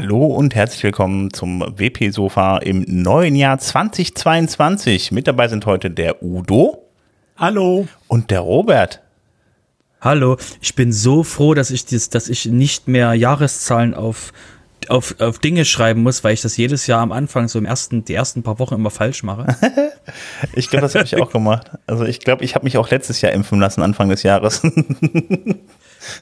Hallo und herzlich willkommen zum WP-Sofa im neuen Jahr 2022. Mit dabei sind heute der Udo. Hallo. Und der Robert. Hallo. Ich bin so froh, dass ich, das, dass ich nicht mehr Jahreszahlen auf, auf, auf Dinge schreiben muss, weil ich das jedes Jahr am Anfang, so im ersten, die ersten paar Wochen immer falsch mache. ich glaube, das habe ich auch gemacht. Also ich glaube, ich habe mich auch letztes Jahr impfen lassen, Anfang des Jahres.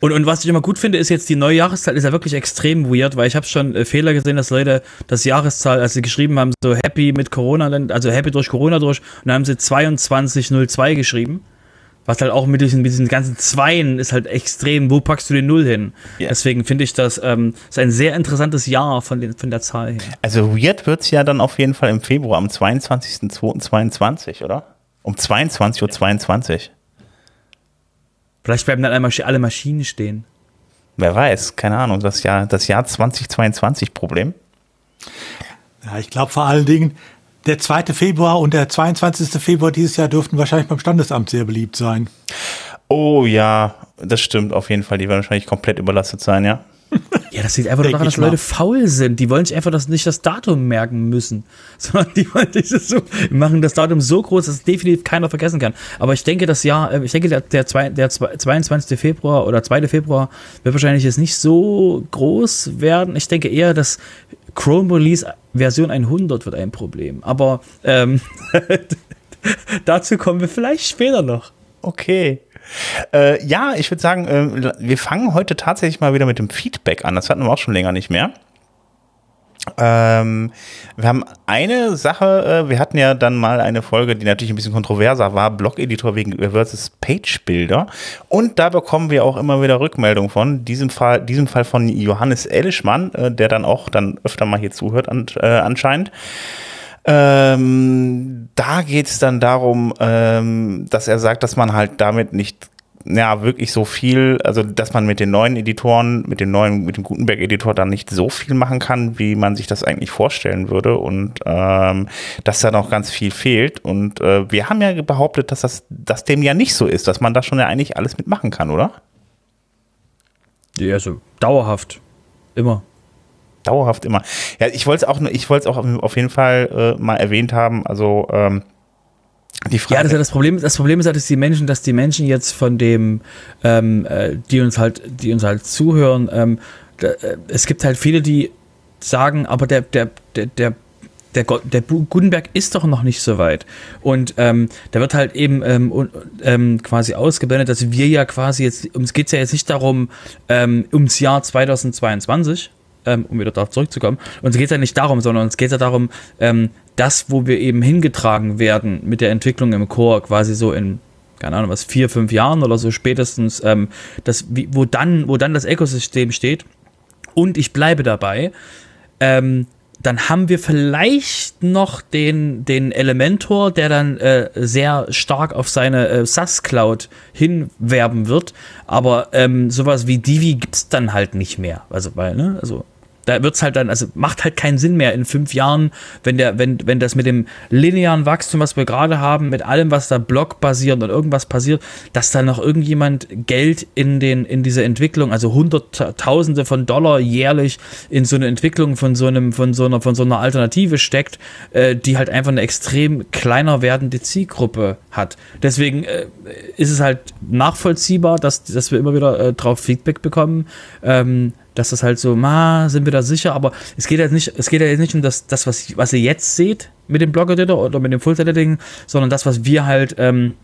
Und, und was ich immer gut finde, ist jetzt die neue Jahreszahl ist ja wirklich extrem weird, weil ich habe schon äh, Fehler gesehen, dass Leute das Jahreszahl, als sie geschrieben haben, so happy mit Corona, also happy durch Corona durch, und dann haben sie 2202 geschrieben. Was halt auch mit diesen, mit diesen ganzen Zweien ist halt extrem, wo packst du den Null hin? Yeah. Deswegen finde ich das ähm, ist ein sehr interessantes Jahr von, den, von der Zahl her. Also weird wird es ja dann auf jeden Fall im Februar, am 22.02.22, oder? Um 22.22 Uhr. 22. Vielleicht bleiben dann einmal alle Maschinen stehen. Wer weiß, keine Ahnung, das Jahr, das Jahr 2022 Problem. Ja, ich glaube vor allen Dingen, der 2. Februar und der 22. Februar dieses Jahr dürften wahrscheinlich beim Standesamt sehr beliebt sein. Oh ja, das stimmt auf jeden Fall. Die werden wahrscheinlich komplett überlastet sein, ja. Ja, das liegt einfach daran, dass Leute faul sind. Die wollen sich einfach das, nicht das Datum merken müssen. Sondern die wollen dieses so, machen das Datum so groß, dass es definitiv keiner vergessen kann. Aber ich denke, das Jahr, äh, ich denke, der, der, der 22. Februar oder 2. Februar wird wahrscheinlich jetzt nicht so groß werden. Ich denke eher, dass Chrome Release Version 100 wird ein Problem. Aber ähm, dazu kommen wir vielleicht später noch. Okay. Äh, ja, ich würde sagen, äh, wir fangen heute tatsächlich mal wieder mit dem Feedback an. Das hatten wir auch schon länger nicht mehr. Ähm, wir haben eine Sache, äh, wir hatten ja dann mal eine Folge, die natürlich ein bisschen kontroverser war, Blog-Editor wegen versus Page-Bilder. Und da bekommen wir auch immer wieder Rückmeldungen von, diesem Fall, diesem Fall von Johannes Elischmann, äh, der dann auch dann öfter mal hier zuhört an, äh, anscheinend. Ähm, da geht es dann darum, ähm, dass er sagt, dass man halt damit nicht ja, wirklich so viel, also dass man mit den neuen Editoren, mit dem neuen, mit dem Gutenberg-Editor dann nicht so viel machen kann, wie man sich das eigentlich vorstellen würde und ähm, dass da noch ganz viel fehlt. Und äh, wir haben ja behauptet, dass das dass dem ja nicht so ist, dass man da schon ja eigentlich alles mitmachen kann, oder? Ja, also dauerhaft. Immer dauerhaft immer. Ja, ich wollte es auch, ich wollte es auch auf jeden Fall äh, mal erwähnt haben. Also ähm, die Frage. Ja, das, ja das Problem. Das Problem ist halt, dass die Menschen, dass die Menschen jetzt von dem, ähm, äh, die uns halt, die uns halt zuhören, ähm, da, äh, es gibt halt viele, die sagen, aber der, der, der, der der, der Gutenberg ist doch noch nicht so weit. Und ähm, da wird halt eben ähm, ähm, quasi ausgeblendet, dass wir ja quasi jetzt, uns geht es ja jetzt nicht darum, ähm, ums Jahr 2022, ähm, um wieder darauf zurückzukommen. Uns geht es ja nicht darum, sondern uns geht es ja darum, ähm, das, wo wir eben hingetragen werden mit der Entwicklung im Chor, quasi so in keine Ahnung, was, vier, fünf Jahren oder so spätestens, ähm, das, wie, wo, dann, wo dann das Ökosystem steht. Und ich bleibe dabei, ähm, dann haben wir vielleicht noch den, den Elementor, der dann äh, sehr stark auf seine äh, SAS-Cloud hinwerben wird. Aber ähm, sowas wie Divi gibt es dann halt nicht mehr. Also, weil, ne, also da wird's halt dann, also macht halt keinen Sinn mehr in fünf Jahren, wenn der, wenn, wenn das mit dem linearen Wachstum, was wir gerade haben, mit allem, was da blockbasiert und irgendwas passiert, dass da noch irgendjemand Geld in den, in diese Entwicklung, also Hunderttausende von Dollar jährlich in so eine Entwicklung von so einem, von so einer, von so einer Alternative steckt, äh, die halt einfach eine extrem kleiner werdende Zielgruppe hat. Deswegen äh, ist es halt nachvollziehbar, dass, dass wir immer wieder äh, drauf Feedback bekommen. Ähm, dass das halt so, ma, sind wir da sicher, aber es geht jetzt nicht, es geht ja jetzt nicht um das, das was, was ihr jetzt seht mit dem Blog-Editor oder mit dem Full-Editing, sondern das, was wir halt ähm,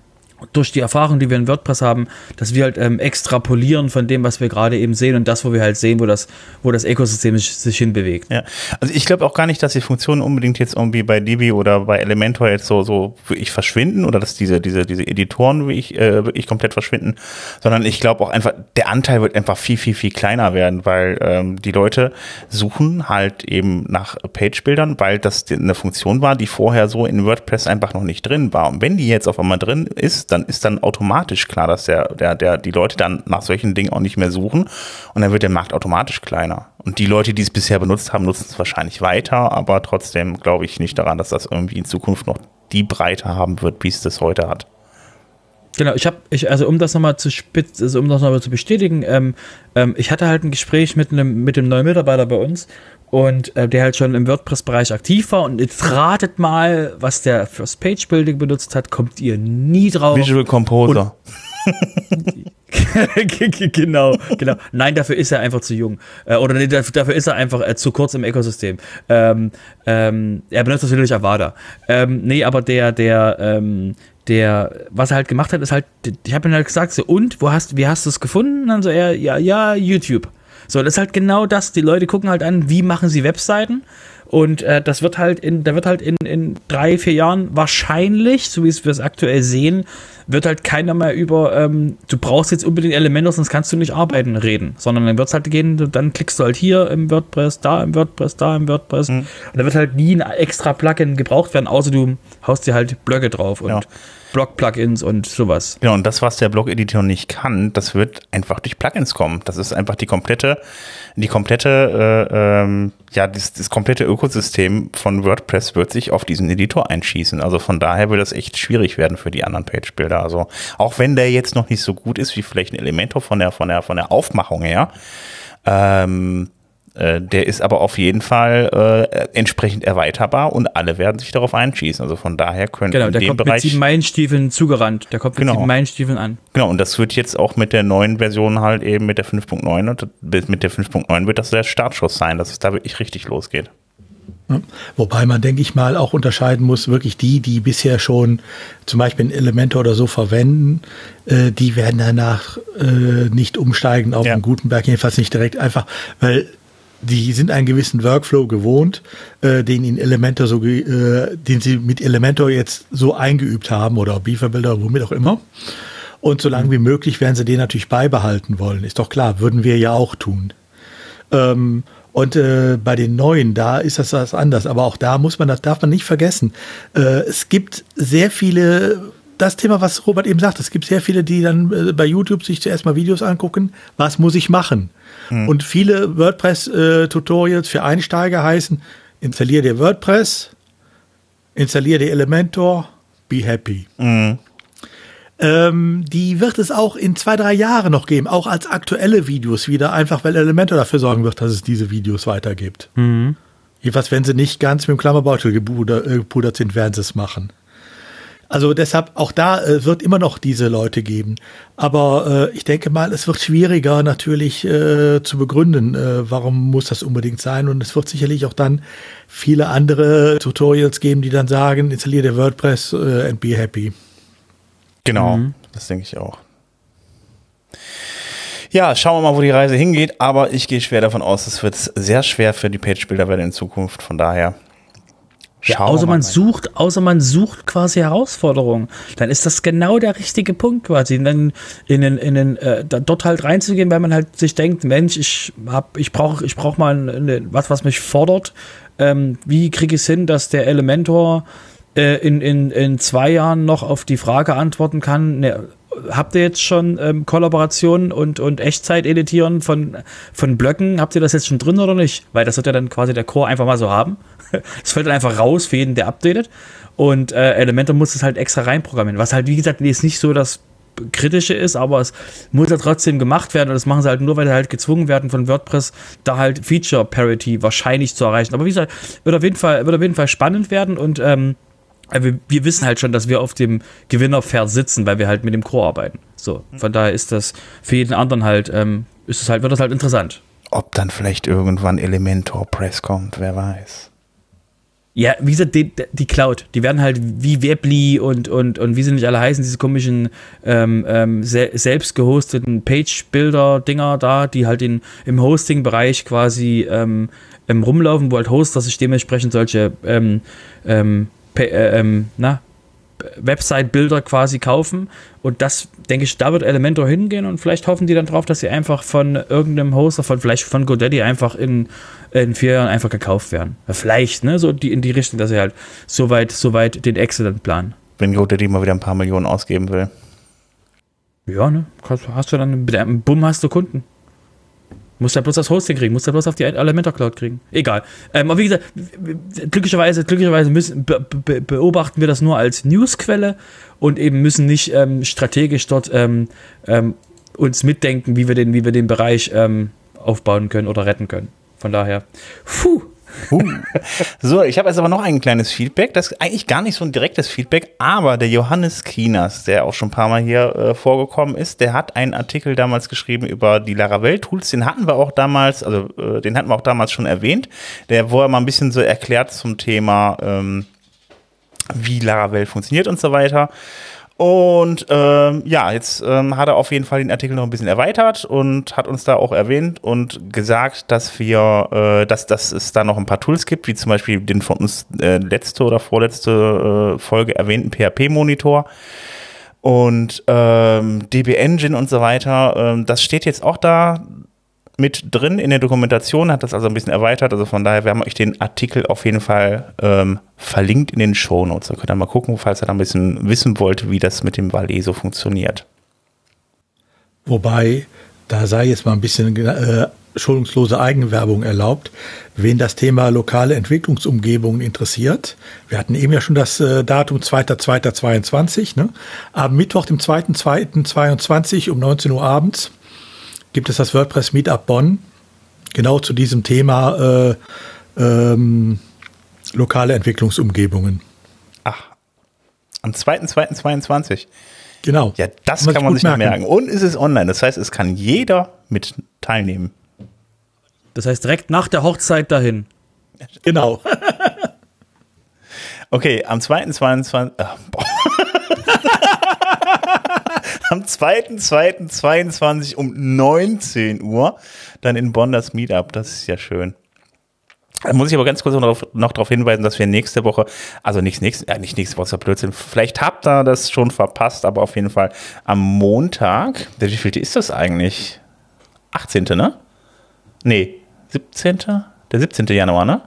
durch die Erfahrung, die wir in WordPress haben, dass wir halt ähm, extrapolieren von dem, was wir gerade eben sehen und das, wo wir halt sehen, wo das, wo das Ökosystem sich hinbewegt. Ja, also ich glaube auch gar nicht, dass die Funktionen unbedingt jetzt irgendwie bei Divi oder bei Elementor jetzt so, so wirklich verschwinden oder dass diese, diese, diese Editoren wirklich, äh, wirklich komplett verschwinden, sondern ich glaube auch einfach, der Anteil wird einfach viel, viel, viel kleiner werden, weil ähm, die Leute suchen halt eben nach Page-Bildern, weil das eine Funktion war, die vorher so in WordPress einfach noch nicht drin war. Und wenn die jetzt auf einmal drin ist, dann ist dann automatisch klar, dass der, der, der, die Leute dann nach solchen Dingen auch nicht mehr suchen und dann wird der Markt automatisch kleiner. Und die Leute, die es bisher benutzt haben, nutzen es wahrscheinlich weiter, aber trotzdem glaube ich nicht daran, dass das irgendwie in Zukunft noch die Breite haben wird, wie es das heute hat. Genau, ich habe, ich, also um das nochmal zu spitz, also um das nochmal zu bestätigen, ähm, ähm, ich hatte halt ein Gespräch mit einem, mit dem neuen Mitarbeiter bei uns und äh, der halt schon im WordPress-Bereich aktiv war und jetzt ratet mal, was der fürs Page-Building benutzt hat, kommt ihr nie drauf. Visual Composer. genau, genau. Nein, dafür ist er einfach zu jung. Äh, oder nee, dafür ist er einfach äh, zu kurz im Ökosystem. Ähm, ähm, er benutzt natürlich Avada. Ähm, nee, aber der, der, ähm, der, was er halt gemacht hat, ist halt, ich habe ihm halt gesagt, so, und, wo hast, wie hast du es gefunden? dann so, er, ja, ja, YouTube. So, das ist halt genau das. Die Leute gucken halt an, wie machen sie Webseiten und äh, das wird halt in, da wird halt in, in drei, vier Jahren wahrscheinlich, so wie wir es aktuell sehen, wird halt keiner mehr über, ähm, du brauchst jetzt unbedingt Elemente, sonst kannst du nicht arbeiten, reden. Sondern dann wird es halt gehen, dann klickst du halt hier im WordPress, da im WordPress, da im WordPress. Mhm. Und da wird halt nie ein extra Plugin gebraucht werden, außer du haust dir halt Blöcke drauf und ja. Blog-Plugins und sowas. Genau, und das, was der Blog-Editor nicht kann, das wird einfach durch Plugins kommen. Das ist einfach die komplette, die komplette, äh, ähm, ja, das, das komplette Ökosystem von WordPress wird sich auf diesen Editor einschießen. Also von daher wird das echt schwierig werden für die anderen Page-Builder. Also auch wenn der jetzt noch nicht so gut ist wie vielleicht ein Elementor von der, von der, von der Aufmachung her, ähm, äh, der ist aber auf jeden Fall äh, entsprechend erweiterbar und alle werden sich darauf einschießen. Also von daher können genau, in der dem kommt Bereich mit sieben Meilenstiefeln zugerannt. Der kommt mit genau. sieben Meilenstiefeln an. Genau, und das wird jetzt auch mit der neuen Version halt eben mit der 5.9 und mit der 5.9 wird das der Startschuss sein, dass es da wirklich richtig losgeht. Wobei man, denke ich mal, auch unterscheiden muss, wirklich die, die bisher schon zum Beispiel ein Elementor oder so verwenden, äh, die werden danach äh, nicht umsteigen auf ja. einen Gutenberg, jedenfalls nicht direkt einfach, weil die sind einen gewissen Workflow gewohnt, äh, den in Elementor so, äh, den sie mit Elementor jetzt so eingeübt haben oder Beaverbuilder, womit auch immer. Und so lange wie möglich werden sie den natürlich beibehalten wollen. Ist doch klar, würden wir ja auch tun. Ähm, und äh, bei den neuen, da ist das was anders. Aber auch da muss man, das darf man nicht vergessen. Äh, es gibt sehr viele, das Thema, was Robert eben sagt, es gibt sehr viele, die dann äh, bei YouTube sich zuerst mal Videos angucken. Was muss ich machen? Mhm. Und viele WordPress-Tutorials für Einsteiger heißen, installier dir WordPress, installier dir Elementor, be happy. Mhm. Ähm, die wird es auch in zwei, drei Jahren noch geben, auch als aktuelle Videos wieder, einfach weil Elementor dafür sorgen wird, dass es diese Videos weitergibt. Mhm. Jedenfalls, wenn sie nicht ganz mit dem Klammerbeutel gepudert sind, werden sie es machen. Also deshalb, auch da äh, wird immer noch diese Leute geben. Aber äh, ich denke mal, es wird schwieriger natürlich äh, zu begründen, äh, warum muss das unbedingt sein. Und es wird sicherlich auch dann viele andere Tutorials geben, die dann sagen, installiere der WordPress äh, and be happy. Genau, mhm. das denke ich auch. Ja, schauen wir mal, wo die Reise hingeht, aber ich gehe schwer davon aus, es wird sehr schwer für die Page-Builder werden in Zukunft. Von daher ja, außer man sucht, außer man sucht quasi Herausforderungen, dann ist das genau der richtige Punkt quasi, dann in den, in den, äh, dort halt reinzugehen, weil man halt sich denkt, Mensch, ich hab, ich brauche, ich brauche mal eine, was, was mich fordert. Ähm, wie kriege ich es hin, dass der Elementor äh, in, in, in zwei Jahren noch auf die Frage antworten kann? Ne, habt ihr jetzt schon ähm, Kollaborationen und, und Echtzeit-Editieren von, von Blöcken? Habt ihr das jetzt schon drin oder nicht? Weil das wird ja dann quasi der Core einfach mal so haben. Es fällt dann einfach raus für jeden, der updatet. Und äh, Elementor muss es halt extra reinprogrammieren. Was halt, wie gesagt, ist nicht so das Kritische ist, aber es muss ja trotzdem gemacht werden und das machen sie halt nur, weil sie halt gezwungen werden von WordPress, da halt Feature Parity wahrscheinlich zu erreichen. Aber wie gesagt, wird auf jeden Fall, wird auf jeden Fall spannend werden und ähm, wir, wir wissen halt schon, dass wir auf dem Gewinnerpferd sitzen, weil wir halt mit dem Core arbeiten. So, von daher ist das für jeden anderen halt, ähm, ist es halt, wird das halt interessant. Ob dann vielleicht irgendwann Elementor Press kommt, wer weiß. Ja, wie gesagt, die, die, Cloud, die werden halt wie Webly und, und, und wie sie nicht alle heißen, diese komischen ähm, ähm, se selbst gehosteten Page-Builder-Dinger da, die halt in, im Hosting-Bereich quasi ähm, ähm rumlaufen, wo halt Hoster sich dementsprechend solche ähm, ähm, äh, ähm, na, Website-Bilder quasi kaufen. Und das, denke ich, da wird Elementor hingehen und vielleicht hoffen die dann drauf, dass sie einfach von irgendeinem Hoster, von vielleicht von GoDaddy einfach in, in vier Jahren einfach gekauft werden. Vielleicht, ne, so die, in die Richtung, dass sie halt so weit, so weit den Excellent planen. Wenn GoDaddy mal wieder ein paar Millionen ausgeben will. Ja, ne, hast du dann, bumm, hast du Kunden. Muss er bloß das Hosting kriegen, muss er bloß auf die Elementor Cloud kriegen. Egal. Ähm, aber wie gesagt, glücklicherweise, glücklicherweise müssen, be, be, beobachten wir das nur als Newsquelle und eben müssen nicht ähm, strategisch dort ähm, ähm, uns mitdenken, wie wir den, wie wir den Bereich ähm, aufbauen können oder retten können. Von daher, puh, Uh. So, ich habe jetzt aber noch ein kleines Feedback. Das ist eigentlich gar nicht so ein direktes Feedback, aber der Johannes Kinas, der auch schon ein paar Mal hier äh, vorgekommen ist, der hat einen Artikel damals geschrieben über die Laravel-Tools. Den hatten wir auch damals, also äh, den hatten wir auch damals schon erwähnt. Der, wo er mal ein bisschen so erklärt zum Thema, ähm, wie Laravel funktioniert und so weiter. Und ähm, ja, jetzt ähm, hat er auf jeden Fall den Artikel noch ein bisschen erweitert und hat uns da auch erwähnt und gesagt, dass wir, äh, dass, dass es da noch ein paar Tools gibt, wie zum Beispiel den von uns äh, letzte oder vorletzte äh, Folge erwähnten PHP-Monitor und ähm, DB Engine und so weiter. Ähm, das steht jetzt auch da mit drin in der Dokumentation, hat das also ein bisschen erweitert. Also von daher, wir haben euch den Artikel auf jeden Fall ähm, verlinkt in den Show Notes. Da könnt ihr mal gucken, falls ihr da ein bisschen wissen wollt, wie das mit dem Valet so funktioniert. Wobei, da sei jetzt mal ein bisschen äh, schulungslose Eigenwerbung erlaubt. Wen das Thema lokale Entwicklungsumgebungen interessiert, wir hatten eben ja schon das äh, Datum 2.2.22, ne? Am Mittwoch, dem 2.2.22 um 19 Uhr abends gibt es das WordPress Meetup Bonn, genau zu diesem Thema äh, ähm, lokale Entwicklungsumgebungen. Ach, am 2.2.22. Genau. Ja, das kann man sich merken. merken. Und es ist online. Das heißt, es kann jeder mit teilnehmen. Das heißt, direkt nach der Hochzeit dahin. Genau. okay, am 2.22. Äh, am 2.2.22 um 19 Uhr dann in Bonn das Meetup. Das ist ja schön. Da muss ich aber ganz kurz noch, darauf hinweisen, dass wir nächste Woche, also nicht nächste, äh, nicht nächste Woche, ist ja Blödsinn. Vielleicht habt ihr das schon verpasst, aber auf jeden Fall am Montag, der wievielte ist das eigentlich? 18. ne? Nee, 17. Der 17. Januar, ne?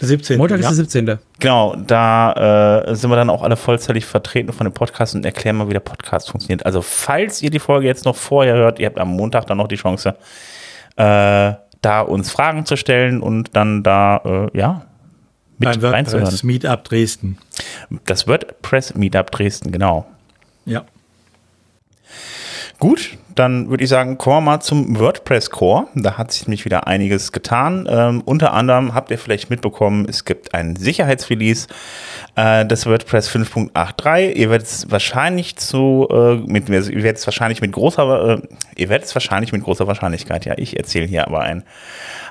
Der 17. Montag ja. ist der 17. Genau, da äh, sind wir dann auch alle vollzeitig vertreten von dem Podcast und erklären mal, wie der Podcast funktioniert. Also, falls ihr die Folge jetzt noch vorher hört, ihr habt am Montag dann noch die Chance, äh, da uns Fragen zu stellen und dann da, äh, ja, mit Beim WordPress Meetup Dresden. Das WordPress Meetup Dresden, genau. Ja. Gut, dann würde ich sagen, kommen wir mal zum WordPress Core. Da hat sich nämlich wieder einiges getan. Ähm, unter anderem habt ihr vielleicht mitbekommen, es gibt ein Sicherheitsrelease äh, des WordPress 5.83. Ihr werdet es wahrscheinlich zu, äh, mit, ihr werdet es wahrscheinlich mit großer, äh, ihr werdet es wahrscheinlich mit großer Wahrscheinlichkeit, ja, ich erzähle hier aber ein.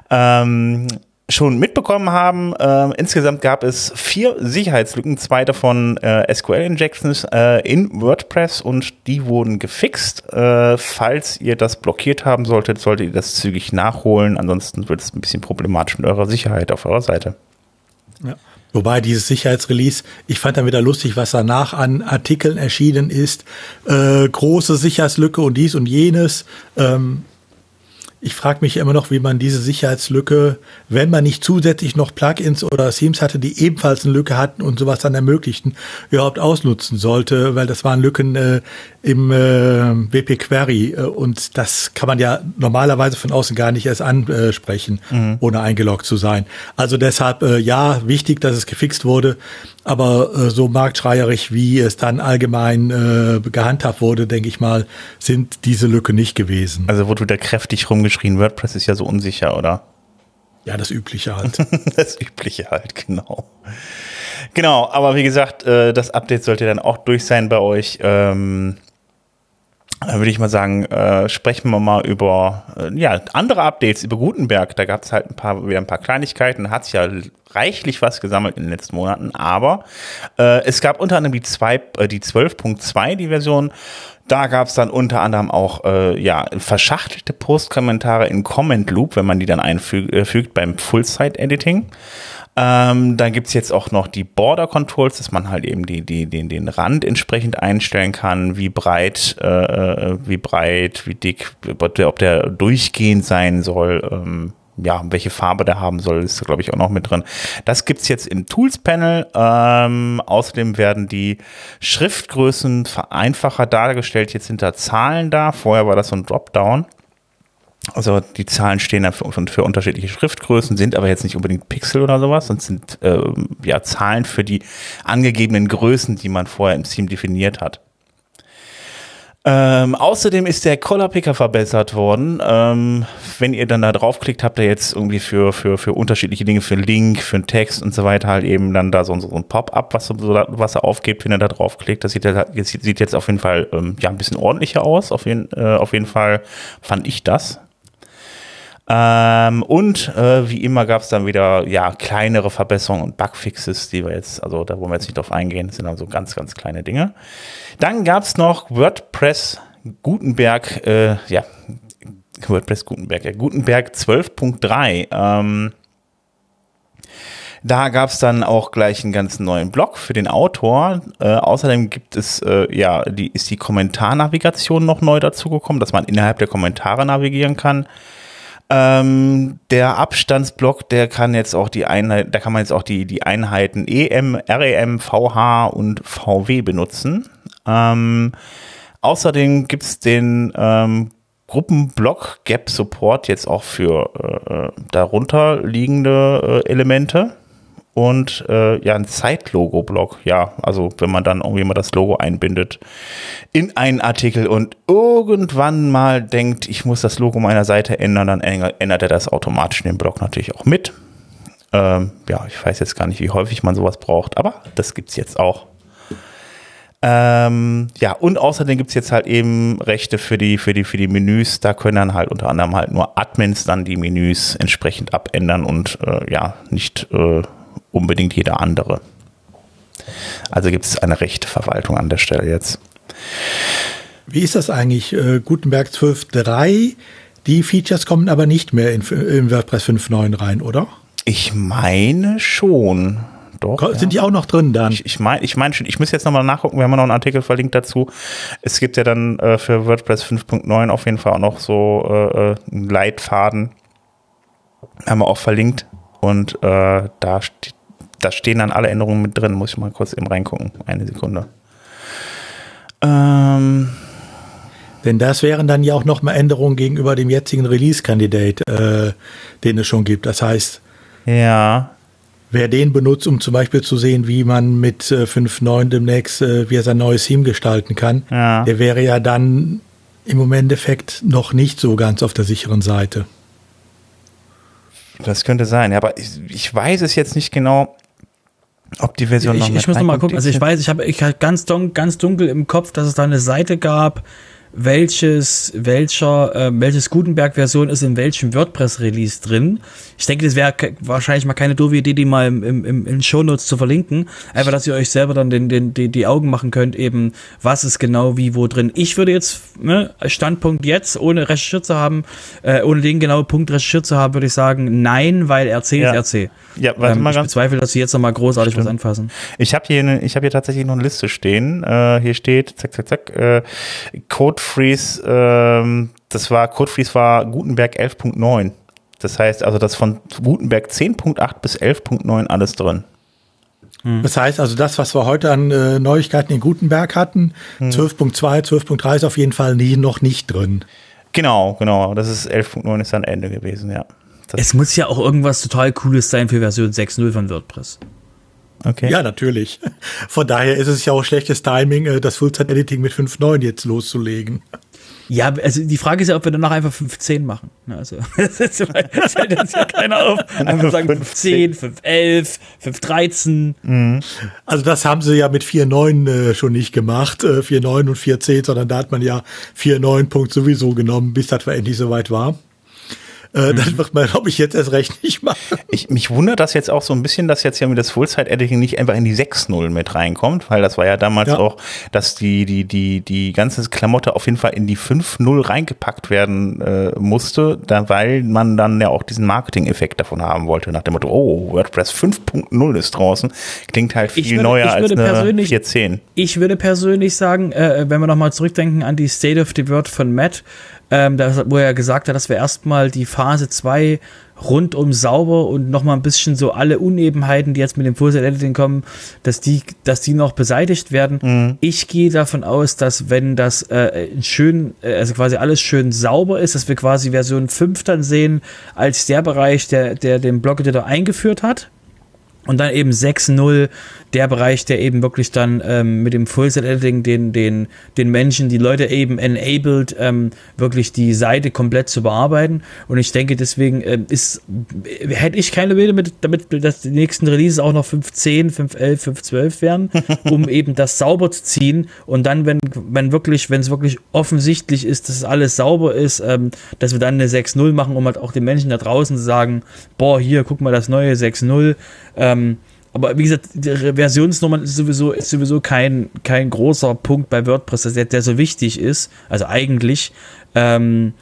Ähm, schon mitbekommen haben. Äh, insgesamt gab es vier Sicherheitslücken, zwei davon äh, SQL-Injections äh, in WordPress und die wurden gefixt. Äh, falls ihr das blockiert haben solltet, solltet ihr das zügig nachholen. Ansonsten wird es ein bisschen problematisch mit eurer Sicherheit auf eurer Seite. Ja. Wobei dieses Sicherheitsrelease, ich fand dann wieder lustig, was danach an Artikeln erschienen ist. Äh, große Sicherheitslücke und dies und jenes. Ähm, ich frage mich immer noch, wie man diese Sicherheitslücke, wenn man nicht zusätzlich noch Plugins oder Themes hatte, die ebenfalls eine Lücke hatten und sowas dann ermöglichten, überhaupt ausnutzen sollte, weil das waren Lücken äh, im äh, WP Query äh, und das kann man ja normalerweise von außen gar nicht erst ansprechen, mhm. ohne eingeloggt zu sein. Also deshalb äh, ja, wichtig, dass es gefixt wurde, aber äh, so marktschreierig, wie es dann allgemein äh, gehandhabt wurde, denke ich mal, sind diese Lücke nicht gewesen. Also wurde da kräftig rumgeschrien, WordPress ist ja so unsicher, oder? Ja, das Übliche halt. das Übliche halt, genau. Genau, aber wie gesagt, äh, das Update sollte dann auch durch sein bei euch. Ähm, dann würde ich mal sagen, äh, sprechen wir mal über äh, ja, andere Updates über Gutenberg. Da gab es halt ein paar, wieder ein paar Kleinigkeiten. Hat sich ja reichlich was gesammelt in den letzten Monaten. Aber äh, es gab unter anderem die, äh, die 12.2, die Version. Da gab es dann unter anderem auch äh, ja, verschachtelte Postkommentare in Comment Loop, wenn man die dann einfügt äh, beim Full-Site-Editing. Ähm, dann gibt's jetzt auch noch die Border Controls, dass man halt eben die, die, den, den Rand entsprechend einstellen kann, wie breit, äh, äh wie breit, wie dick, ob der, durchgehend sein soll. Ähm, ja, welche Farbe der haben soll, ist glaube ich auch noch mit drin. Das gibt's jetzt im Tools Panel. Ähm, außerdem werden die Schriftgrößen vereinfacher dargestellt. Jetzt da Zahlen da. Vorher war das so ein Dropdown. Also die Zahlen stehen da für, für, unterschiedliche Schriftgrößen, sind aber jetzt nicht unbedingt Pixel oder sowas, sondern sind äh, ja Zahlen für die angegebenen Größen, die man vorher im Theme definiert hat. Ähm, außerdem ist der Color Picker verbessert worden. Ähm, wenn ihr dann da draufklickt, habt ihr jetzt irgendwie für, für, für unterschiedliche Dinge, für Link, für einen Text und so weiter halt eben dann da so, so ein Pop-up, was, was er aufgibt, wenn ihr da draufklickt. Das sieht, jetzt, sieht jetzt auf jeden Fall ähm, ja, ein bisschen ordentlicher aus. Auf jeden, äh, auf jeden Fall fand ich das. Ähm, und äh, wie immer gab es dann wieder ja kleinere Verbesserungen und Bugfixes, die wir jetzt, also da wollen wir jetzt nicht drauf eingehen, das sind dann so ganz, ganz kleine Dinge. Dann gab es noch WordPress Gutenberg, äh, ja, WordPress Gutenberg, ja, Gutenberg 12.3. Ähm, da gab es dann auch gleich einen ganz neuen Blog für den Autor. Äh, außerdem gibt es, äh, ja, die, ist die Kommentarnavigation noch neu dazugekommen, dass man innerhalb der Kommentare navigieren kann. Ähm, der Abstandsblock, der kann jetzt auch die Einheit, da kann man jetzt auch die, die Einheiten EM, REM, VH und VW benutzen. Ähm, außerdem gibt's den ähm, Gruppenblock Gap Support jetzt auch für äh, darunter liegende äh, Elemente und äh, ja, ein Zeitlogo-Block. Ja, also wenn man dann irgendwie mal das Logo einbindet in einen Artikel und irgendwann mal denkt, ich muss das Logo meiner Seite ändern, dann ändert er das automatisch in den Block natürlich auch mit. Ähm, ja, ich weiß jetzt gar nicht, wie häufig man sowas braucht, aber das gibt's jetzt auch. Ähm, ja, und außerdem gibt's jetzt halt eben Rechte für die, für die, für die Menüs. Da können dann halt unter anderem halt nur Admins dann die Menüs entsprechend abändern und äh, ja, nicht äh, unbedingt jeder andere. Also gibt es eine rechte Verwaltung an der Stelle jetzt. Wie ist das eigentlich? Äh, Gutenberg 12.3, die Features kommen aber nicht mehr in, in WordPress 5.9 rein, oder? Ich meine schon. Doch, Sind ja. die auch noch drin dann? Ich, ich meine ich mein schon, ich muss jetzt nochmal nachgucken, wir haben noch einen Artikel verlinkt dazu. Es gibt ja dann äh, für WordPress 5.9 auf jeden Fall auch noch so äh, äh, einen Leitfaden. Haben wir auch verlinkt. Und äh, da steht da stehen dann alle Änderungen mit drin. Muss ich mal kurz eben reingucken. Eine Sekunde. Ähm. Denn das wären dann ja auch nochmal Änderungen gegenüber dem jetzigen Release-Kandidat, äh, den es schon gibt. Das heißt, ja. wer den benutzt, um zum Beispiel zu sehen, wie man mit äh, 5.9 demnächst, äh, wie er sein neues Theme gestalten kann, ja. der wäre ja dann im Endeffekt noch nicht so ganz auf der sicheren Seite. Das könnte sein, ja, aber ich, ich weiß es jetzt nicht genau. Ob die Version ich, noch Ich muss noch mal gucken. Also ich weiß, ich habe ich hab ganz, dunkel, ganz dunkel im Kopf, dass es da eine Seite gab, welches, welcher, äh, welches Gutenberg-Version ist in welchem WordPress-Release drin. Ich denke, das wäre wahrscheinlich mal keine doofe Idee, die mal im, im, im, in Shownotes zu verlinken. Einfach, dass ihr euch selber dann den, den, die, die Augen machen könnt, eben, was ist genau wie wo drin. Ich würde jetzt, ne, Standpunkt jetzt, ohne recherchiert zu haben, äh, ohne den genauen Punkt recherchiert zu haben, würde ich sagen, nein, weil RC ja. ist RC. Ja, warte ähm, mal ich ganz bezweifle, dass sie jetzt nochmal großartig Stimmt. was anfassen. Ich habe hier, ne, ich habe hier tatsächlich noch eine Liste stehen. Äh, hier steht, zack, zack, zack, äh, Code Freeze, ähm, das war, Code Freeze war Gutenberg 11.9. Das heißt also, das von Gutenberg 10.8 bis 11.9 alles drin. Hm. Das heißt also, das, was wir heute an äh, Neuigkeiten in Gutenberg hatten, hm. 12.2, 12.3 ist auf jeden Fall nie, noch nicht drin. Genau, genau. Das ist 11.9 ist dann Ende gewesen, ja. Das es muss ja auch irgendwas total Cooles sein für Version 6.0 von WordPress. Okay. Ja, natürlich. Von daher ist es ja auch schlechtes Timing, äh, das Full-Time-Editing mit 5.9 jetzt loszulegen. Ja, also die Frage ist ja, ob wir danach einfach 5.10 machen. Also, das hält uns ja keiner auf. Einfach sagen 5.10, 5.11, 5.13. Mhm. Also das haben sie ja mit 4.9 äh, schon nicht gemacht, äh, 4.9 und 4.10, sondern da hat man ja 4.9 Punkt sowieso genommen, bis das endlich soweit war. Äh, mhm. Das wird man, glaube ich, jetzt erst recht nicht machen. Ich, mich wundert das jetzt auch so ein bisschen, dass jetzt ja mit das Full-Side-Editing nicht einfach in die 6.0 mit reinkommt, weil das war ja damals ja. auch, dass die, die, die, die ganze Klamotte auf jeden Fall in die 5.0 reingepackt werden äh, musste, da, weil man dann ja auch diesen Marketing-Effekt davon haben wollte, nach dem Motto, oh, WordPress 5.0 ist draußen. Klingt halt viel würde, neuer als eine 4.10. Ich würde persönlich sagen, äh, wenn wir nochmal zurückdenken an die State of the Word von Matt, ähm, wo er gesagt hat, dass wir erstmal die Phase 2 rundum sauber und nochmal ein bisschen so alle Unebenheiten, die jetzt mit dem Full Editing kommen, dass die, dass die noch beseitigt werden. Mhm. Ich gehe davon aus, dass wenn das äh, schön, äh, also quasi alles schön sauber ist, dass wir quasi Version 5 dann sehen als der Bereich, der, der den Block Editor eingeführt hat. Und dann eben 6.0 der Bereich, der eben wirklich dann ähm, mit dem Full-Set-Editing den, den, den Menschen, die Leute eben enabled, ähm, wirklich die Seite komplett zu bearbeiten. Und ich denke, deswegen ähm, ist, hätte ich keine Bilder mit, damit, dass die nächsten Releases auch noch 5.10, 5.11, 5.12 werden, um eben das sauber zu ziehen. Und dann, wenn, wenn wirklich, wenn es wirklich offensichtlich ist, dass alles sauber ist, ähm, dass wir dann eine 6.0 machen, um halt auch den Menschen da draußen zu sagen, boah, hier, guck mal das neue 6.0. Ähm, aber wie gesagt, die Versionsnummern ist sowieso, ist sowieso kein, kein großer Punkt bei WordPress, der, der so wichtig ist. Also eigentlich. Ähm,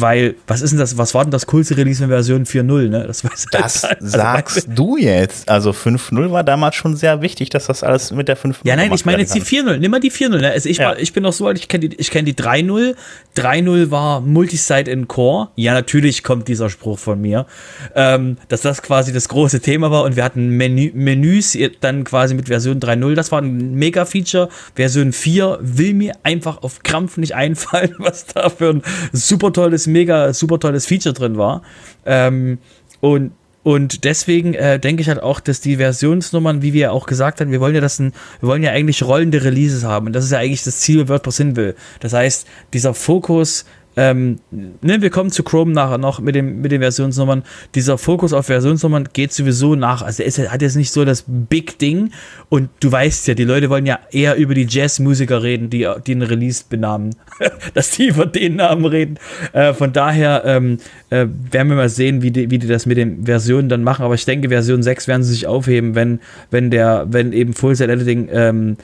weil, was ist denn das, was war denn das coolste Release in Version 4.0, ne? Das, weiß das halt also sagst du jetzt. Also 5.0 war damals schon sehr wichtig, dass das alles mit der 5.0 Ja, nein, ich meine jetzt die 4.0. Nimm mal die 4.0. Ne? Also ich, ja. war, ich bin noch so alt, ich kenne die, ich kenn die 3.0. 3.0 war Multisite in Core. Ja, natürlich kommt dieser Spruch von mir, ähm, dass das quasi das große Thema war und wir hatten Menü, Menüs dann quasi mit Version 3.0. Das war ein Mega-Feature. Version 4 will mir einfach auf Krampf nicht einfallen, was da für ein super tolles mega super tolles Feature drin war. Ähm, und und deswegen äh, denke ich halt auch, dass die Versionsnummern, wie wir auch gesagt haben, wir wollen ja das ein, wir wollen ja eigentlich rollende Releases haben. Und das ist ja eigentlich das Ziel, wo WordPress hin will. Das heißt, dieser Fokus ähm, ne, wir kommen zu Chrome nachher noch mit, dem, mit den Versionsnummern. Dieser Fokus auf Versionsnummern geht sowieso nach. Also er ist, hat jetzt nicht so das Big Ding. Und du weißt ja, die Leute wollen ja eher über die Jazzmusiker reden, die, die einen Release benamen. Dass die über den Namen reden. Äh, von daher ähm, äh, werden wir mal sehen, wie die, wie die das mit den Versionen dann machen. Aber ich denke, Version 6 werden sie sich aufheben, wenn, wenn der, wenn eben Full Set Editing ähm,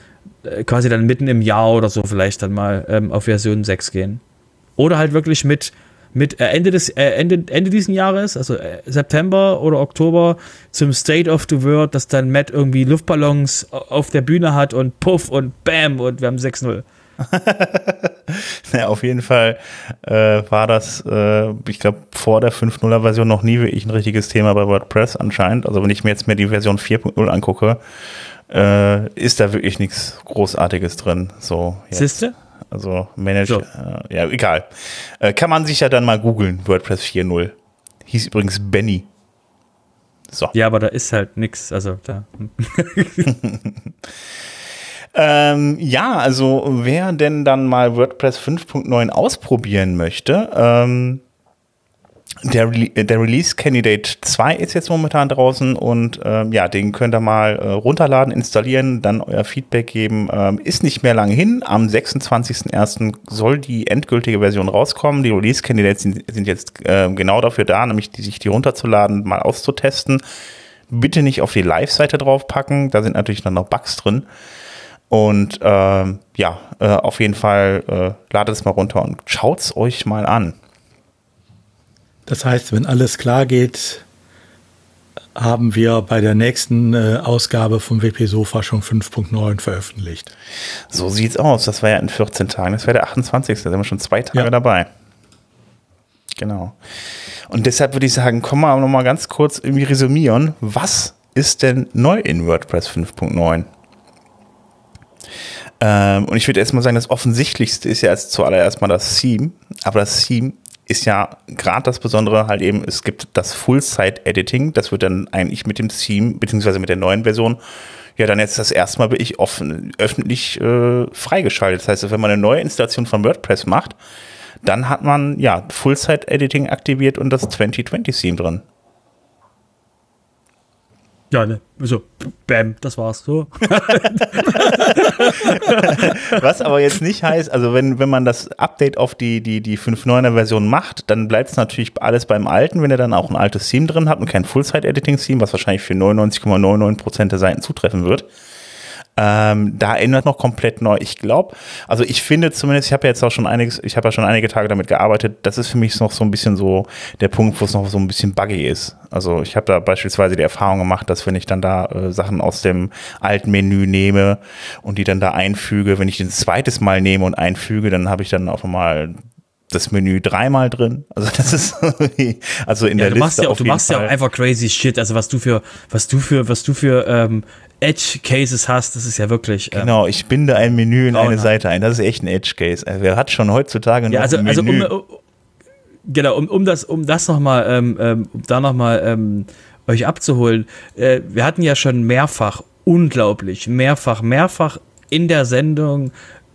äh, quasi dann mitten im Jahr oder so vielleicht dann mal ähm, auf Version 6 gehen. Oder halt wirklich mit, mit äh, Ende, des, äh, Ende, Ende diesen Jahres, also äh, September oder Oktober, zum State of the World, dass dann Matt irgendwie Luftballons auf der Bühne hat und puff und bam und wir haben 6-0. ja, auf jeden Fall äh, war das, äh, ich glaube, vor der 5.0er Version noch nie wirklich ein richtiges Thema bei WordPress anscheinend. Also wenn ich mir jetzt mir die Version 4.0 angucke, äh, ist da wirklich nichts Großartiges drin. So, Siehste? Also Manage, so. äh, ja, egal. Äh, kann man sich ja dann mal googeln, WordPress 4.0. Hieß übrigens Benny. So. Ja, aber da ist halt nichts, also da. ähm, ja, also wer denn dann mal WordPress 5.9 ausprobieren möchte, ähm, der, der Release Candidate 2 ist jetzt momentan draußen und ähm, ja, den könnt ihr mal äh, runterladen, installieren, dann euer Feedback geben. Ähm, ist nicht mehr lange hin. Am 26.01. soll die endgültige Version rauskommen. Die Release Candidates sind, sind jetzt äh, genau dafür da, nämlich die, sich die runterzuladen, mal auszutesten. Bitte nicht auf die Live-Seite draufpacken, da sind natürlich dann noch Bugs drin. Und ähm, ja, äh, auf jeden Fall äh, ladet es mal runter und schaut's euch mal an. Das heißt, wenn alles klar geht, haben wir bei der nächsten äh, Ausgabe vom WP Sofa schon 5.9 veröffentlicht. So sieht's aus. Das war ja in 14 Tagen. Das wäre der 28. Da sind wir schon zwei Tage ja. dabei. Genau. Und deshalb würde ich sagen, kommen wir noch mal ganz kurz irgendwie resümieren. Was ist denn neu in WordPress 5.9? Ähm, und ich würde erstmal sagen, das Offensichtlichste ist ja jetzt zuallererst mal das Theme. Aber das Theme ist ja gerade das Besondere halt eben, es gibt das Full-Site-Editing, das wird dann eigentlich mit dem Theme, beziehungsweise mit der neuen Version, ja dann jetzt das erste Mal wirklich offen, öffentlich äh, freigeschaltet. Das heißt, wenn man eine neue Installation von WordPress macht, dann hat man ja Full-Site-Editing aktiviert und das 2020-Theme drin. Ja, ne, so, bam, das war's so. Was aber jetzt nicht heißt, also wenn, wenn man das Update auf die, die, die 5.9er Version macht, dann bleibt es natürlich alles beim Alten, wenn ihr dann auch ein altes Theme drin habt und kein Full-Site-Editing-Theme, was wahrscheinlich für 99,99% der Seiten zutreffen wird. Ähm, da ändert noch komplett neu. Ich glaube, also ich finde zumindest, ich habe ja jetzt auch schon einiges, ich habe ja schon einige Tage damit gearbeitet, das ist für mich noch so ein bisschen so der Punkt, wo es noch so ein bisschen buggy ist. Also ich habe da beispielsweise die Erfahrung gemacht, dass wenn ich dann da äh, Sachen aus dem alten Menü nehme und die dann da einfüge, wenn ich den zweites Mal nehme und einfüge, dann habe ich dann auf einmal das Menü dreimal drin. Also das ist also in ja, der du machst Liste ja auch, du machst ja Fall. auch einfach crazy shit. Also was du für, was du für, was du für ähm, Edge Cases hast, das ist ja wirklich. Ähm, Genau, ich binde ein Menü in eine. Seite ein. Das ist echt ein Edge Case. Also wer hat schon heutzutage noch Ja, also, ein also Menü? um, genau, um, um das, um das nochmal, ähm, ähm, um da nochmal ähm, euch abzuholen, äh, wir hatten ja schon mehrfach, unglaublich, mehrfach, mehrfach in der Sendung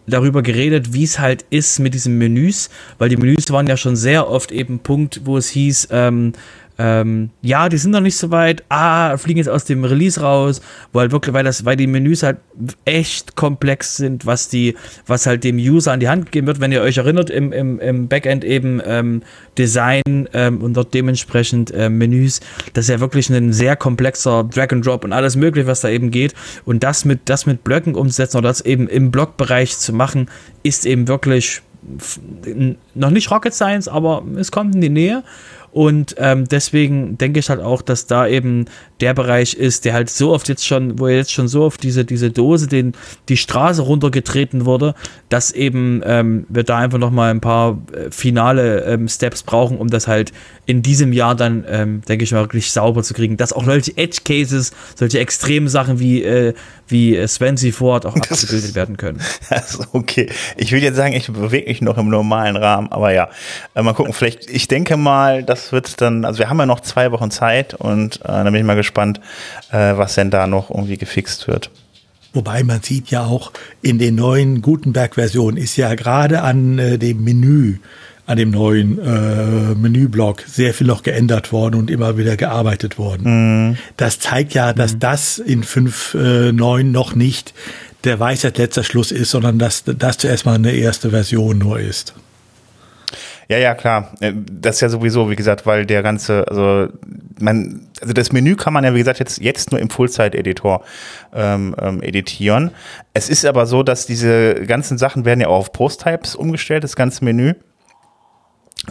darüber geredet, wie es halt ist mit diesen Menüs, weil die Menüs waren ja schon sehr oft eben Punkt, wo es hieß, ähm, ähm, ja, die sind noch nicht so weit, ah, fliegen jetzt aus dem Release raus, weil halt wirklich, weil das, weil die Menüs halt echt komplex sind, was die, was halt dem User an die Hand gegeben wird, wenn ihr euch erinnert, im, im, im Backend eben ähm, Design ähm, und dort dementsprechend ähm, Menüs, das ist ja wirklich ein sehr komplexer Drag and Drop und alles mögliche, was da eben geht. Und das mit, das mit Blöcken umzusetzen oder das eben im Blockbereich zu machen, ist eben wirklich noch nicht Rocket Science, aber es kommt in die Nähe. Und ähm, deswegen denke ich halt auch, dass da eben der Bereich ist, der halt so oft jetzt schon, wo jetzt schon so oft diese, diese Dose den, die Straße runtergetreten wurde, dass eben ähm, wir da einfach nochmal ein paar äh, finale ähm, Steps brauchen, um das halt in diesem Jahr dann, ähm, denke ich mal, wirklich sauber zu kriegen. Dass auch solche Edge Cases, solche extremen Sachen wie, äh, wie äh, Swansea Ford auch abgebildet werden können. Also, okay. Ich will jetzt sagen, ich bewege mich noch im normalen Rahmen, aber ja. Äh, mal gucken, vielleicht, ich denke mal, das wird dann, also wir haben ja noch zwei Wochen Zeit und äh, da bin ich mal gespannt, äh, was denn da noch irgendwie gefixt wird. Wobei man sieht ja auch in den neuen Gutenberg-Versionen ist ja gerade an äh, dem Menü, an dem neuen äh, Menüblock sehr viel noch geändert worden und immer wieder gearbeitet worden. Das zeigt ja, dass das in 5.9 noch nicht der Weisheit letzter Schluss ist, sondern dass das zuerst mal eine erste Version nur ist. Ja, ja, klar. Äh, Das ist ja sowieso, wie gesagt, weil der ganze, also man, also das Menü kann man ja, wie gesagt, jetzt, jetzt nur im Full-Site-Editor ähm, ähm, editieren. Es ist aber so, dass diese ganzen Sachen werden ja auch auf Post-Types umgestellt, das ganze Menü.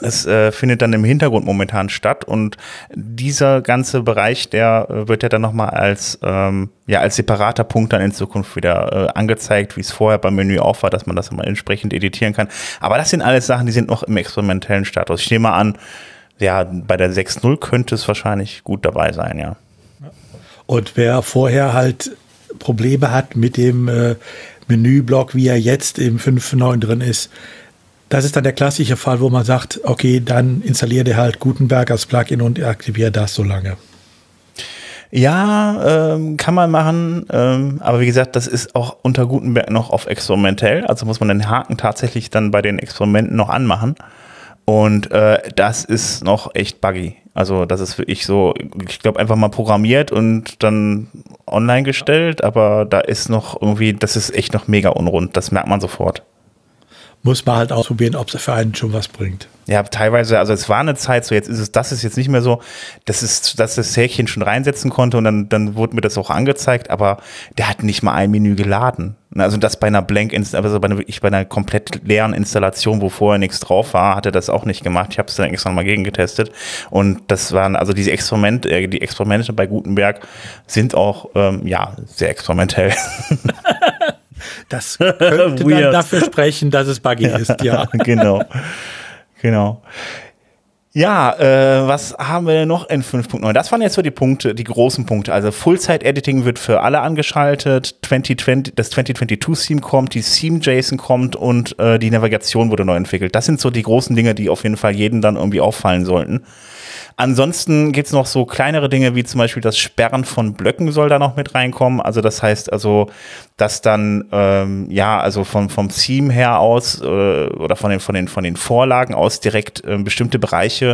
Das äh, findet dann im Hintergrund momentan statt und dieser ganze Bereich, der äh, wird ja dann nochmal als, ähm, ja, als separater Punkt dann in Zukunft wieder äh, angezeigt, wie es vorher beim Menü auch war, dass man das mal entsprechend editieren kann. Aber das sind alles Sachen, die sind noch im experimentellen Status. Ich nehme mal an, ja, bei der 6.0 könnte es wahrscheinlich gut dabei sein, ja. Und wer vorher halt Probleme hat mit dem äh, Menüblock, wie er jetzt im 5.9 drin ist, das ist dann der klassische Fall, wo man sagt, okay, dann installier dir halt Gutenberg als Plugin und aktiviere das so lange. Ja, ähm, kann man machen, ähm, aber wie gesagt, das ist auch unter Gutenberg noch auf experimentell, also muss man den Haken tatsächlich dann bei den Experimenten noch anmachen. Und äh, das ist noch echt buggy. Also das ist wirklich so, ich glaube, einfach mal programmiert und dann online gestellt, aber da ist noch irgendwie, das ist echt noch mega unrund, das merkt man sofort. Muss man halt ausprobieren, ob es für einen schon was bringt. Ja, teilweise, also es war eine Zeit so, jetzt ist es, das ist jetzt nicht mehr so, das ist, dass das Häkchen schon reinsetzen konnte und dann, dann wurde mir das auch angezeigt, aber der hat nicht mal ein Menü geladen. Also das bei einer Blank, also bei einer, wirklich bei einer komplett leeren Installation, wo vorher nichts drauf war, hat er das auch nicht gemacht. Ich habe es dann extra mal gegengetestet und das waren, also diese Experimente, äh, die Experimente bei Gutenberg sind auch, ähm, ja, sehr experimentell. Das könnte dann dafür sprechen, dass es buggy ist, ja. genau. Genau. Ja, äh, was haben wir noch in 5.9? Das waren jetzt so die Punkte, die großen Punkte. Also Full-Site-Editing wird für alle angeschaltet, 2020, das 2022-Theme kommt, die Theme-JSON kommt und äh, die Navigation wurde neu entwickelt. Das sind so die großen Dinge, die auf jeden Fall jeden dann irgendwie auffallen sollten. Ansonsten gibt's noch so kleinere Dinge, wie zum Beispiel das Sperren von Blöcken soll da noch mit reinkommen. Also das heißt also, dass dann ähm, ja also vom vom Theme her aus äh, oder von den von den von den Vorlagen aus direkt ähm, bestimmte Bereiche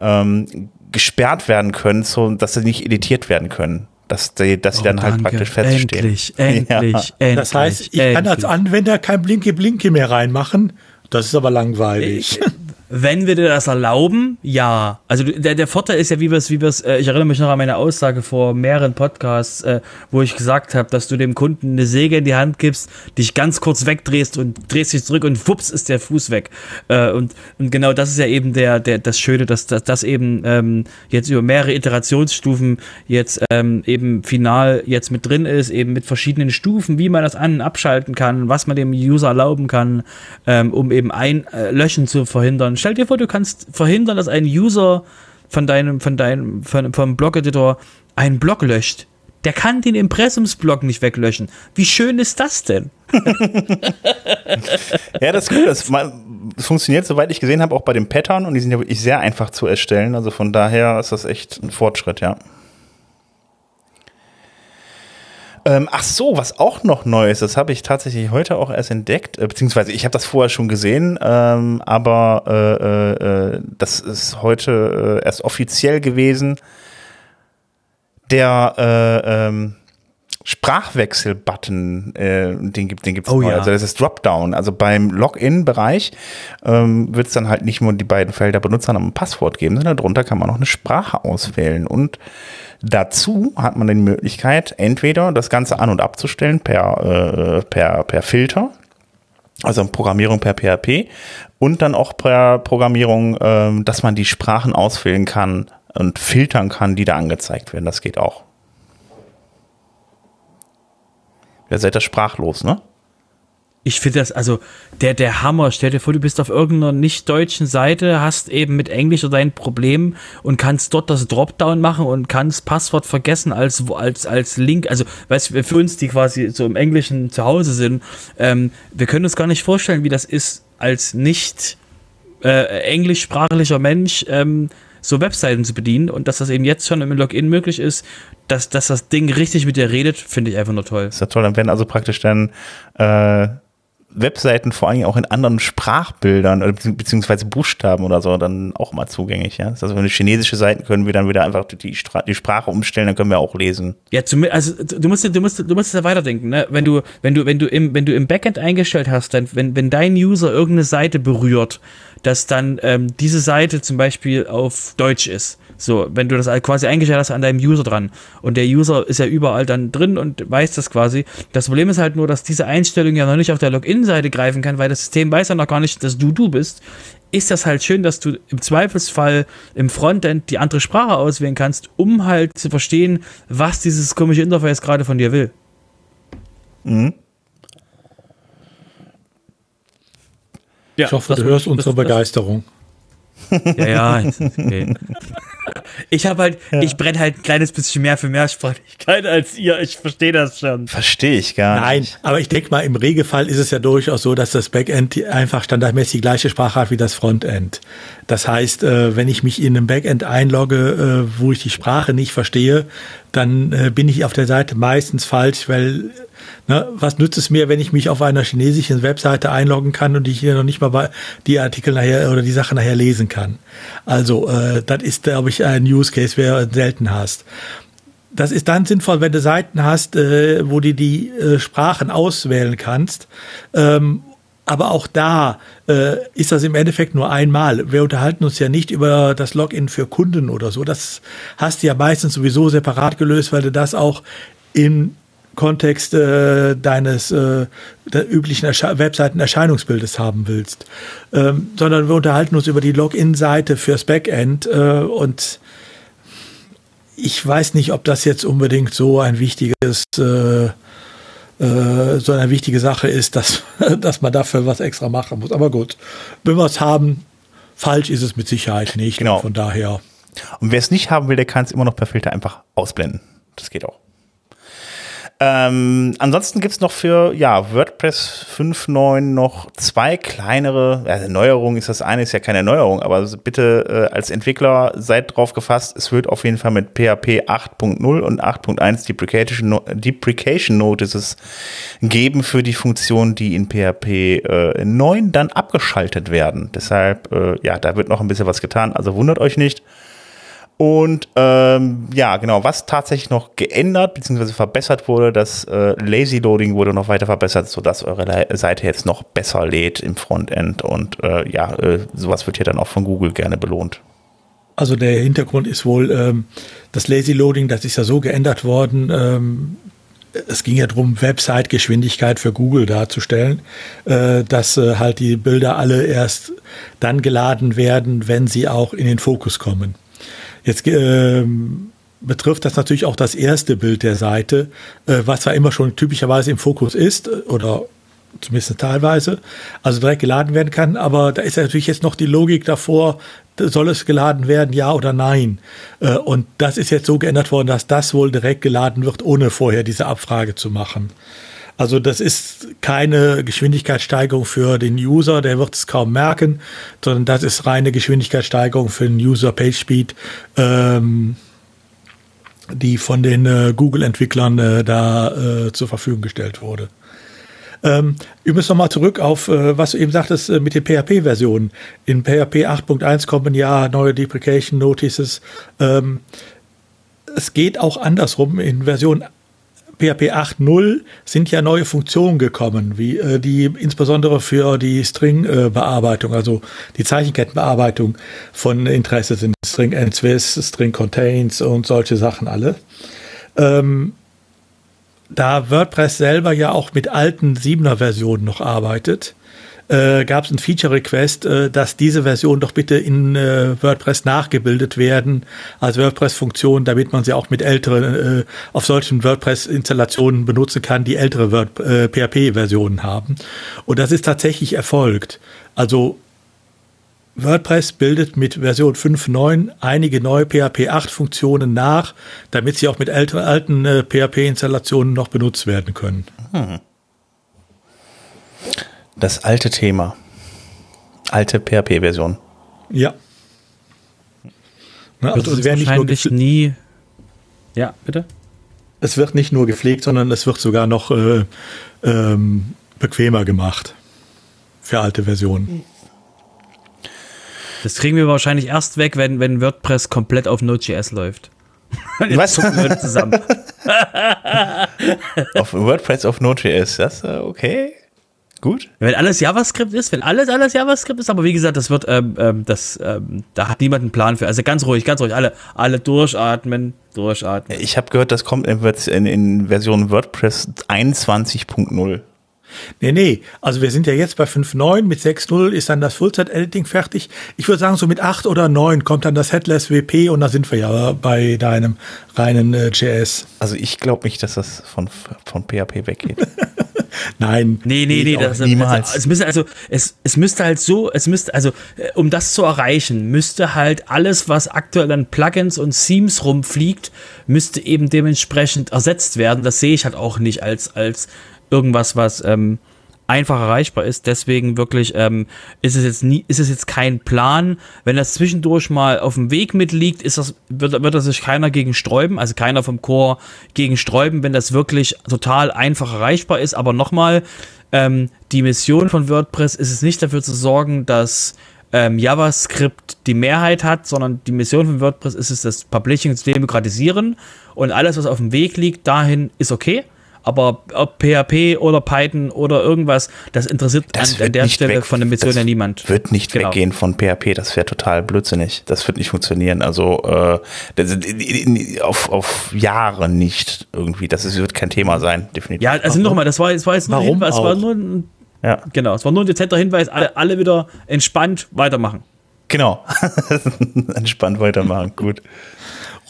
ähm, gesperrt werden können, so dass sie nicht editiert werden können. Dass, die, dass sie Oh, dann halt danke. praktisch feststehen. Endlich, endlich, Ja. endlich. Das heißt, ich kann als endlich. Anwender kein Blinke-Blinke mehr reinmachen. Das ist aber langweilig. Wenn wir dir das erlauben, ja. Also der, der Vorteil ist ja, wie wir es, wie wir es, äh, ich erinnere mich noch an meine Aussage vor mehreren Podcasts, äh, wo ich gesagt habe, dass du dem Kunden eine Säge in die Hand gibst, dich ganz kurz wegdrehst und drehst dich zurück und wups ist der Fuß weg. Äh, und, und genau das ist ja eben der, der, das Schöne, dass das dass eben ähm, jetzt über mehrere Iterationsstufen jetzt ähm, eben final jetzt mit drin ist, eben mit verschiedenen Stufen, wie man das an- und abschalten kann, was man dem User erlauben kann, ähm, um eben ein äh, Löschen zu verhindern stell dir vor, du kannst verhindern, dass ein User von deinem, von deinem, von, vom Blog-Editor einen Blog löscht. Der kann den Impressumsblock nicht weglöschen. Wie schön ist das denn? ja, das ist gut. Das, das funktioniert, soweit ich gesehen habe, auch bei den Pattern und die sind ja wirklich sehr einfach zu erstellen. Also von daher ist das echt ein Fortschritt, ja. Ähm, ach so, was auch noch neu ist, das habe ich tatsächlich heute auch erst entdeckt, äh, beziehungsweise ich habe das vorher schon gesehen, ähm, aber äh, äh, das ist heute äh, erst offiziell gewesen. Der äh, ähm, Sprachwechsel-Button, äh, den gibt den gibt's oh, ja. Also das ist Dropdown. Also beim Login-Bereich ähm, wird es dann halt nicht nur die beiden Felder Benutzernamen und Passwort geben, sondern darunter kann man noch eine Sprache auswählen und Dazu hat man die Möglichkeit, entweder das Ganze an- und abzustellen per, äh, per, per Filter, also Programmierung per PHP und dann auch per Programmierung, äh, dass man die Sprachen auswählen kann und filtern kann, die da angezeigt werden. Das geht auch. Ihr seid da sprachlos, ne? Ich finde das, also der, der Hammer. Stell dir vor, du bist auf irgendeiner nicht deutschen Seite, hast eben mit Englisch dein Problem und kannst dort das Dropdown machen und kannst Passwort vergessen als, als, als Link. Also, weißt du, für uns, die quasi so im Englischen zu Hause sind, ähm, wir können uns gar nicht vorstellen, wie das ist, als nicht äh, englischsprachlicher Mensch ähm, so Webseiten zu bedienen und dass das eben jetzt schon im Login möglich ist, dass, dass das Ding richtig mit dir redet, finde ich einfach nur toll. ist ja toll. Dann werden also praktisch dann äh, Webseiten vor allem auch in anderen Sprachbildern beziehungsweise Buchstaben oder so dann auch mal zugänglich. Ja? Also wenn wir chinesische Seiten können wir dann wieder einfach die, die Sprache umstellen, dann können wir auch lesen. Ja, zum, also du musst du musst du musst ja weiterdenken. Ne? Wenn du wenn du wenn du im wenn du im Backend eingestellt hast, dann wenn wenn dein User irgendeine Seite berührt, dass dann ähm, diese Seite zum Beispiel auf Deutsch ist so, wenn du das quasi eingestellt hast an deinem User dran und der User ist ja überall dann drin und weiß das quasi. Das Problem ist halt nur, dass diese Einstellung ja noch nicht auf der Login-Seite greifen kann, weil das System weiß ja noch gar nicht, dass du du bist. Ist das halt schön, dass du im Zweifelsfall im Frontend die andere Sprache auswählen kannst, um halt zu verstehen, was dieses komische Interface gerade von dir will. Mhm. Ja, ich hoffe, du hörst unsere Begeisterung. Ja, ja. Okay. Ich habe halt, ja. ich brenne halt ein kleines bisschen mehr für Mehrsprachigkeit als ihr. Ich verstehe das schon. Verstehe ich gar nicht. Nein, aber ich denke mal, im Regelfall ist es ja durchaus so, dass das Backend einfach standardmäßig die gleiche Sprache hat wie das Frontend. Das heißt, äh, wenn ich mich in einem Backend einlogge, äh, wo ich die Sprache nicht verstehe, dann äh, bin ich auf der Seite meistens falsch, weil Ne, was nützt es mir, wenn ich mich auf einer chinesischen Webseite einloggen kann und ich hier noch nicht mal die Artikel nachher oder die Sache nachher lesen kann? Also, äh, das ist, glaube ich, ein Use Case, wer selten hast. Das ist dann sinnvoll, wenn du Seiten hast, äh, wo du die äh, Sprachen auswählen kannst. Ähm, aber auch da äh, ist das im Endeffekt nur einmal. Wir unterhalten uns ja nicht über das Login für Kunden oder so. Das hast du ja meistens sowieso separat gelöst, weil du das auch in Kontext äh, deines äh, üblichen Ersche Webseiten-Erscheinungsbildes haben willst, ähm, sondern wir unterhalten uns über die Login-Seite fürs Backend äh, und ich weiß nicht, ob das jetzt unbedingt so ein wichtiges äh, äh, so eine wichtige Sache ist, dass, dass man dafür was extra machen muss. Aber gut, wenn wir es haben, falsch ist es mit Sicherheit nicht. Genau. Von daher. Und wer es nicht haben will, der kann es immer noch per Filter einfach ausblenden. Das geht auch. Ähm, ansonsten gibt's noch für ja, WordPress 5.9 noch zwei kleinere, also Neuerungen ist das eine, ist ja keine Neuerung, aber bitte äh, als Entwickler seid drauf gefasst, es wird auf jeden Fall mit PHP 8.0 und 8.1 Deprecation, Deprecation Notices geben für die Funktionen, die in PHP äh, 9 dann abgeschaltet werden. Deshalb, äh, ja, da wird noch ein bisschen was getan, also wundert euch nicht. Und ähm, ja, genau, was tatsächlich noch geändert bzw. verbessert wurde, das äh, Lazy Loading wurde noch weiter verbessert, sodass eure Seite jetzt noch besser lädt im Frontend. Und äh, ja, äh, sowas wird hier dann auch von Google gerne belohnt. Also der Hintergrund ist wohl, ähm, das Lazy Loading, das ist ja so geändert worden. Ähm, es ging ja darum, Website-Geschwindigkeit für Google darzustellen, äh, dass äh, halt die Bilder alle erst dann geladen werden, wenn sie auch in den Fokus kommen. Jetzt äh, betrifft das natürlich auch das erste Bild der Seite, äh, was ja immer schon typischerweise im Fokus ist äh, oder zumindest teilweise, also direkt geladen werden kann. Aber da ist natürlich jetzt noch die Logik davor, soll es geladen werden, ja oder nein? Äh, und das ist jetzt so geändert worden, dass das wohl direkt geladen wird, ohne vorher diese Abfrage zu machen. Also das ist keine Geschwindigkeitssteigerung für den User, der wird es kaum merken, sondern das ist reine Geschwindigkeitssteigerung für den User Page Speed, ähm, die von den äh, Google-Entwicklern äh, da äh, zur Verfügung gestellt wurde. Ähm, übrigens nochmal zurück auf, äh, was du eben sagtest äh, mit den PHP-Versionen. In PHP 8.1 kommen ja neue Deprecation Notices. Ähm, es geht auch andersrum. In Version PHP 8.0 sind ja neue Funktionen gekommen, wie äh, die insbesondere für die String-Bearbeitung, also die Zeichenkettenbearbeitung von Interesse sind. String ends String contains und solche Sachen alle. Ähm, da WordPress selber ja auch mit alten 7er Versionen noch arbeitet, äh, gab es ein Feature-Request, äh, dass diese Version doch bitte in äh, WordPress nachgebildet werden als WordPress-Funktion, damit man sie auch mit älteren, äh, auf solchen WordPress-Installationen benutzen kann, die ältere Word äh, PHP-Versionen haben. Und das ist tatsächlich erfolgt. Also WordPress bildet mit Version 5.9 einige neue PHP 8 Funktionen nach, damit sie auch mit älteren, alten äh, PHP-Installationen noch benutzt werden können. Hm. Das alte Thema. Alte PHP-Version. Ja. Na, also es werden nicht nur nie. Ja, bitte? Es wird nicht nur gepflegt, sondern es wird sogar noch äh, ähm, bequemer gemacht für alte Versionen. Das kriegen wir wahrscheinlich erst weg, wenn, wenn WordPress komplett auf Node.js läuft. Was? zusammen. auf WordPress auf Node.js, das äh, okay. Gut. Wenn alles JavaScript ist, wenn alles, alles JavaScript ist, aber wie gesagt, das wird, ähm, ähm, das, ähm, da hat niemand einen Plan für. Also ganz ruhig, ganz ruhig, alle, alle durchatmen, durchatmen. Ich habe gehört, das kommt in, in Version WordPress 21.0. Nee, nee, also wir sind ja jetzt bei 5.9, mit 6.0 ist dann das Fullzeit-Editing fertig. Ich würde sagen, so mit 8 oder 9 kommt dann das Headless WP und da sind wir ja bei deinem reinen äh, JS. Also ich glaube nicht, dass das von, von PHP weggeht. Nein. Nee, nee, nee, das, niemals. Also, es müsste also es, es müsste halt so, es müsste also äh, um das zu erreichen, müsste halt alles, was aktuell an Plugins und Themes rumfliegt, müsste eben dementsprechend ersetzt werden. Das sehe ich halt auch nicht als als irgendwas, was ähm, einfach erreichbar ist. Deswegen wirklich ähm, ist es jetzt nie, ist es jetzt kein Plan. Wenn das zwischendurch mal auf dem Weg mitliegt, ist das, wird, wird da sich keiner gegen sträuben, also keiner vom Chor gegen sträuben, wenn das wirklich total einfach erreichbar ist. Aber nochmal, ähm, die Mission von WordPress ist es nicht dafür zu sorgen, dass ähm, JavaScript die Mehrheit hat, sondern die Mission von WordPress ist es, das Publishing zu demokratisieren und alles, was auf dem Weg liegt, dahin ist okay. Aber ob PHP oder Python oder irgendwas, das interessiert das an, an, der Stelle weg, von der Mission ja niemand. Wird nicht genau. weggehen von PHP, das wäre total blödsinnig. Das wird nicht funktionieren. Also äh, das, auf, auf Jahre nicht irgendwie. Das ist, wird kein Thema sein, definitiv. Ja, also nochmal, das war, das war jetzt nur Warum ein Hinweis, war nur ein, ja. Genau, es war nur ein dezenter Hinweis, alle, alle wieder entspannt weitermachen. Genau. entspannt weitermachen, gut.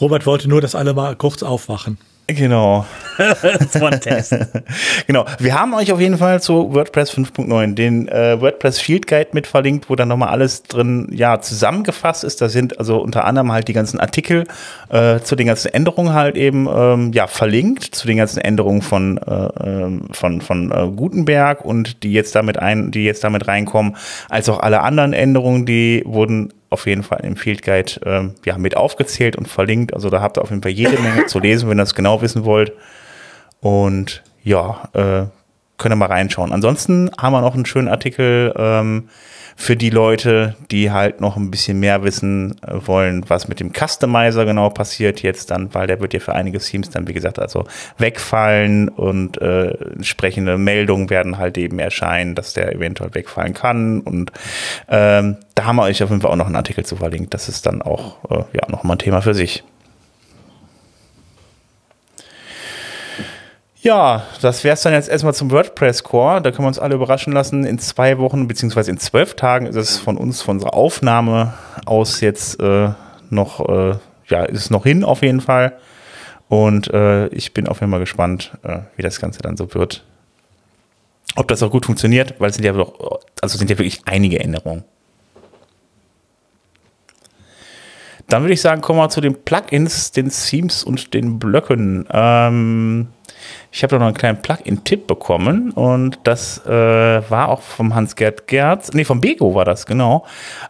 Robert wollte nur, dass alle mal kurz aufwachen. Genau. das war ein Test. genau. Wir haben euch auf jeden Fall zu WordPress 5.9 den äh, WordPress Field Guide mit verlinkt, wo dann nochmal alles drin ja zusammengefasst ist. Da sind also unter anderem halt die ganzen Artikel äh, zu den ganzen Änderungen halt eben ähm, ja verlinkt, zu den ganzen Änderungen von äh, ähm, von von äh, Gutenberg und die jetzt damit ein, die jetzt damit reinkommen, als auch alle anderen Änderungen, die wurden auf jeden Fall im Field Guide ähm, ja, mit aufgezählt und verlinkt. Also da habt ihr auf jeden Fall jede Menge zu lesen, wenn ihr das genau wissen wollt. Und ja, äh, könnt ihr mal reinschauen. Ansonsten haben wir noch einen schönen Artikel ähm, für die Leute, die halt noch ein bisschen mehr wissen äh, wollen, was mit dem Customizer genau passiert jetzt dann, weil der wird ja für einige Themes dann, wie gesagt, also wegfallen und äh, entsprechende Meldungen werden halt eben erscheinen, dass der eventuell wegfallen kann. Und ähm, da haben wir euch auf jeden Fall auch noch einen Artikel zu verlinkt. Das ist dann auch äh, ja nochmal ein Thema für sich. Ja, das wäre es dann jetzt erstmal zum WordPress Core. Da können wir uns alle überraschen lassen. In zwei Wochen beziehungsweise in zwölf Tagen ist es von uns, von unserer Aufnahme aus jetzt äh, noch, äh, ja, ist es noch hin auf jeden Fall. Und äh, ich bin auf jeden Fall gespannt, äh, wie das Ganze dann so wird. Ob das auch gut funktioniert, weil es sind ja doch, also sind ja wirklich einige Änderungen. Dann würde ich sagen, kommen wir zu den Plugins, den Themes und den Blöcken. Ähm, ich habe da noch einen kleinen Plugin-Tipp bekommen und das äh, war auch vom Hans-Gerd Gerz, nee, vom Bego war das, genau,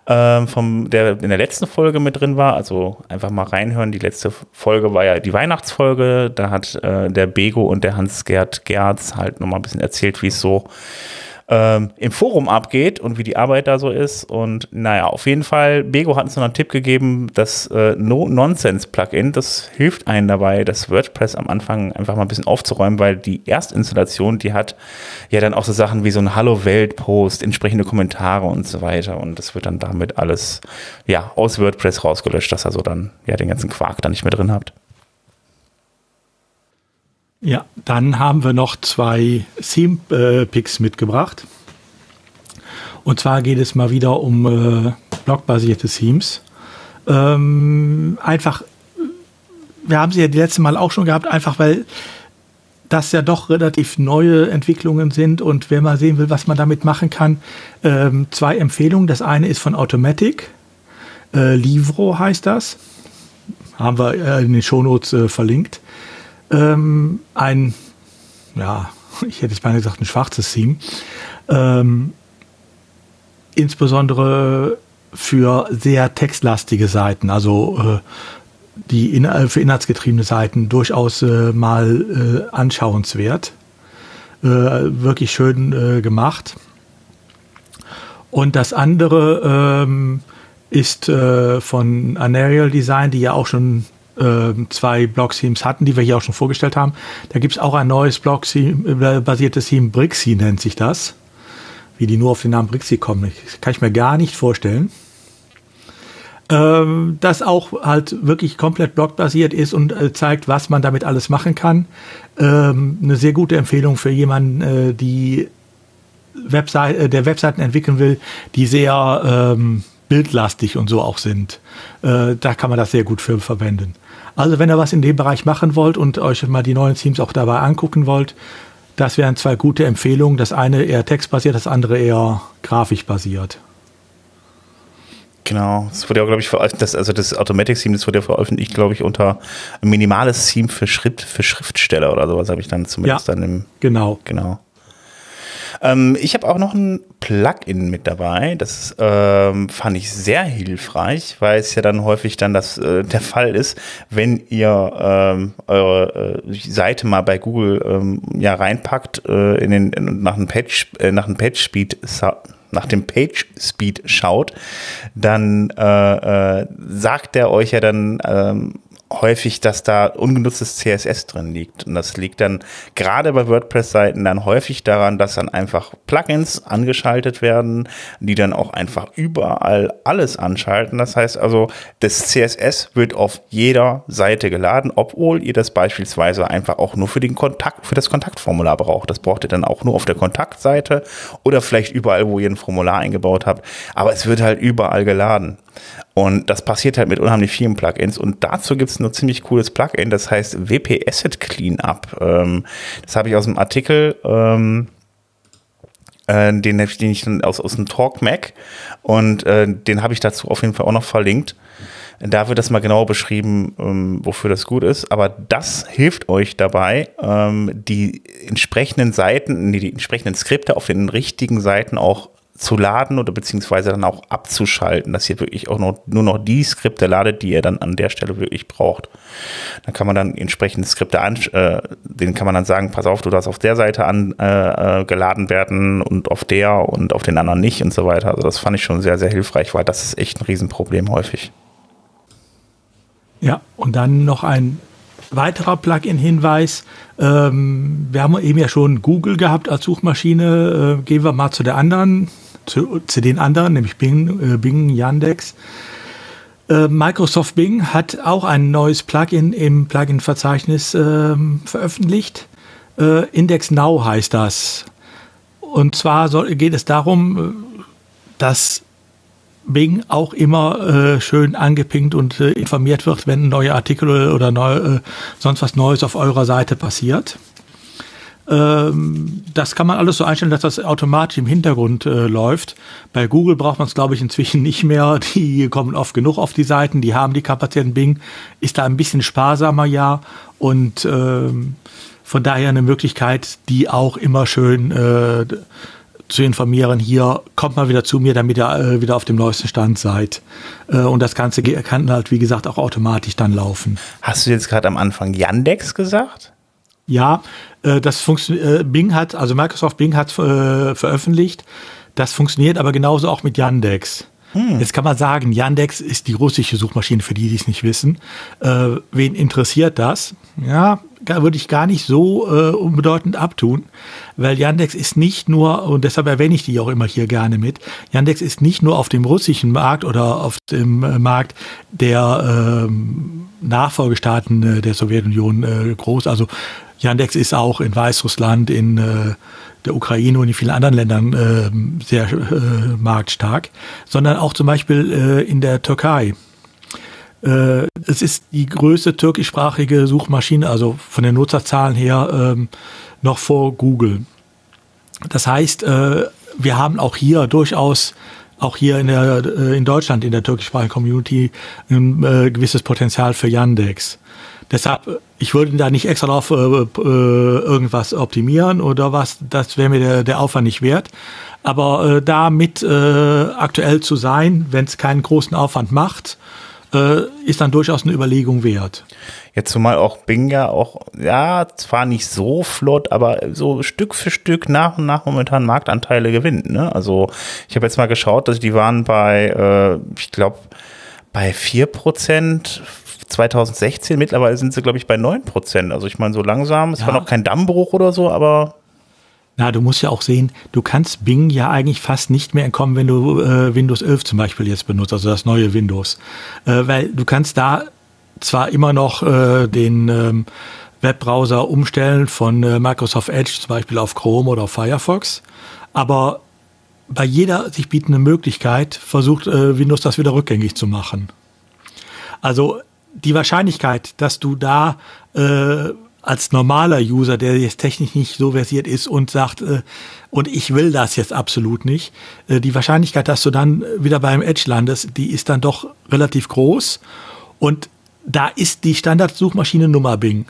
ähm, vom, der in der letzten Folge mit drin war, also einfach mal reinhören, die letzte Folge war ja die Weihnachtsfolge, da hat äh, der Bego und der Hans-Gerd Gerz halt nochmal ein bisschen erzählt, wie es so ähm, im Forum abgeht und wie die Arbeit da so ist. Und naja, auf jeden Fall, Bego hat uns noch einen Tipp gegeben, das äh, No-Nonsense-Plugin, das hilft einen dabei, das WordPress am Anfang einfach mal ein bisschen aufzuräumen, weil die Erstinstallation, die hat ja dann auch so Sachen wie so ein Hallo-Welt-Post, entsprechende Kommentare und so weiter. Und das wird dann damit alles ja aus WordPress rausgelöscht, dass ihr so dann ja den ganzen Quark da nicht mehr drin habt. Ja, dann haben wir noch zwei Theme-Picks mitgebracht. Und zwar geht es mal wieder um äh, blockbasierte Themes. Ähm, einfach, wir haben sie ja die letzte Mal auch schon gehabt, einfach weil das ja doch relativ neue Entwicklungen sind und wer mal sehen will, was man damit machen kann, ähm, zwei Empfehlungen. Das eine ist von Automatic, äh, Livro heißt das, haben wir äh, in den Shownotes äh, verlinkt ähm, ein, ja, ich hätte jetzt mal gesagt, ein schwarzes Theme. Ähm, insbesondere für sehr textlastige Seiten, also äh, die in, für inhaltsgetriebene Seiten durchaus äh, mal äh, anschauenswert. Äh, wirklich schön äh, gemacht. Und das andere ähm, ist äh, von Anarial Design, die ja auch schon äh, zwei Block-Themes hatten, die wir hier auch schon vorgestellt haben. Da gibt es auch ein neues Block-basiertes Theme, Brixie nennt sich das. Wie die nur auf den Namen Brixie kommen, kann ich mir gar nicht vorstellen. Ähm, das auch halt wirklich komplett blockbasiert ist und äh, zeigt, was man damit alles machen kann. Ähm, eine sehr gute Empfehlung für jemanden, äh, die Webseite, äh, der Webseiten entwickeln will, die sehr ähm, bildlastig und so auch sind. Äh, da kann man das sehr gut für verwenden. Also wenn ihr was in dem Bereich machen wollt und euch mal die neuen Teams auch dabei angucken wollt, das wären zwei gute Empfehlungen. Das eine eher textbasiert, das andere eher grafisch basiert. Genau, das wurde ja, glaube ich, veröffentlicht, also das Automatic-Theme, das wurde ja veröffentlicht, glaube ich, unter ein minimales Theme für, Schrift, für Schriftsteller oder sowas, habe ich dann zumindest ja, dann im. Genau. Genau. Ähm, ich habe auch noch ein Plugin mit dabei. Das ähm, fand ich sehr hilfreich, weil es ja dann häufig dann das äh, der Fall ist, wenn ihr ähm, eure äh, Seite mal bei Google ähm, ja reinpackt äh, in den in, nach einem Page äh, nach einem Page Speed nach dem Page Speed schaut, dann äh, äh, sagt er euch ja dann ähm, häufig, dass da ungenutztes CSS drin liegt. Und das liegt dann gerade bei WordPress-Seiten dann häufig daran, dass dann einfach Plugins angeschaltet werden, die dann auch einfach überall alles anschalten. Das heißt also, das CSS wird auf jeder Seite geladen, obwohl ihr das beispielsweise einfach auch nur für den Kontakt, für das Kontaktformular braucht. Das braucht ihr dann auch nur auf der Kontaktseite oder vielleicht überall, wo ihr ein Formular eingebaut habt. Aber es wird halt überall geladen. Und das passiert halt mit unheimlich vielen Plugins. Und dazu gibt es ein ziemlich cooles Plugin, das heißt WP Asset Cleanup. Ähm, das habe ich aus dem Artikel, ähm, äh, den, den ich aus, aus dem Talk Mac und äh, den habe ich dazu auf jeden Fall auch noch verlinkt. Da wird das mal genau beschrieben, ähm, wofür das gut ist. Aber das hilft euch dabei, ähm, die entsprechenden Seiten, die, die entsprechenden Skripte auf den richtigen Seiten auch zu laden oder beziehungsweise dann auch abzuschalten, dass ihr wirklich auch noch, nur noch die Skripte ladet, die ihr dann an der Stelle wirklich braucht. Dann kann man dann entsprechende Skripte an, äh, den kann man dann sagen, pass auf, du darfst auf der Seite an äh, äh, geladen werden und auf der und auf den anderen nicht und so weiter. Also das fand ich schon sehr, sehr hilfreich, weil das ist echt ein Riesenproblem häufig. Ja, und dann noch ein weiterer Plugin-Hinweis. Ähm, wir haben eben ja schon Google gehabt als Suchmaschine. Äh, gehen wir mal zu der anderen, zu, zu den anderen, nämlich Bing, äh, Bing Yandex. Äh, Microsoft Bing hat auch ein neues Plugin im Plugin-Verzeichnis ähm, veröffentlicht. Äh, Index Now heißt das. Und zwar soll, geht es darum, äh, dass Bing auch immer äh, schön angepinkt und äh, informiert wird, wenn neue Artikel oder neu, äh, sonst was Neues auf eurer Seite passiert. Ähm, das kann man alles so einstellen, dass das automatisch im Hintergrund äh, läuft. Bei Google braucht man es, glaube ich, inzwischen nicht mehr. Die kommen oft genug auf die Seiten, die haben die Kapazitäten. Bing ist da ein bisschen sparsamer, ja. Und ähm, von daher eine Möglichkeit, die auch immer schön äh, zu informieren, hier kommt mal wieder zu mir, damit ihr äh, wieder auf dem neuesten Stand seid. Äh, und das Ganze kann halt, wie gesagt, auch automatisch dann laufen. Hast du jetzt gerade am Anfang Yandex gesagt? Ja, das funktioniert, äh, Bing hat, also Microsoft Bing hat äh, veröffentlicht, das funktioniert aber genauso auch mit Yandex. Hm. Jetzt kann man sagen, Yandex ist die russische Suchmaschine, für die, die es nicht wissen. Äh, wen interessiert das? Ja, würde ich gar nicht so äh, unbedeutend abtun, weil Yandex ist nicht nur, und deshalb erwähne ich die auch immer hier gerne mit, Yandex ist nicht nur auf dem russischen Markt oder auf dem äh, Markt der ähm, Nachfolgestaaten äh, der Sowjetunion äh, groß. Also Yandex ist auch in Weißrussland, in äh, der Ukraine und in vielen anderen Ländern äh, sehr äh, marktstark, sondern auch zum Beispiel äh, in der Türkei. Äh, es ist die größte türkischsprachige Suchmaschine, also von den Nutzerzahlen her ähm, noch vor Google. Das heißt, äh, wir haben auch hier durchaus auch hier in, der, äh, in Deutschland in der türkischsprachigen Community ein äh, gewisses Potenzial für Yandex. Deshalb, ich würde da nicht extra drauf äh, äh, irgendwas optimieren oder was, das wäre mir der, der Aufwand nicht wert. Aber äh, da mit äh, aktuell zu sein, wenn es keinen großen Aufwand macht, äh, ist dann durchaus eine Überlegung wert. Jetzt zumal auch Bing ja auch, ja, zwar nicht so flott, aber so Stück für Stück nach und nach momentan Marktanteile gewinnt. Ne? Also ich habe jetzt mal geschaut, dass die waren bei, äh, ich glaube, bei vier Prozent 2016. Mittlerweile sind sie, glaube ich, bei 9 Prozent. Also ich meine, so langsam, es ja. war noch kein Dammbruch oder so, aber. Na, du musst ja auch sehen, du kannst Bing ja eigentlich fast nicht mehr entkommen, wenn du äh, Windows 11 zum Beispiel jetzt benutzt, also das neue Windows. Äh, weil du kannst da zwar immer noch äh, den ähm, Webbrowser umstellen von äh, Microsoft Edge zum Beispiel auf Chrome oder auf Firefox, aber bei jeder sich bietenden Möglichkeit versucht äh, Windows das wieder rückgängig zu machen. Also die Wahrscheinlichkeit, dass du da äh, als normaler User, der jetzt technisch nicht so versiert ist und sagt, äh, und ich will das jetzt absolut nicht, äh, die Wahrscheinlichkeit, dass du dann wieder beim Edge landest, die ist dann doch relativ groß. Und da ist die Standardsuchmaschine Nummer Bing.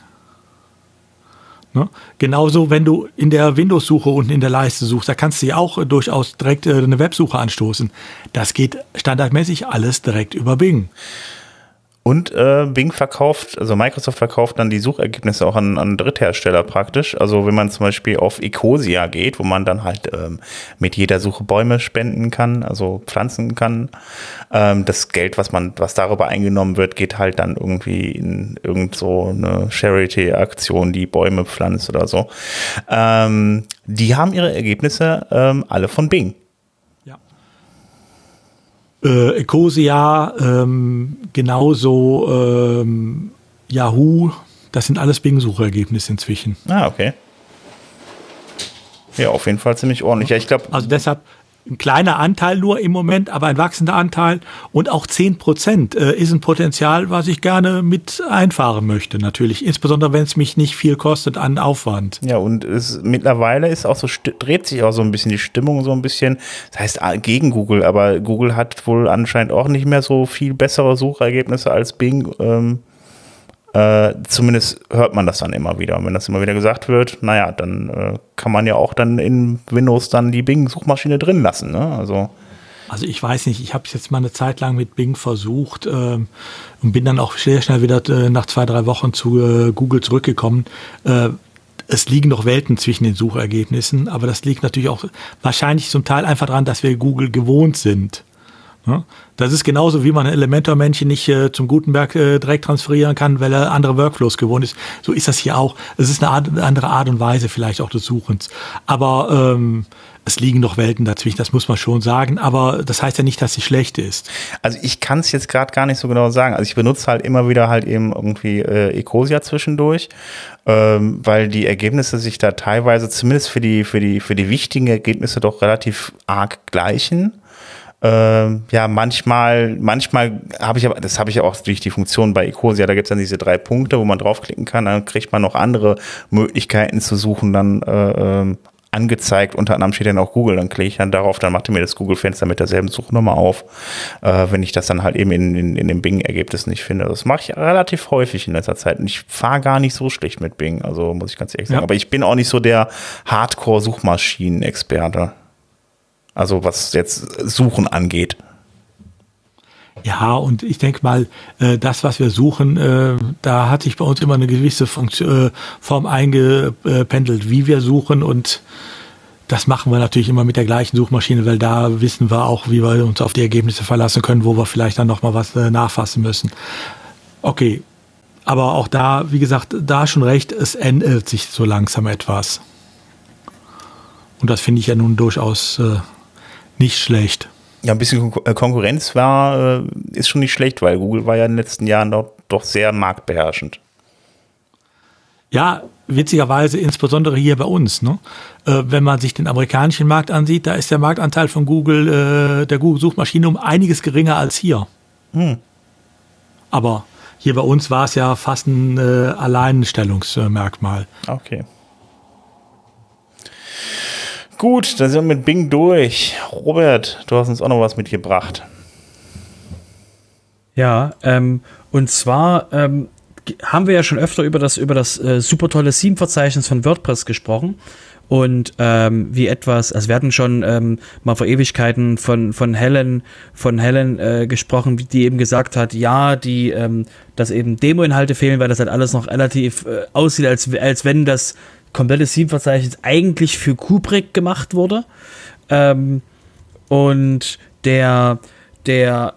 Ne? Genauso, wenn du in der Windows-Suche unten in der Leiste suchst, da kannst du ja auch durchaus direkt äh, eine Websuche anstoßen. Das geht standardmäßig alles direkt über Bing. Und äh, Bing verkauft, also Microsoft verkauft dann die Suchergebnisse auch an, an Dritthersteller praktisch. Also wenn man zum Beispiel auf Ecosia geht, wo man dann halt ähm, mit jeder Suche Bäume spenden kann, also pflanzen kann, ähm, das Geld, was man, was darüber eingenommen wird, geht halt dann irgendwie in irgend so eine Charity-Aktion, die Bäume pflanzt oder so. Ähm, die haben ihre Ergebnisse ähm, alle von Bing äh, Ecosia, ähm, genauso ähm, Yahoo, das sind alles Bing-Suchergebnisse inzwischen. Ah, okay. Ja, auf jeden Fall ziemlich ordentlich. Ja, ich glaube. Also deshalb, ein kleiner Anteil nur im Moment, aber ein wachsender Anteil. Und auch 10 Prozent äh, ist ein Potenzial, was ich gerne mit einfahren möchte, natürlich. Insbesondere, wenn es mich nicht viel kostet an Aufwand. Ja, und es, mittlerweile ist auch so, dreht sich auch so ein bisschen die Stimmung so ein bisschen. Das heißt, ah, gegen Google, aber Google hat wohl anscheinend auch nicht mehr so viel bessere Suchergebnisse als Bing. Ähm, Äh, zumindest hört man das dann immer wieder. Und wenn das immer wieder gesagt wird, naja, dann äh, kann man ja auch dann in Windows dann die Bing-Suchmaschine drin lassen. Ne? Also also ich weiß nicht, ich habe es jetzt mal eine Zeit lang mit Bing versucht ähm, und bin dann auch sehr schnell wieder äh, nach zwei, drei Wochen zu äh, Google zurückgekommen. Äh, es liegen noch Welten zwischen den Suchergebnissen, aber das liegt natürlich auch wahrscheinlich zum Teil einfach daran, dass wir Google gewohnt sind. Das ist genauso, wie man ein Elementor-Männchen nicht äh, zum Gutenberg äh, direkt transferieren kann, weil er andere Workflows gewohnt ist. So ist das hier auch. Es ist eine, Art, andere Art und Weise vielleicht auch des Suchens. Aber ähm, es liegen noch Welten dazwischen, das muss man schon sagen. Aber das heißt ja nicht, dass sie schlecht ist. Also ich kann es jetzt gerade gar nicht so genau sagen. Also ich benutze halt immer wieder halt eben irgendwie äh, Ecosia zwischendurch, ähm, weil die Ergebnisse sich da teilweise zumindest für die für die für die wichtigen Ergebnisse doch relativ arg gleichen. Ähm, ja, manchmal, manchmal habe ich aber, das habe ich auch durch die Funktion bei Ecosia, da gibt es dann diese drei Punkte, wo man draufklicken kann, dann kriegt man noch andere Möglichkeiten zu suchen, dann äh, ähm, angezeigt. Unter anderem steht dann auch Google. Dann klicke ich dann darauf, dann macht er mir das Google-Fenster mit derselben Suchnummer auf, äh, wenn ich das dann halt eben in, in, in dem Bing-Ergebnis nicht finde. Das mache ich relativ häufig in letzter Zeit. Und ich fahre gar nicht so schlecht mit Bing, also muss ich ganz ehrlich sagen. Ja. Aber ich bin auch nicht so der Hardcore-Suchmaschinen-Experte. Also was jetzt Suchen angeht. Ja, und ich denke mal, äh, das, was wir suchen, äh, da hat sich bei uns immer eine gewisse Funktion, äh, Form eingependelt, wie wir suchen. Und das machen wir natürlich immer mit der gleichen Suchmaschine, weil da wissen wir auch, wie wir uns auf die Ergebnisse verlassen können, wo wir vielleicht dann nochmal was nachfassen müssen. Okay, aber auch da, wie gesagt, da schon recht, es ändert sich so langsam etwas. Und das finde ich ja nun durchaus nicht schlecht. Ja, ein bisschen äh, Konkurrenz war, äh, ist schon nicht schlecht, weil Google war ja in den letzten Jahren doch, doch sehr marktbeherrschend. Ja, witzigerweise insbesondere hier bei uns. Ne? Äh, wenn man sich den amerikanischen Markt ansieht, da ist der Marktanteil von Google, äh, der Google-Suchmaschine um einiges geringer als hier. Hm. Aber hier bei uns war es ja fast ein äh, Alleinstellungsmerkmal. Okay. Gut, dann sind wir mit Bing durch. Robert, du hast uns auch noch was mitgebracht. Ja, ähm, und zwar ähm, haben wir ja schon öfter über das, über das äh, super tolle Theme-Verzeichnis von WordPress gesprochen. Und ähm, wie etwas, also wir hatten schon ähm, mal vor Ewigkeiten von, von Helen, von Helen äh, gesprochen, die eben gesagt hat, ja, die, ähm, dass eben Demo-Inhalte fehlen, weil das halt alles noch relativ äh, aussieht, als, als wenn das komplette Theme-Verzeichnis eigentlich für Kubrick gemacht wurde. Ähm, und der, der,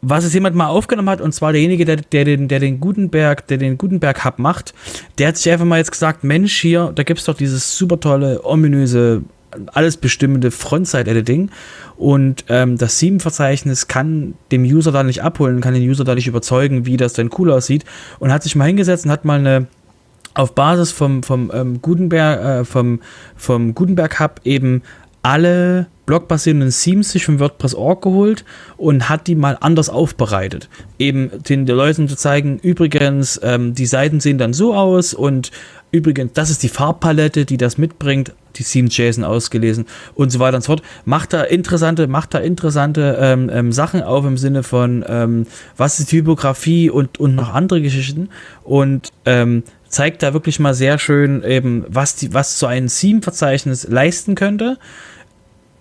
was es jemand mal aufgenommen hat, und zwar derjenige, der, der, den, der den Gutenberg, der den Gutenberg Hub macht, der hat sich einfach mal jetzt gesagt, Mensch, hier, da gibt es doch dieses super tolle, ominöse, alles bestimmende Frontside-Editing und ähm, das Theme-Verzeichnis kann dem User da nicht abholen, kann den User da nicht überzeugen, wie das denn cool aussieht und hat sich mal hingesetzt und hat mal eine auf Basis vom, vom ähm, Gutenberg, äh, vom, vom Gutenberg Hub eben alle blockbasierenden Themes sich von WordPress.org geholt und hat die mal anders aufbereitet. Eben den, den Leuten zu zeigen, übrigens, ähm, die Seiten sehen dann so aus und übrigens, das ist die Farbpalette, die das mitbringt, die Themes JSON ausgelesen und so weiter und so fort. Macht da interessante, macht da interessante ähm, ähm, Sachen auf im Sinne von, ähm, was ist Typografie und, und noch andere Geschichten und ähm, zeigt da wirklich mal sehr schön eben, was, die, was so ein Theme-Verzeichnis leisten könnte.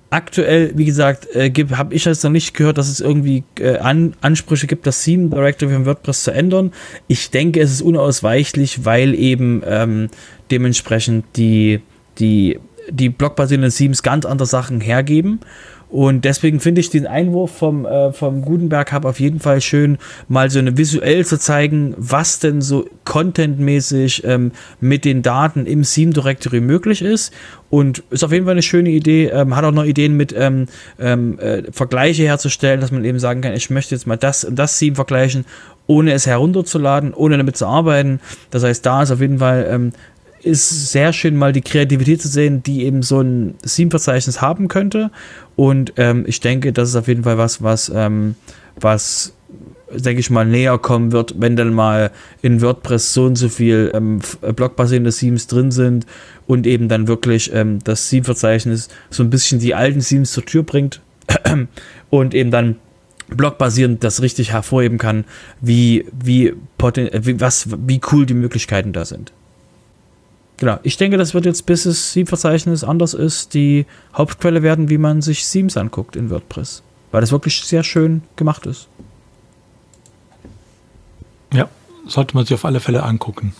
Aktuell, wie gesagt, äh, habe ich jetzt noch nicht gehört, dass es irgendwie äh, An Ansprüche gibt, das Theme Directory von WordPress zu ändern. Ich denke, es ist unausweichlich, weil eben ähm, dementsprechend die, die, die blockbasierenden Themes ganz andere Sachen hergeben. Und deswegen finde ich den Einwurf vom, äh, vom Gutenberg Hub auf jeden Fall schön, mal so eine visuell zu zeigen, was denn so contentmäßig ähm, mit den Daten im Theme Directory möglich ist. Und ist auf jeden Fall eine schöne Idee. Ähm, hat auch noch Ideen mit ähm, ähm, äh, Vergleiche herzustellen, dass man eben sagen kann, ich möchte jetzt mal das und das Theme vergleichen, ohne es herunterzuladen, ohne damit zu arbeiten. Das heißt, da ist auf jeden Fall ähm, ist sehr schön, mal die Kreativität zu sehen, die eben so ein Theme-Verzeichnis haben könnte. Und ähm, ich denke, das ist auf jeden Fall was, was, ähm, was denke ich mal, näher kommen wird, wenn dann mal in WordPress so und so viel ähm, blockbasierende Themes drin sind und eben dann wirklich ähm, das Theme-Verzeichnis so ein bisschen die alten Themes zur Tür bringt und eben dann blockbasierend das richtig hervorheben kann, wie, wie, wie, was, wie cool die Möglichkeiten da sind. Genau, ich denke, das wird jetzt, bis das Theme-Verzeichnis anders ist, die Hauptquelle werden, wie man sich Themes anguckt in WordPress. Weil das wirklich sehr schön gemacht ist. Ja, sollte man sich auf alle Fälle angucken.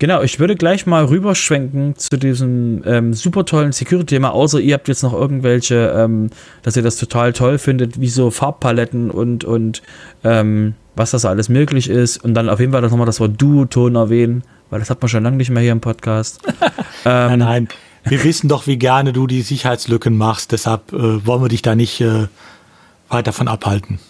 Genau, ich würde gleich mal rüberschwenken zu diesem ähm, super tollen Security-Thema, außer ihr habt jetzt noch irgendwelche, ähm, dass ihr das total toll findet, wie so Farbpaletten und, und ähm, was das alles möglich ist. Und dann auf jeden Fall nochmal das Wort Duoton erwähnen, weil das hat man schon lange nicht mehr hier im Podcast. nein, ähm, nein. Wir wissen doch, wie gerne du die Sicherheitslücken machst, deshalb äh, wollen wir dich da nicht äh, weiter von abhalten.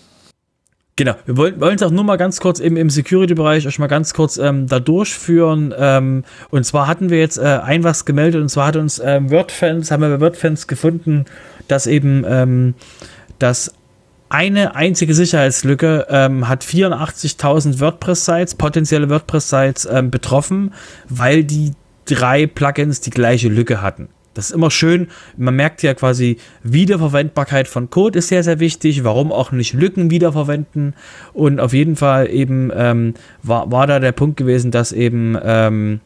Genau, wir wollen es auch nur mal ganz kurz im, im Security-Bereich euch mal ganz kurz ähm, da durchführen. Ähm, und zwar hatten wir jetzt äh, ein was gemeldet und zwar hat uns ähm, WordFans, haben wir bei WordFans gefunden, dass eben ähm, dass eine einzige Sicherheitslücke ähm, hat 84.000 WordPress-Sites, potenzielle WordPress-Sites ähm, betroffen, weil die drei Plugins die gleiche Lücke hatten. Das ist immer schön. Man merkt ja quasi, Wiederverwendbarkeit von Code ist sehr, sehr wichtig. Warum auch nicht Lücken wiederverwenden? Und auf jeden Fall eben ähm, war, war da der Punkt gewesen, dass eben, ähm,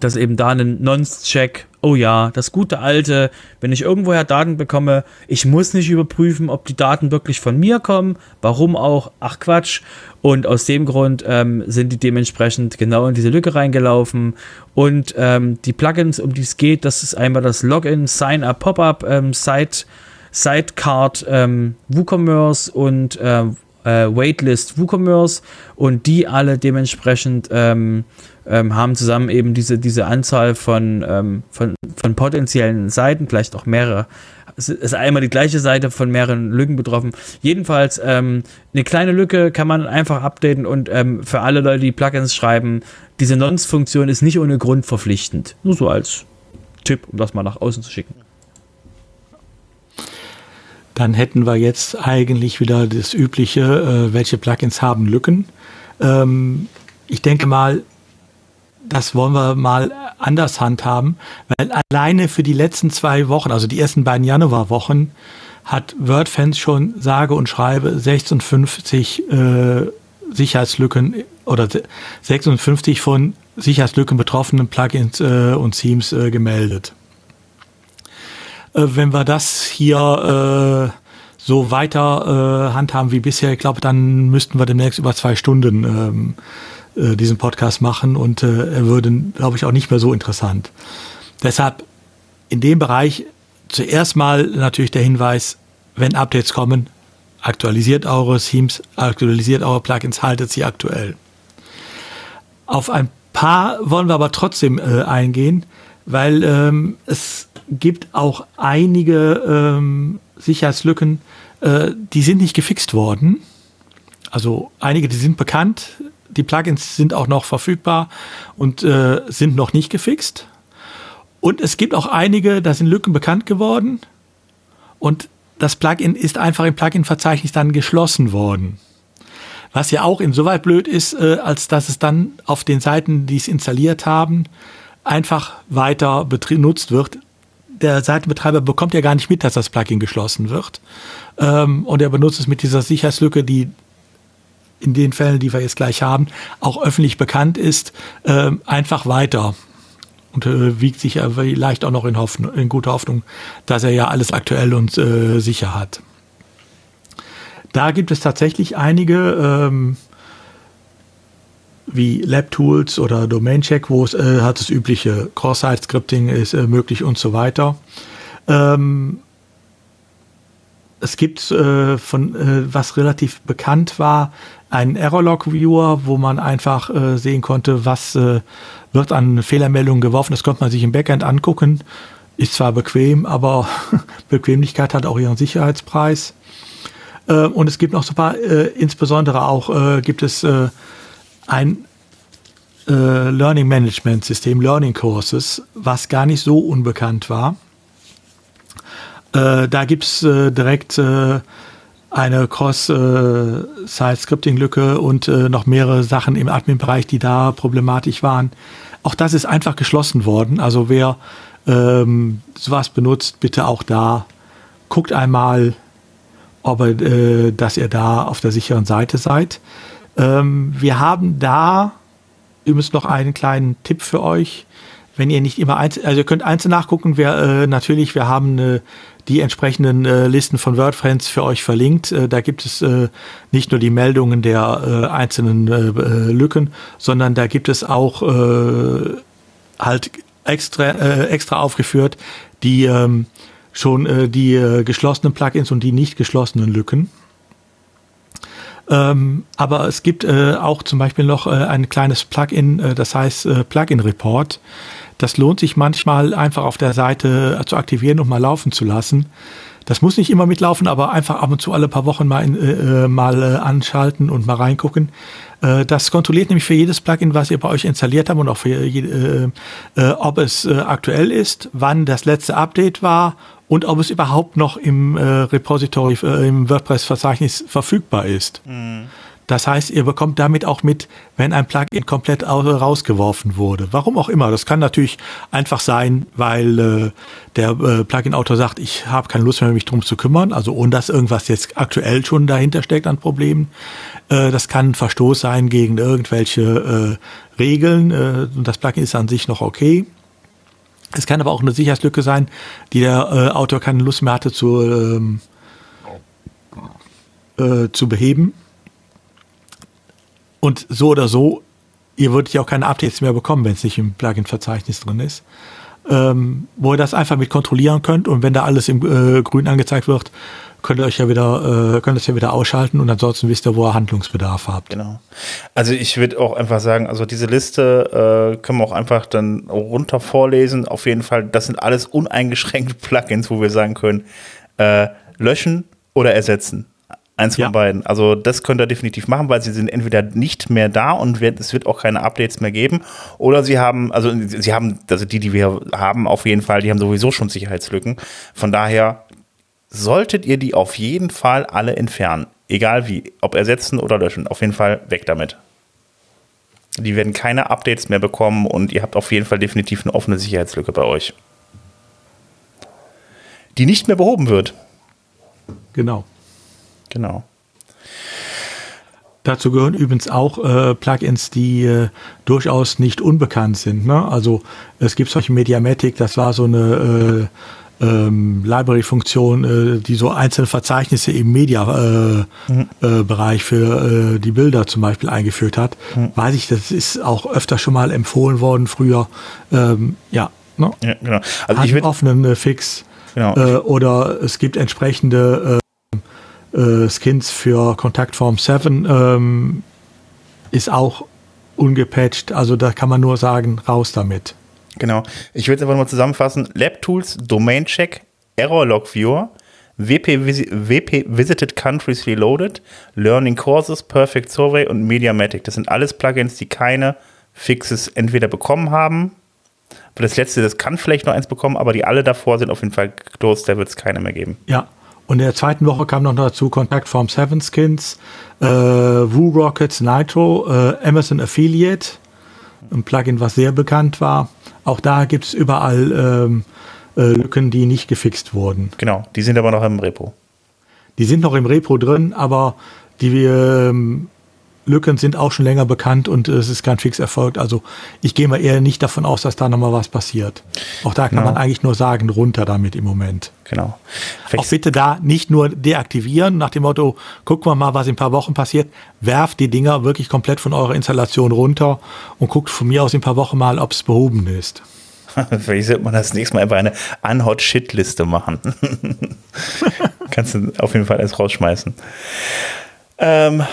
dass eben da ein Nonce-Check oh ja, das gute alte, wenn ich irgendwoher Daten bekomme, ich muss nicht überprüfen, ob die Daten wirklich von mir kommen, warum auch, ach Quatsch. Und aus dem Grund ähm, sind die dementsprechend genau in diese Lücke reingelaufen. Und ähm, die Plugins, um die es geht, das ist einmal das Login, Sign-up, Pop-up, ähm, Site, Sitecard, ähm, WooCommerce und äh, äh, Waitlist WooCommerce und die alle dementsprechend ähm, ähm, haben zusammen eben diese, diese Anzahl von, ähm, von, von potenziellen Seiten, vielleicht auch mehrere. Es ist einmal die gleiche Seite von mehreren Lücken betroffen. Jedenfalls ähm, eine kleine Lücke kann man einfach updaten und ähm, für alle Leute, die Plugins schreiben, diese Nonce-Funktion ist nicht ohne Grund verpflichtend. Nur so als Tipp, um das mal nach außen zu schicken. Dann hätten wir jetzt eigentlich wieder das übliche, äh, welche Plugins haben Lücken. Ähm, ich denke mal, das wollen wir mal anders handhaben, weil alleine für die letzten zwei Wochen, also die ersten beiden Januarwochen, hat WordFans schon sage und schreibe 56 äh, Sicherheitslücken oder 56 von Sicherheitslücken betroffenen Plugins äh, und Themes äh, gemeldet. Äh, wenn wir das hier äh, so weiter äh, handhaben wie bisher, ich glaube, dann müssten wir demnächst über zwei Stunden ähm, äh, diesen Podcast machen und äh, er würde, glaube ich, auch nicht mehr so interessant. Deshalb in dem Bereich zuerst mal natürlich der Hinweis, wenn Updates kommen, aktualisiert eure Themes, aktualisiert eure Plugins, haltet sie aktuell. Auf ein paar wollen wir aber trotzdem äh, eingehen, weil ähm, es gibt auch einige ähm, Sicherheitslücken, äh, die sind nicht gefixt worden. Also einige, die sind bekannt, die Plugins sind auch noch verfügbar und äh, sind noch nicht gefixt. Und es gibt auch einige, da sind Lücken bekannt geworden und das Plugin ist einfach im Plugin-Verzeichnis dann geschlossen worden. Was ja auch insoweit blöd ist, äh, als dass es dann auf den Seiten, die es installiert haben, einfach weiter benutzt wird. Der Seitenbetreiber bekommt ja gar nicht mit, dass das Plugin geschlossen wird. Ähm, und er benutzt es mit dieser Sicherheitslücke, die in den Fällen, die wir jetzt gleich haben, auch öffentlich bekannt ist, äh, einfach weiter. Und äh, wiegt sich vielleicht auch noch in, Hoffnung, in guter Hoffnung, dass er ja alles aktuell und äh, sicher hat. Da gibt es tatsächlich einige, ähm, wie LabTools oder DomainCheck, wo es äh, hat das übliche Cross-Site-Scripting ist äh, möglich und so weiter. Ähm, es gibt äh, von äh, was relativ bekannt war, einen Error-Log-Viewer, wo man einfach äh, sehen konnte, was äh, wird an Fehlermeldungen geworfen. Das konnte man sich im Backend angucken. Ist zwar bequem, aber Bequemlichkeit hat auch ihren Sicherheitspreis. Äh, und es gibt noch so ein paar, äh, insbesondere auch gibt es ein Learning Management System, Learning Courses, was gar nicht so unbekannt war. Äh, da gibt's äh, direkt äh, eine Cross-Site-Scripting-Lücke und äh, noch mehrere Sachen im Admin-Bereich, die da problematisch waren. Auch das ist einfach geschlossen worden. Also wer ähm, sowas benutzt, bitte auch da guckt einmal, ob äh, dass ihr da auf der sicheren Seite seid. Ähm, wir haben da übrigens noch einen kleinen Tipp für euch. Wenn ihr nicht immer einzeln, also ihr könnt einzeln nachgucken, wir äh, natürlich, wir haben äh, die entsprechenden äh, Listen von WordFriends für euch verlinkt. Äh, da gibt es äh, nicht nur die Meldungen der äh, einzelnen äh, äh, Lücken, sondern da gibt es auch halt extra, extra aufgeführt die ähm, schon die geschlossenen Plugins und die nicht geschlossenen Lücken. Ähm, aber es gibt auch zum Beispiel noch ein kleines Plugin, das heißt Plugin Report. Das lohnt sich manchmal einfach auf der Seite zu aktivieren und mal laufen zu lassen. Das muss nicht immer mitlaufen, aber einfach ab und zu alle paar Wochen mal, in, äh, äh mal äh, anschalten und mal reingucken. Äh, das kontrolliert nämlich für jedes Plugin, was ihr bei euch installiert habt und auch für äh, äh, ob es äh, aktuell ist, wann das letzte Update war und ob es überhaupt noch im äh, Repository, äh, im WordPress-Verzeichnis verfügbar ist. Mhm. Das heißt, ihr bekommt damit auch mit, wenn ein Plugin komplett rausgeworfen wurde. Warum auch immer. Das kann natürlich einfach sein, weil äh, der äh, Plugin-Autor sagt, ich habe keine Lust mehr, mich drum zu kümmern. Also ohne dass irgendwas jetzt aktuell schon dahinter steckt an Problemen. Äh, das kann ein Verstoß sein gegen irgendwelche äh, Regeln. Äh, das Plugin ist an sich noch okay. Es kann aber auch eine Sicherheitslücke sein, die der äh, Autor keine Lust mehr hatte zu, ähm, äh, zu beheben. Und so oder so, ihr würdet ja auch keine Updates mehr bekommen, wenn es nicht im Plugin-Verzeichnis drin ist. Ähm, wo ihr das einfach mit kontrollieren könnt und wenn da alles im äh, Grün angezeigt wird, könnt ihr euch ja wieder, äh, könnt es ja wieder ausschalten und ansonsten wisst ihr, wo ihr Handlungsbedarf habt. Genau. Also ich würde auch einfach sagen, also diese Liste äh, können wir auch einfach dann runter vorlesen. Auf jeden Fall, das sind alles uneingeschränkte Plugins, wo wir sagen können, äh, löschen oder ersetzen. Eins ja. von beiden. Also das könnt ihr definitiv machen, weil sie sind entweder nicht mehr da und es wird auch keine Updates mehr geben. Oder sie haben, also sie haben, also die, die wir haben, auf jeden Fall, die haben sowieso schon Sicherheitslücken. Von daher solltet ihr die auf jeden Fall alle entfernen. Egal wie, ob ersetzen oder löschen. Auf jeden Fall weg damit. Die werden keine Updates mehr bekommen und ihr habt auf jeden Fall definitiv eine offene Sicherheitslücke bei euch. Die nicht mehr behoben wird. Genau. Genau. Dazu gehören übrigens auch äh, Plugins, die äh, durchaus nicht unbekannt sind. Ne? Also es gibt solche Mediamatic, das war so eine äh, ähm, Library-Funktion, äh, die so einzelne Verzeichnisse im Media-Bereich äh, mhm. für äh, die Bilder zum Beispiel eingeführt hat. Mhm. Weiß ich, das ist auch öfter schon mal empfohlen worden früher. Ähm, ja, ne? ja, genau. Also Hat ich offenen äh, Fix. Genau. Oder es gibt entsprechende äh, Skins für Kontaktform 7 ähm, ist auch ungepatcht. Also da kann man nur sagen, raus damit. Genau. Ich will es einfach mal zusammenfassen. LabTools, Domain Check, Error Log Viewer, WP, WP Visited Countries Reloaded, Learning Courses, Perfect Survey und Mediamatic. Das sind alles Plugins, die keine Fixes entweder bekommen haben. Das letzte, das kann vielleicht noch eins bekommen, aber die alle davor sind auf jeden Fall closed, da wird es keine mehr geben. Ja, und in der zweiten Woche kam noch dazu Contact Form Seven Skins, äh, Woo Rockets Nitro, äh, Amazon Affiliate, ein Plugin, was sehr bekannt war. Auch da gibt es überall ähm, äh, Lücken, die nicht gefixt wurden. Genau, die sind aber noch im Repo. Die sind noch im Repo drin, aber die wir ähm, Lücken sind auch schon länger bekannt und es ist kein Fix erfolgt. Also ich gehe mal eher nicht davon aus, dass da nochmal was passiert. Auch da kann genau. man eigentlich nur sagen, runter damit im Moment. Genau. Vielleicht auch bitte da nicht nur deaktivieren, nach dem Motto, gucken wir mal, was in ein paar Wochen passiert. Werft die Dinger wirklich komplett von eurer Installation runter und guckt von mir aus in ein paar Wochen mal, ob es behoben ist. Vielleicht sollte man das nächste Mal einfach eine Unhot-Shit-Liste machen. Kannst du auf jeden Fall alles rausschmeißen. Ähm,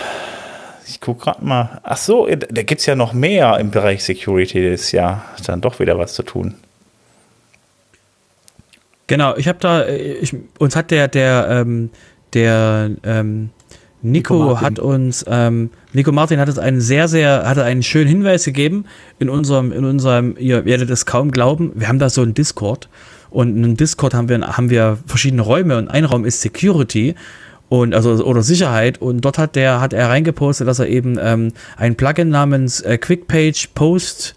gucke gerade mal. Ach so, da gibt es ja noch mehr im Bereich Security. Das ist ja dann doch wieder was zu tun. Genau, ich habe da, ich, uns hat der, der, ähm, der, ähm, Nico, Nico hat uns, ähm, Nico Martin hat uns einen sehr, sehr, hatte einen schönen Hinweis gegeben in unserem, in unserem, ihr werdet es kaum glauben, wir haben da so einen Discord und in einem Discord haben wir, haben wir verschiedene Räume und ein Raum ist Security und also oder Sicherheit. Und dort hat der hat er reingepostet, dass er eben ähm, ein Plugin namens äh, QuickPage Post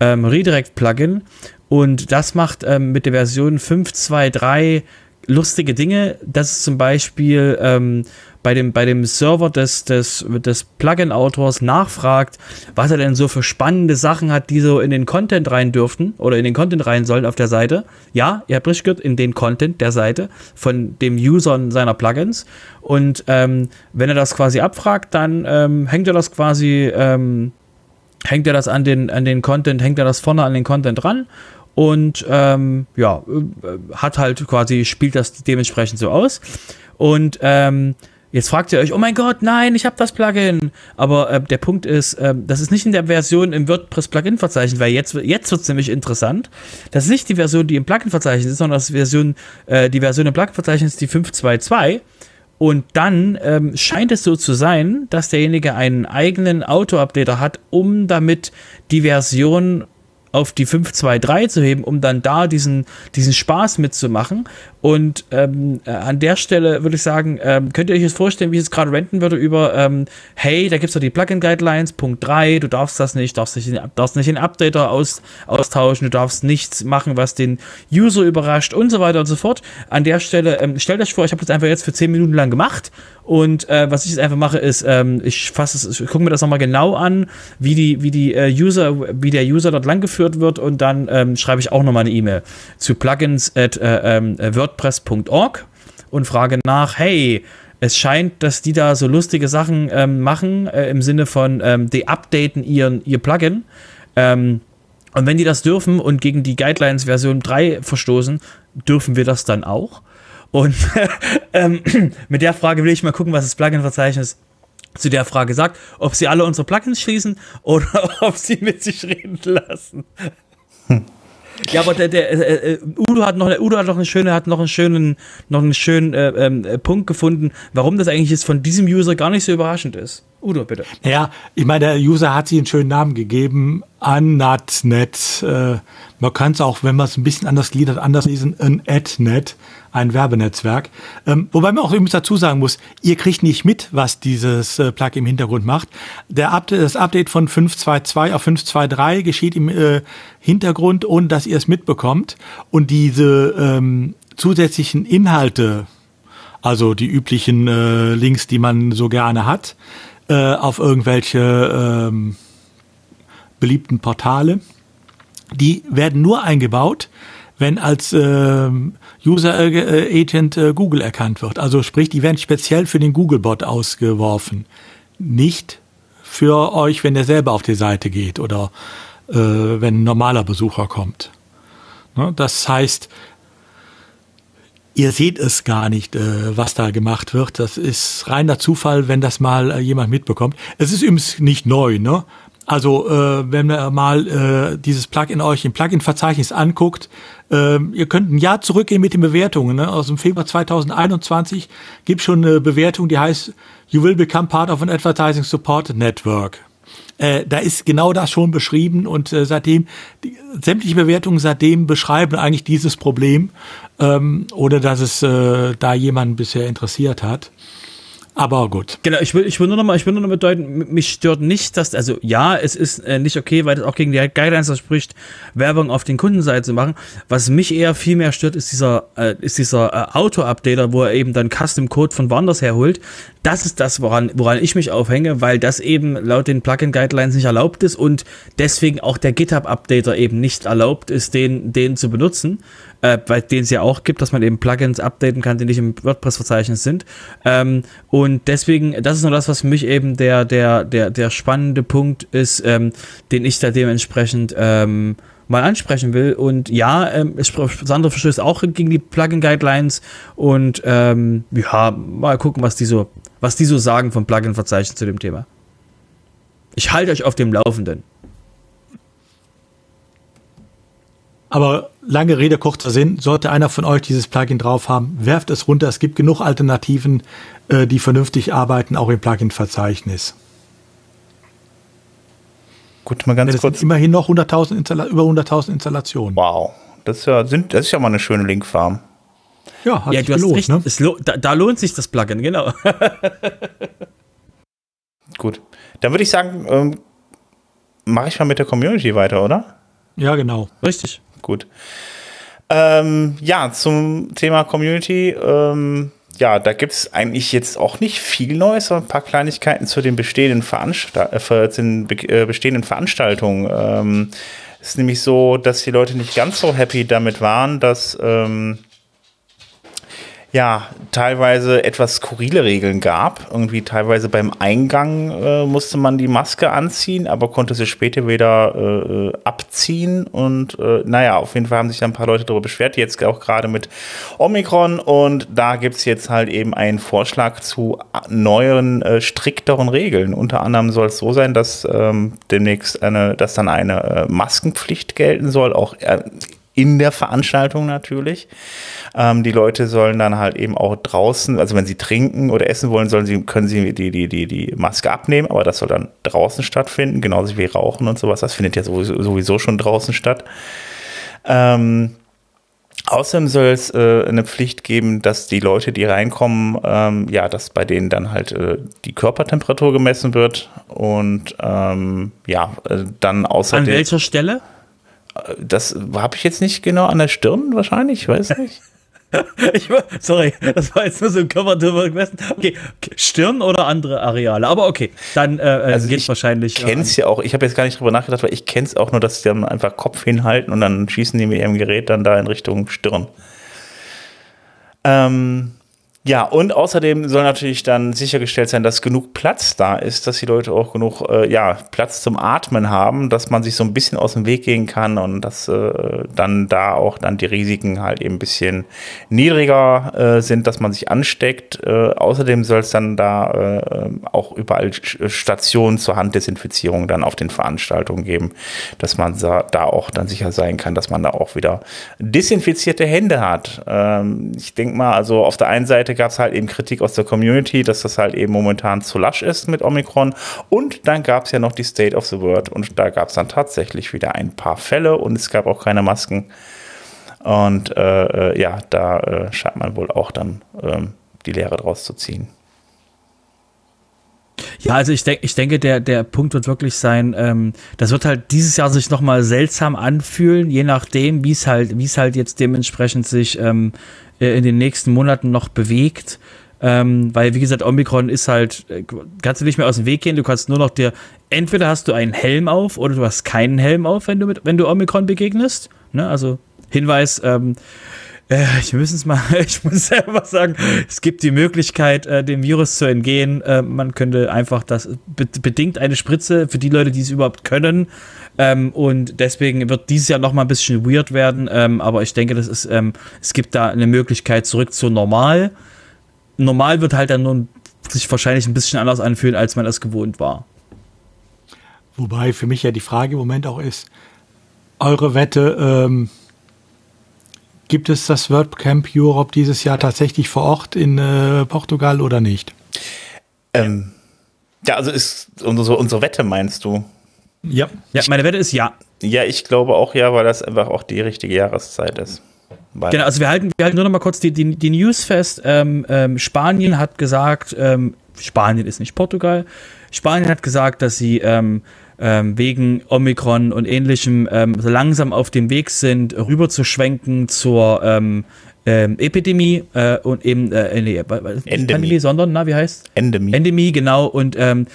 ähm, Redirect Plugin. Und das macht ähm, mit der Version 5.2.3 lustige Dinge. Das ist zum Beispiel ähm, bei dem, bei dem Server des, des, des Plugin-Autors nachfragt, was er denn so für spannende Sachen hat, die so in den Content rein dürften oder in den Content rein sollen auf der Seite. Ja, ihr habt richtig gehört, in den Content der Seite von dem User seiner Plugins. Und ähm, wenn er das quasi abfragt, dann ähm, hängt er das quasi, ähm, hängt er das an den, an den Content, hängt er das vorne an den Content ran und ähm, ja, äh, hat halt quasi, spielt das dementsprechend so aus. Und ähm, Jetzt fragt ihr euch, oh mein Gott, nein, ich habe das Plugin. Aber äh, der Punkt ist, äh, das ist nicht in der Version im WordPress-Plugin-Verzeichnis, weil jetzt, jetzt wird es nämlich interessant. Das ist nicht die Version, die im Plugin-Verzeichnis ist, sondern das Version, äh, die Version im Plugin-Verzeichnis ist die 522. Und dann ähm, scheint es so zu sein, dass derjenige einen eigenen Auto-Updater hat, um damit die Version auf die 523 zu heben, um dann da diesen, diesen Spaß mitzumachen. Und ähm, äh, an der Stelle würde ich sagen, ähm, könnt ihr euch jetzt vorstellen, wie ich es gerade renten würde über, ähm, hey, da gibt es doch die Plugin-Guidelines, Punkt 3, du darfst das nicht, darfst nicht, darfst nicht den Updater aus, austauschen, du darfst nichts machen, was den User überrascht und so weiter und so fort. An der Stelle, ähm, stellt euch vor, ich habe das einfach jetzt für 10 Minuten lang gemacht und äh, was ich jetzt einfach mache, ist, ähm, ich fasse es, ich gucke mir das nochmal genau an, wie die, wie die äh, User, wie der User dort langgeführt wird und dann ähm, schreibe ich auch nochmal eine E-Mail zu plugins at äh, ähm, wordpress.org und frage nach, hey, es scheint, dass die da so lustige Sachen ähm, machen, äh, im Sinne von, ähm, die updaten ihren, ihr Plugin. Ähm, und wenn die das dürfen und gegen die Guidelines Version 3 verstoßen, dürfen wir das dann auch? Und ähm, mit der Frage will ich mal gucken, was das Plugin-Verzeichnis zu der Frage sagt, ob sie alle unsere Plugins schließen oder ob sie mit sich reden lassen. Hm. Ja, aber der, der äh, äh, Udo hat noch, Udo hat noch eine schöne, hat noch einen schönen, noch einen schönen äh, äh, Punkt gefunden, warum das eigentlich jetzt von diesem User gar nicht so überraschend ist. Udo, bitte. Ja, ich meine, der User hat sich einen schönen Namen gegeben, Annatnet. Äh, man kann es auch, wenn man es ein bisschen anders gliedert, anders lesen, ein Adnet, ein Werbenetzwerk. Ähm, wobei man auch übrigens dazu sagen muss, ihr kriegt nicht mit, was dieses äh, Plug im Hintergrund macht. Der Update, das Update von 5.2.2 auf 5.2.3 geschieht im äh, Hintergrund, ohne dass ihr es mitbekommt. Und diese ähm, zusätzlichen Inhalte, also die üblichen äh, Links, die man so gerne hat, äh, auf irgendwelche ähm, beliebten Portale. Die werden nur eingebaut, wenn als äh, User Agent äh, Google erkannt wird. Also sprich, die werden speziell für den Google-Bot ausgeworfen. Nicht für euch, wenn der selber auf die Seite geht oder äh, wenn ein normaler Besucher kommt. Ne? Das heißt, ihr seht es gar nicht, äh, was da gemacht wird. Das ist reiner Zufall, wenn das mal äh, jemand mitbekommt. Es ist übrigens nicht neu, ne? Also äh, wenn ihr mal äh, dieses Plugin euch im Plugin-Verzeichnis anguckt, äh, ihr könnt ein Jahr zurückgehen mit den Bewertungen. Ne? Aus dem Februar 2021 gibt schon eine Bewertung, die heißt You will become part of an advertising support network. Äh, da ist genau das schon beschrieben und äh, seitdem, die, sämtliche Bewertungen seitdem beschreiben eigentlich dieses Problem, ähm, oder dass es äh, da jemanden bisher interessiert hat. Aber gut. Genau, ich will, ich will nur noch mal, ich will nur noch bedeuten, mich stört nicht, dass, also ja, es ist äh, nicht okay, weil es auch gegen die Guidelines verspricht, Werbung auf den Kundenseite zu machen. Was mich eher viel mehr stört, ist dieser, äh, ist dieser äh, Auto-Updater, wo er eben dann Custom Code von woanders herholt. Das ist das, woran, woran ich mich aufhänge, weil das eben laut den Plugin Guidelines nicht erlaubt ist und deswegen auch der GitHub Updater eben nicht erlaubt ist, den, den zu benutzen äh, bei denen es ja auch gibt, dass man eben Plugins updaten kann, die nicht im WordPress-Verzeichnis sind. Ähm, und deswegen, das ist nur das, was für mich eben der, der, der, der spannende Punkt ist, ähm, den ich da dementsprechend ähm, mal ansprechen will. Und ja, ähm, Sandro verstößt auch gegen die Plugin-Guidelines und ähm, ja, mal gucken, was die so, was die so sagen vom Plugin-Verzeichnis zu dem Thema. Ich halte euch auf dem Laufenden. Aber lange Rede, kurzer Sinn, sollte einer von euch dieses Plugin drauf haben, werft es runter. Es gibt genug Alternativen, äh, die vernünftig arbeiten, auch im Plugin-Verzeichnis. Gut, mal ganz das kurz. Sind immerhin noch 100.000 über 100.000 Installationen. Wow, das ist ja, sind, das ist ja mal eine schöne Linkfarm. Ja, hat ja, du hast gelohnt, recht. Ne? Lo da, da, lohnt sich das Plugin, genau. Gut, dann würde ich sagen, ähm, mache ich mal mit der Community weiter, oder? Ja, genau. Richtig gut. Ähm, ja, zum Thema Community. Ähm, ja, da gibt es eigentlich jetzt auch nicht viel Neues, aber ein paar Kleinigkeiten zu den bestehenden, Veranstalt äh, den äh, bestehenden Veranstaltungen. Ähm, es ist nämlich so, dass die Leute nicht ganz so happy damit waren, dass ähm, ja, teilweise etwas skurrile Regeln gab. Irgendwie teilweise beim Eingang äh, musste man die Maske anziehen, aber konnte sie später wieder äh, abziehen. Und äh, naja, auf jeden Fall haben sich ein paar Leute darüber beschwert, jetzt auch gerade mit Omikron. Und da gibt es jetzt halt eben einen Vorschlag zu neuen, äh, strikteren Regeln. Unter anderem soll es so sein, dass ähm, demnächst eine, dass dann eine äh, Maskenpflicht gelten soll, auch äh, in der Veranstaltung natürlich. Ähm, die Leute sollen dann halt eben auch draußen, also wenn sie trinken oder essen wollen, sollen sie, können sie die, die, die, die Maske abnehmen, aber das soll dann draußen stattfinden, genauso wie Rauchen und sowas. Das findet ja sowieso, sowieso schon draußen statt. Ähm, Außerdem soll es äh, eine Pflicht geben, dass die Leute, die reinkommen, ähm, ja, dass bei denen dann halt äh, die Körpertemperatur gemessen wird und ähm, ja, äh, dann außerdem. An welcher Stelle? Das habe ich jetzt nicht genau an der Stirn wahrscheinlich, ich weiß nicht. ich, sorry, das war jetzt nur so ein Körpertürmer gewesen. Okay, Stirn oder andere Areale. Aber okay, dann äh, äh also geht es wahrscheinlich. Ich kenn's ja auch, ich habe jetzt gar nicht drüber nachgedacht, weil ich kenne es auch nur, dass sie dann einfach Kopf hinhalten und dann schießen die mit ihrem Gerät dann da in Richtung Stirn. Ähm, ja, und außerdem soll natürlich dann sichergestellt sein, dass genug Platz da ist, dass die Leute auch genug äh, ja, Platz zum Atmen haben, dass man sich so ein bisschen aus dem Weg gehen kann und dass äh, dann da auch dann die Risiken halt eben ein bisschen niedriger äh, sind, dass man sich ansteckt. Äh, außerdem soll es dann da äh, auch überall Stationen zur Handdesinfizierung dann auf den Veranstaltungen geben, dass man da auch dann sicher sein kann, dass man da auch wieder desinfizierte Hände hat. Ähm, ich denke mal, also auf der einen Seite gab es halt eben Kritik aus der Community, dass das halt eben momentan zu lasch ist mit Omikron. Und dann gab es ja noch die State of the World und da gab es dann tatsächlich wieder ein paar Fälle und es gab auch keine Masken. Und äh, äh ja, da äh, scheint man wohl auch dann ähm, die Lehre draus zu ziehen. Ja, also ich, denk, ich denke, der, der Punkt wird wirklich sein, ähm, das wird halt dieses Jahr sich nochmal seltsam anfühlen, je nachdem, wie es halt, es halt jetzt dementsprechend sich ähm, äh, in den nächsten Monaten noch bewegt. Ähm, weil, wie gesagt, Omikron ist halt, äh, kannst du nicht mehr aus dem Weg gehen, du kannst nur noch dir, entweder hast du einen Helm auf oder du hast keinen Helm auf, wenn du mit, wenn du Omikron begegnest. Ne? Also Hinweis, ähm, äh, ich muss es mal, ich muss selber sagen, es gibt die Möglichkeit, äh, dem Virus zu entgehen. Äh, man könnte einfach das be bedingt eine Spritze für die Leute, die es überhaupt können. Ähm, und deswegen wird dieses Jahr noch mal ein bisschen weird werden. Ähm, aber ich denke, das ist, ähm, es gibt da eine Möglichkeit zurück zu normal. Normal wird halt dann nur sich wahrscheinlich ein bisschen anders anfühlen, als man es gewohnt war. Wobei für mich ja die Frage im Moment auch ist, eure Wette, ähm, Gibt es das WordCamp Europe dieses Jahr tatsächlich vor Ort in äh, Portugal oder nicht? Ähm, ja, also ist unsere, unsere Wette, meinst du? Ja. ja, meine Wette ist ja. Ja, ich glaube auch ja, weil das einfach auch die richtige Jahreszeit ist. Weil genau, also wir halten, wir halten nur noch mal kurz die, die, die News fest. Ähm, ähm, Spanien hat gesagt, ähm, Spanien ist nicht Portugal. Spanien hat gesagt, dass sie ähm, ähm, wegen Omikron und ähnlichem ähm, so langsam auf dem Weg sind, rüberzuschwenken zur ähm, ähm, Epidemie äh, und eben äh, nee, Endemie. Pandemie, sondern, na, wie heißt? Endemie. Endemie, genau. Und ähm,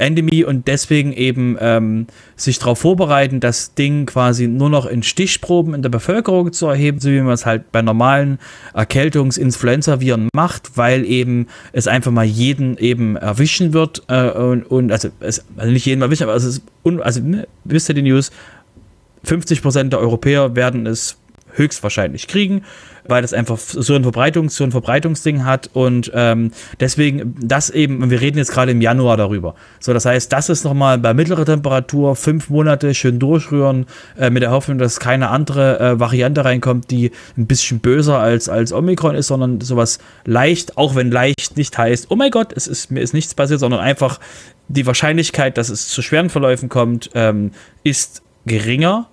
Endemie und deswegen eben ähm, sich darauf vorbereiten, das Ding quasi nur noch in Stichproben in der Bevölkerung zu erheben, so wie man es halt bei normalen Erkältungs-Influenza-Viren macht, weil eben es einfach mal jeden eben erwischen wird äh, und, und, also, es, also nicht jeden erwischen, aber es ist, un, also ne, wisst ihr die News, 50% der Europäer werden es höchstwahrscheinlich kriegen weil das einfach so ein Verbreitungs-, so ein Verbreitungsding hat und ähm, deswegen das eben, wir reden jetzt gerade im Januar darüber. So, das heißt, das ist nochmal bei mittlerer Temperatur, fünf Monate schön durchrühren, äh, mit der Hoffnung, dass keine andere äh, Variante reinkommt, die ein bisschen böser als, als Omikron ist, sondern sowas leicht, auch wenn leicht nicht heißt, oh mein Gott, es ist, mir ist nichts passiert, sondern einfach die Wahrscheinlichkeit, dass es zu schweren Verläufen kommt, ähm, ist geringer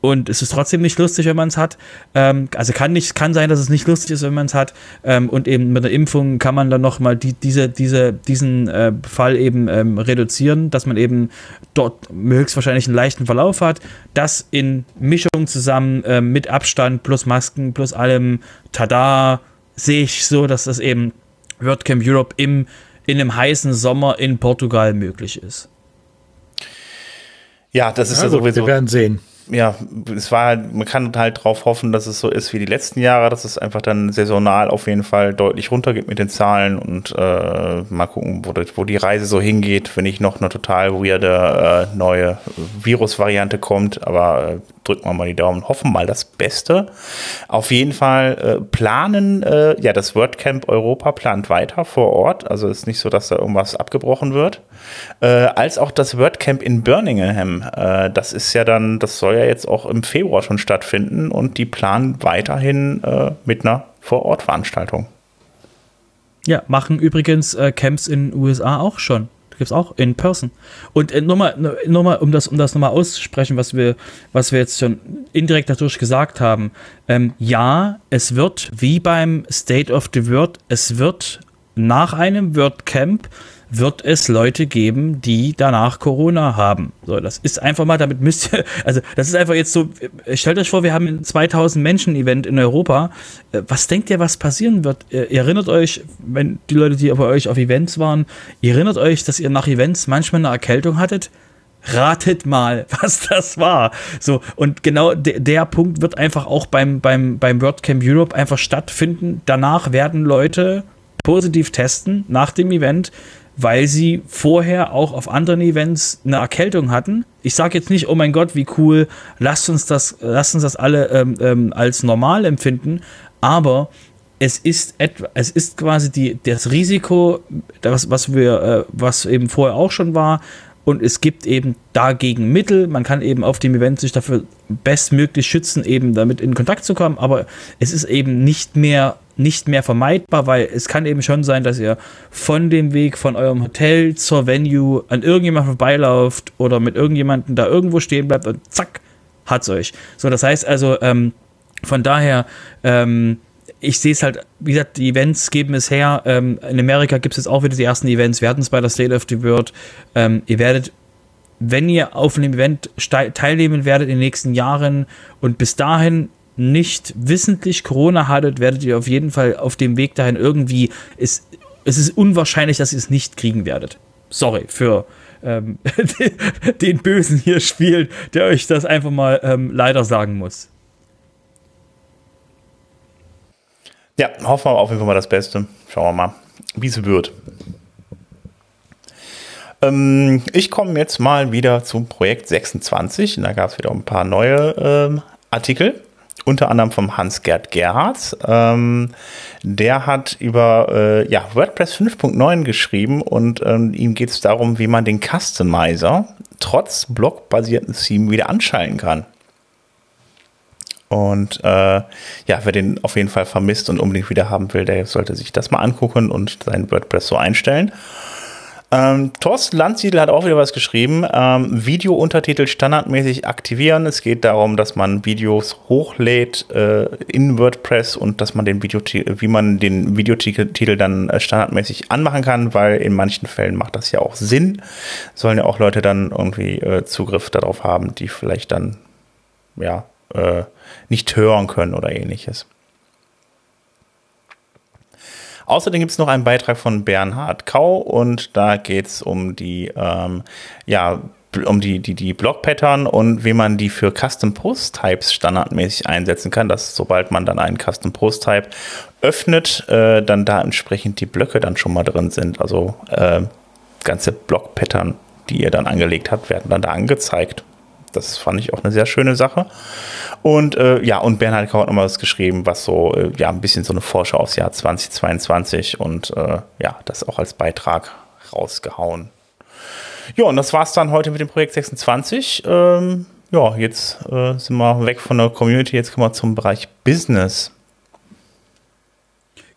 und es ist trotzdem nicht lustig, wenn man es hat. Ähm, also kann nicht, kann sein, dass es nicht lustig ist, wenn man es hat. Ähm, und eben mit der Impfung kann man dann nochmal die, diese, diese, diesen äh, Fall eben ähm, reduzieren, dass man eben dort höchstwahrscheinlich einen leichten Verlauf hat. Das in Mischung zusammen äh, mit Abstand plus Masken plus allem, tada, sehe ich so, dass das eben WordCamp Europe im, in einem heißen Sommer in Portugal möglich ist. Ja, das ist ja, ja sowieso. Wir werden sehen ja, es war halt, man kann halt drauf hoffen, dass es so ist wie die letzten Jahre, dass es einfach dann saisonal auf jeden Fall deutlich runtergeht mit den Zahlen und äh, mal gucken, wo, wo die Reise so hingeht, wenn nicht noch eine total weirde äh, neue Virusvariante kommt, aber äh, drücken wir mal die Daumen, hoffen mal das Beste. Auf jeden Fall äh, planen, äh, ja, das WordCamp Europa plant weiter vor Ort, also ist nicht so, dass da irgendwas abgebrochen wird, äh, als auch das WordCamp in Birmingham, äh, das ist ja dann, das soll ja jetzt auch im Februar schon stattfinden und die planen weiterhin äh, mit einer Vor-Ort-Veranstaltung. Ja, machen übrigens äh, Camps in den USA auch schon. Gibt es auch in Person. Und äh, nochmal, nochmal, um das, um das nochmal auszusprechen, was wir, was wir jetzt schon indirekt dadurch gesagt haben. Ähm, ja, es wird wie beim State of the World, es wird nach einem WordCamp wird es Leute geben, die danach Corona haben. So, das ist einfach mal, damit müsst ihr, also das ist einfach jetzt so, stellt euch vor, wir haben ein 2000 Menschen Event in Europa. Äh, was denkt ihr, was passieren wird? Ihr erinnert euch, wenn die Leute, die bei euch auf Events waren, ihr erinnert euch, dass ihr nach Events manchmal eine Erkältung hattet? Ratet mal, was das war. So, und genau de der Punkt wird einfach auch beim, beim, beim WordCamp Europe einfach stattfinden. Danach werden Leute positiv testen nach dem Event weil sie vorher auch auf anderen Events eine Erkältung hatten. Ich sage jetzt nicht, oh mein Gott, wie cool, lasst uns das, lasst uns das alle ähm, ähm, als normal empfinden, aber es ist etwa, es ist quasi die, das Risiko, das, was wir, äh, was eben vorher auch schon war, und es gibt eben dagegen Mittel. Man kann eben auf dem Event sich dafür bestmöglich schützen, eben damit in Kontakt zu kommen, aber es ist eben nicht mehr nicht mehr vermeidbar, weil es kann eben schon sein, dass ihr von dem Weg von eurem Hotel zur Venue an irgendjemand vorbeilauft oder mit irgendjemandem da irgendwo stehen bleibt und zack, hat's euch. So, das heißt also, ähm, von daher, ähm, ich sehe es halt, wie gesagt, die Events geben es her. Ähm, in Amerika gibt es jetzt auch wieder die ersten Events. Wir hatten es bei der State of the World. Ähm, ihr werdet, wenn ihr auf einem Event teilnehmen werdet in den nächsten Jahren und bis dahin nicht wissentlich Corona hattet, werdet ihr auf jeden Fall auf dem Weg dahin irgendwie, es, es ist unwahrscheinlich, dass ihr es nicht kriegen werdet. Sorry für ähm, den Bösen hier spielt, der euch das einfach mal ähm, leider sagen muss. Ja, hoffen wir auf jeden Fall mal das Beste. Schauen wir mal, wie es wird. Ähm, ich komme jetzt mal wieder zum Projekt 26. Und da gab es wieder ein paar neue ähm, Artikel unter anderem vom Hans-Gerd Gerhards. Ähm, der hat über äh, ja, WordPress 5.9 geschrieben und ähm, ihm geht es darum, wie man den Customizer trotz blockbasierten Theme wieder anschalten kann. Und äh, ja, wer den auf jeden Fall vermisst und unbedingt wieder haben will, der sollte sich das mal angucken und sein WordPress so einstellen. Ähm, Thorsten Landsiedel hat auch wieder was geschrieben. Ähm, Video-Untertitel standardmäßig aktivieren. Es geht darum, dass man Videos hochlädt äh, in WordPress und dass man den Video wie man den Videotitel dann äh, standardmäßig anmachen kann, weil in manchen Fällen macht das ja auch Sinn. Sollen ja auch Leute dann irgendwie äh, Zugriff darauf haben, die vielleicht dann ja äh, nicht hören können oder ähnliches. Außerdem gibt es noch einen Beitrag von Bernhard Kau und da geht es um die, ähm, ja, um die, die, die Block-Pattern und wie man die für Custom Post Types standardmäßig einsetzen kann, dass sobald man dann einen Custom Post Type öffnet, äh, dann da entsprechend die Blöcke dann schon mal drin sind. Also äh, ganze Block-Pattern, die ihr dann angelegt habt, werden dann da angezeigt. Das fand ich auch eine sehr schöne Sache. Und äh, ja, und Bernhard Kau hat nochmal was geschrieben, was so, äh, ja, ein bisschen so eine Vorschau aufs Jahr 2022 und äh, ja, das auch als Beitrag rausgehauen. Ja, und das war es dann heute mit dem Projekt 26. Ähm, ja, jetzt äh, sind wir weg von der Community, jetzt kommen wir zum Bereich Business.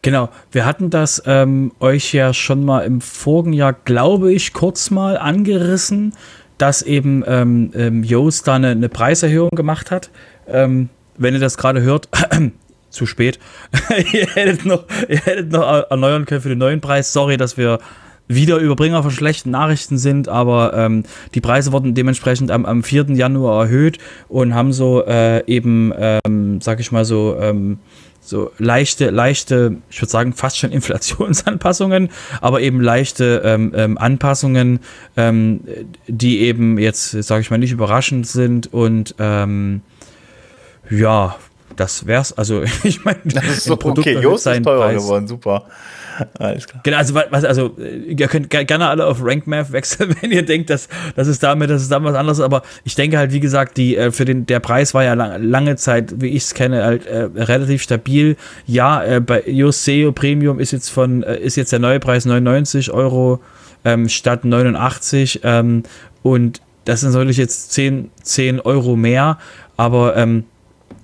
Genau, wir hatten das ähm, euch ja schon mal im vorigen Jahr, glaube ich, kurz mal angerissen dass eben ähm, ähm, Yoast da eine, eine, Preiserhöhung gemacht hat. Ähm, wenn ihr das gerade hört, zu spät. ihr, hättet noch, ihr hättet noch erneuern können für den neuen Preis. Sorry, dass wir wieder Überbringer von schlechten Nachrichten sind, aber ähm, die Preise wurden dementsprechend am, am 4. Januar erhöht und haben so äh, eben, ähm, sag ich mal so, ähm, so leichte, leichte, ich würde sagen fast schon Inflationsanpassungen, aber eben leichte ähm, ähm, Anpassungen, ähm, die eben jetzt, sage ich mal, nicht überraschend sind und ähm, ja, das wär's. Also ich meine, das ist so okay. Jost ist teurer Preis. geworden, super. Alles klar. Genau, also, was, also ihr könnt gerne alle auf Rank Math wechseln, wenn ihr denkt, dass das ist damit, das ist damit was anderes. Aber ich denke halt, wie gesagt, die äh, für den der Preis war ja lang, lange Zeit, wie ich es kenne, halt äh, relativ stabil. Ja, äh, bei Yoseo Premium ist jetzt von äh, ist jetzt der neue Preis 99 Euro ähm, statt 89 ähm, und das sind natürlich jetzt 10, 10 Euro mehr, aber ähm,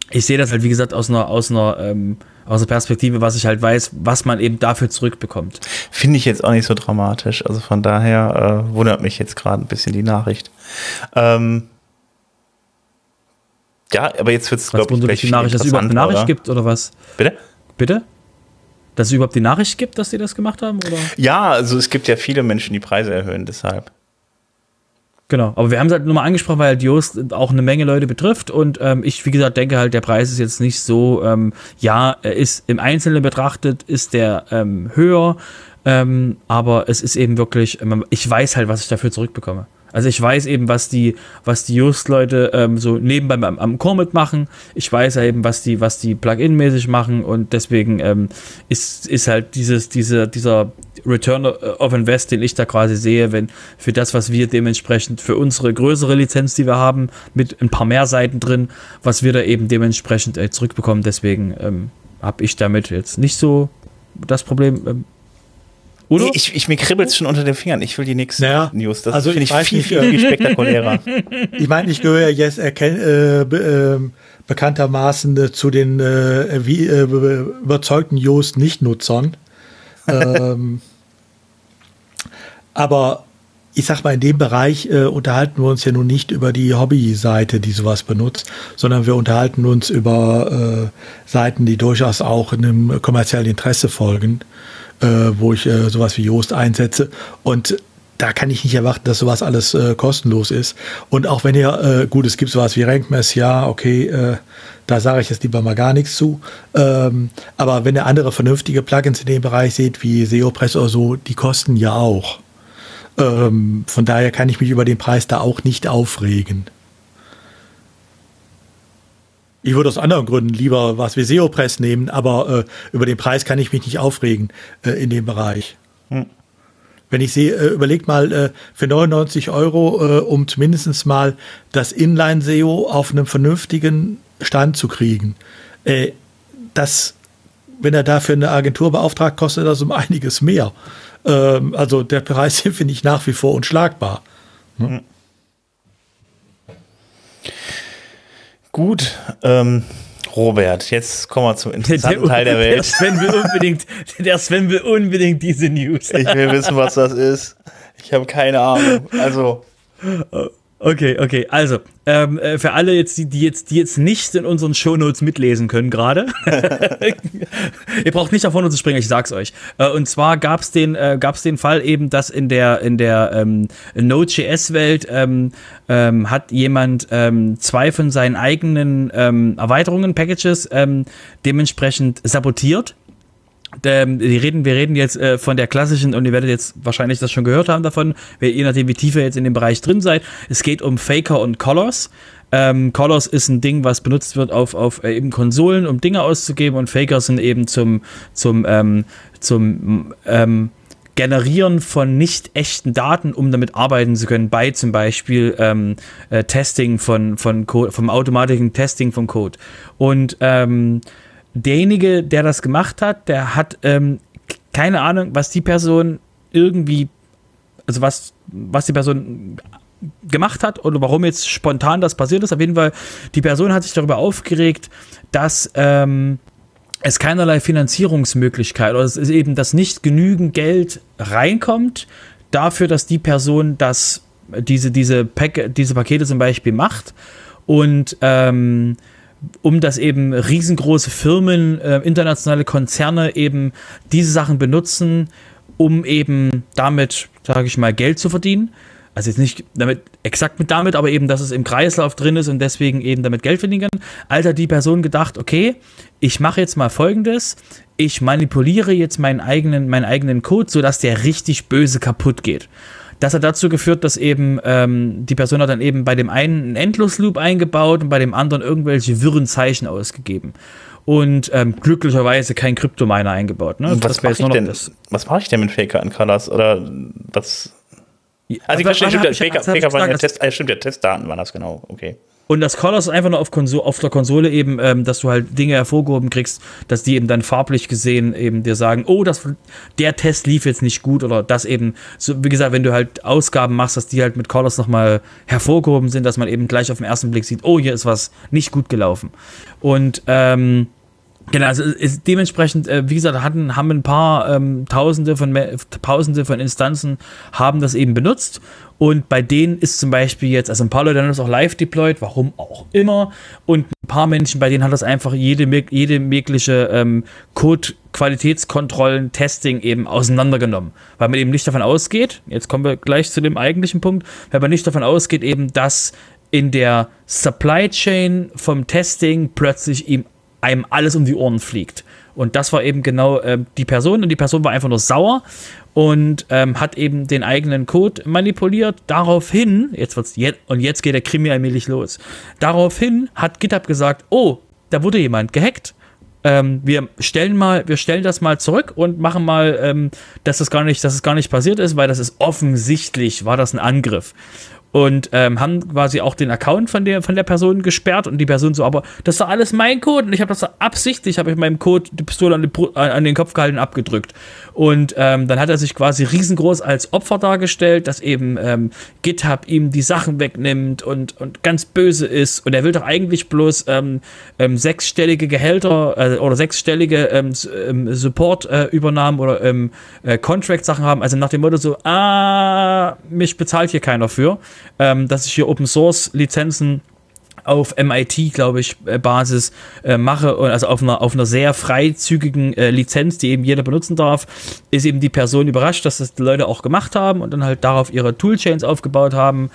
ich sehe das halt, wie gesagt, aus einer, aus einer ähm, aus der Perspektive, was ich halt weiß, was man eben dafür zurückbekommt. Finde ich jetzt auch nicht so dramatisch. Also von daher äh, wundert mich jetzt gerade ein bisschen die Nachricht. Ähm, ja, aber jetzt wird es, glaube ich, gleich die Nachricht, dass es überhaupt eine Nachricht oder? gibt oder was? Bitte? Bitte? Dass es überhaupt die Nachricht gibt, dass sie das gemacht haben? Oder? Ja, also es gibt ja viele Menschen, die Preise erhöhen, deshalb. Genau, aber wir haben es halt nur mal angesprochen, weil halt Yoast auch eine Menge Leute betrifft und ähm, ich, wie gesagt, denke halt, der Preis ist jetzt nicht so, ähm, ja, er ist im Einzelnen betrachtet, ist der ähm, höher, ähm, aber es ist eben wirklich, ähm, ich weiß halt, was ich dafür zurückbekomme. Also ich weiß eben, was die, was die Just-Leute ähm, so nebenbei am, am Core mitmachen. Ich weiß ja eben, was die, was die Plugin-mäßig machen und deswegen ähm, ist, ist halt dieses, diese, dieser Return of Invest, den ich da quasi sehe, wenn für das, was wir dementsprechend für unsere größere Lizenz, die wir haben, mit ein paar mehr Seiten drin, was wir da eben dementsprechend äh, zurückbekommen. Deswegen ähm, habe ich damit jetzt nicht so das Problem. Ähm, oder? Nee, ich, ich, mir kribbelt es schon unter den Fingern. Ich will die nächsten naja, News. Das also finde ich, ich viel, viel, viel spektakulärer. ich meine, ich gehöre jetzt erkenn, äh, äh, bekanntermaßen äh, zu den äh, wie, äh, überzeugten Yoast-Nicht-Nutzern. ähm, aber ich sag mal, in dem Bereich äh, unterhalten wir uns ja nun nicht über die Hobby-Seite, die sowas benutzt, sondern wir unterhalten uns über äh, Seiten, die durchaus auch einem kommerziellen Interesse folgen äh, wo ich äh, sowas wie Joost einsetze. Und da kann ich nicht erwarten, dass sowas alles äh, kostenlos ist. Und auch wenn ihr, äh, gut, es gibt sowas wie RankMess, ja, okay, äh, da sage ich jetzt lieber mal gar nichts zu. Ähm, aber wenn ihr andere vernünftige Plugins in dem Bereich seht, wie SEOpress oder so, die kosten ja auch. Ähm, von daher kann ich mich über den Preis da auch nicht aufregen. Ich würde aus anderen Gründen lieber was wie SEO-Press nehmen, aber äh, über den Preis kann ich mich nicht aufregen äh, in dem Bereich. Hm. Wenn ich sehe, äh, überlegt mal äh, für 99 Euro, äh, um zumindest mal das Inline-SEO auf einem vernünftigen Stand zu kriegen. Äh, das, wenn er dafür eine Agentur beauftragt, kostet das um einiges mehr. Ähm, also der Preis finde ich nach wie vor unschlagbar. Hm. hm. Gut, ähm, Robert, jetzt kommen wir zum interessanten der, Teil der Welt. Der Sven, will unbedingt, der Sven will unbedingt diese News. Ich will wissen, was das ist. Ich habe keine Ahnung. Also. Okay, okay. Also, ähm, äh, für alle jetzt, die, die jetzt, die jetzt nicht in unseren Shownotes mitlesen können gerade. Ihr braucht nicht davon zu springen, ich sag's euch. Äh, und zwar gab's den, äh, gab's den Fall eben, dass in der, in der ähm, Node.js-Welt ähm, ähm, hat jemand ähm, zwei von seinen eigenen ähm, Erweiterungen, Packages, ähm, dementsprechend sabotiert die reden, wir reden jetzt äh, von der klassischen, und ihr werdet jetzt wahrscheinlich das schon gehört haben davon, je nachdem, wie tief ihr jetzt in dem Bereich drin seid. Es geht um Faker und Colors. Ähm, Colors ist ein Ding, was benutzt wird auf, auf äh, eben Konsolen, um Dinge auszugeben, und Faker sind eben zum, zum, ähm, zum ähm, Generieren von nicht echten Daten, um damit arbeiten zu können, bei zum Beispiel ähm, äh, Testing von, von Code, vom automatischen Testing von Code. Und ähm, derjenige, der das gemacht hat, der hat ähm, keine Ahnung, was die Person irgendwie, also was, was die Person gemacht hat oder warum jetzt spontan das passiert ist. Auf jeden Fall, die Person hat sich darüber aufgeregt, dass ähm, es keinerlei Finanzierungsmöglichkeit oder es ist eben, dass nicht genügend Geld reinkommt dafür, dass die Person das diese, diese, Pack, diese Pakete zum Beispiel macht und ähm, um dass eben riesengroße Firmen, äh, internationale Konzerne eben diese Sachen benutzen, um eben damit, sage ich mal, Geld zu verdienen. Also jetzt nicht damit exakt mit damit, aber eben, dass es im Kreislauf drin ist und deswegen eben damit Geld verdienen kann. Hat die Person gedacht, okay, ich mache jetzt mal folgendes. Ich manipuliere jetzt meinen eigenen, meinen eigenen Code, sodass der richtig böse kaputt geht. Das hat dazu geführt, dass eben ähm, die Person hat dann eben bei dem einen einen Endlosloop eingebaut und bei dem anderen irgendwelche wirren Zeichen ausgegeben. Und ähm, glücklicherweise kein Kryptominer eingebaut. Ne? Was mache ich, denn, was mach ich denn mit Faker in Colors? Oder was? Also, ich verstehe, stimmt, Faker, Faker waren ja Test, äh, stimmt, ja, Testdaten waren das genau, okay. Und das Colors ist einfach nur auf, Konsole, auf der Konsole eben, ähm, dass du halt Dinge hervorgehoben kriegst, dass die eben dann farblich gesehen eben dir sagen, oh, das, der Test lief jetzt nicht gut oder das eben, so, wie gesagt, wenn du halt Ausgaben machst, dass die halt mit Colors nochmal hervorgehoben sind, dass man eben gleich auf den ersten Blick sieht, oh, hier ist was nicht gut gelaufen. Und ähm, Genau, also ist dementsprechend, äh, wie gesagt, hatten, haben ein paar ähm, Tausende von Tausende von Instanzen haben das eben benutzt und bei denen ist zum Beispiel jetzt, also ein paar Leute haben das auch live deployed, warum auch immer. Und ein paar Menschen, bei denen hat das einfach jede, jede mögliche ähm, Code-Qualitätskontrollen, Testing eben auseinandergenommen. Weil man eben nicht davon ausgeht, jetzt kommen wir gleich zu dem eigentlichen Punkt, weil man nicht davon ausgeht, eben, dass in der Supply Chain vom Testing plötzlich ihm einem alles um die Ohren fliegt. Und das war eben genau äh, die Person und die Person war einfach nur sauer und ähm, hat eben den eigenen Code manipuliert. Daraufhin, jetzt wird's jetzt, und jetzt geht der Krimi allmählich los. Daraufhin hat GitHub gesagt, oh, da wurde jemand gehackt. Ähm, wir stellen mal, wir stellen das mal zurück und machen mal, ähm, dass das gar nicht, dass es gar nicht passiert ist, weil das ist offensichtlich, war das ein Angriff und ähm, haben quasi auch den Account von der, von der Person gesperrt und die Person so, aber das doch alles mein Code und ich habe das absichtlich, habe ich meinem Code die Pistole an, die, an, den Kopf gehalten abgedrückt. Und ähm, dann hat er sich quasi riesengroß als Opfer dargestellt, dass eben ähm, GitHub ihm die Sachen wegnimmt und, und ganz böse ist. Und er will doch eigentlich bloß ähm, ähm, sechsstellige Gehälter äh, oder sechsstellige ähm, ähm, Support-Übernahmen äh, oder ähm, äh, Contract-Sachen haben, also nach dem Motto so, ah, mich bezahlt hier keiner für ähm, dass ich hier Open Source Lizenzen auf MIT, glaube ich, äh, Basis äh, mache, also auf einer, auf einer sehr freizügigen äh, Lizenz, die eben jeder benutzen darf, ist eben die Person überrascht, dass das die Leute auch gemacht haben und dann halt darauf ihre Toolchains aufgebaut haben.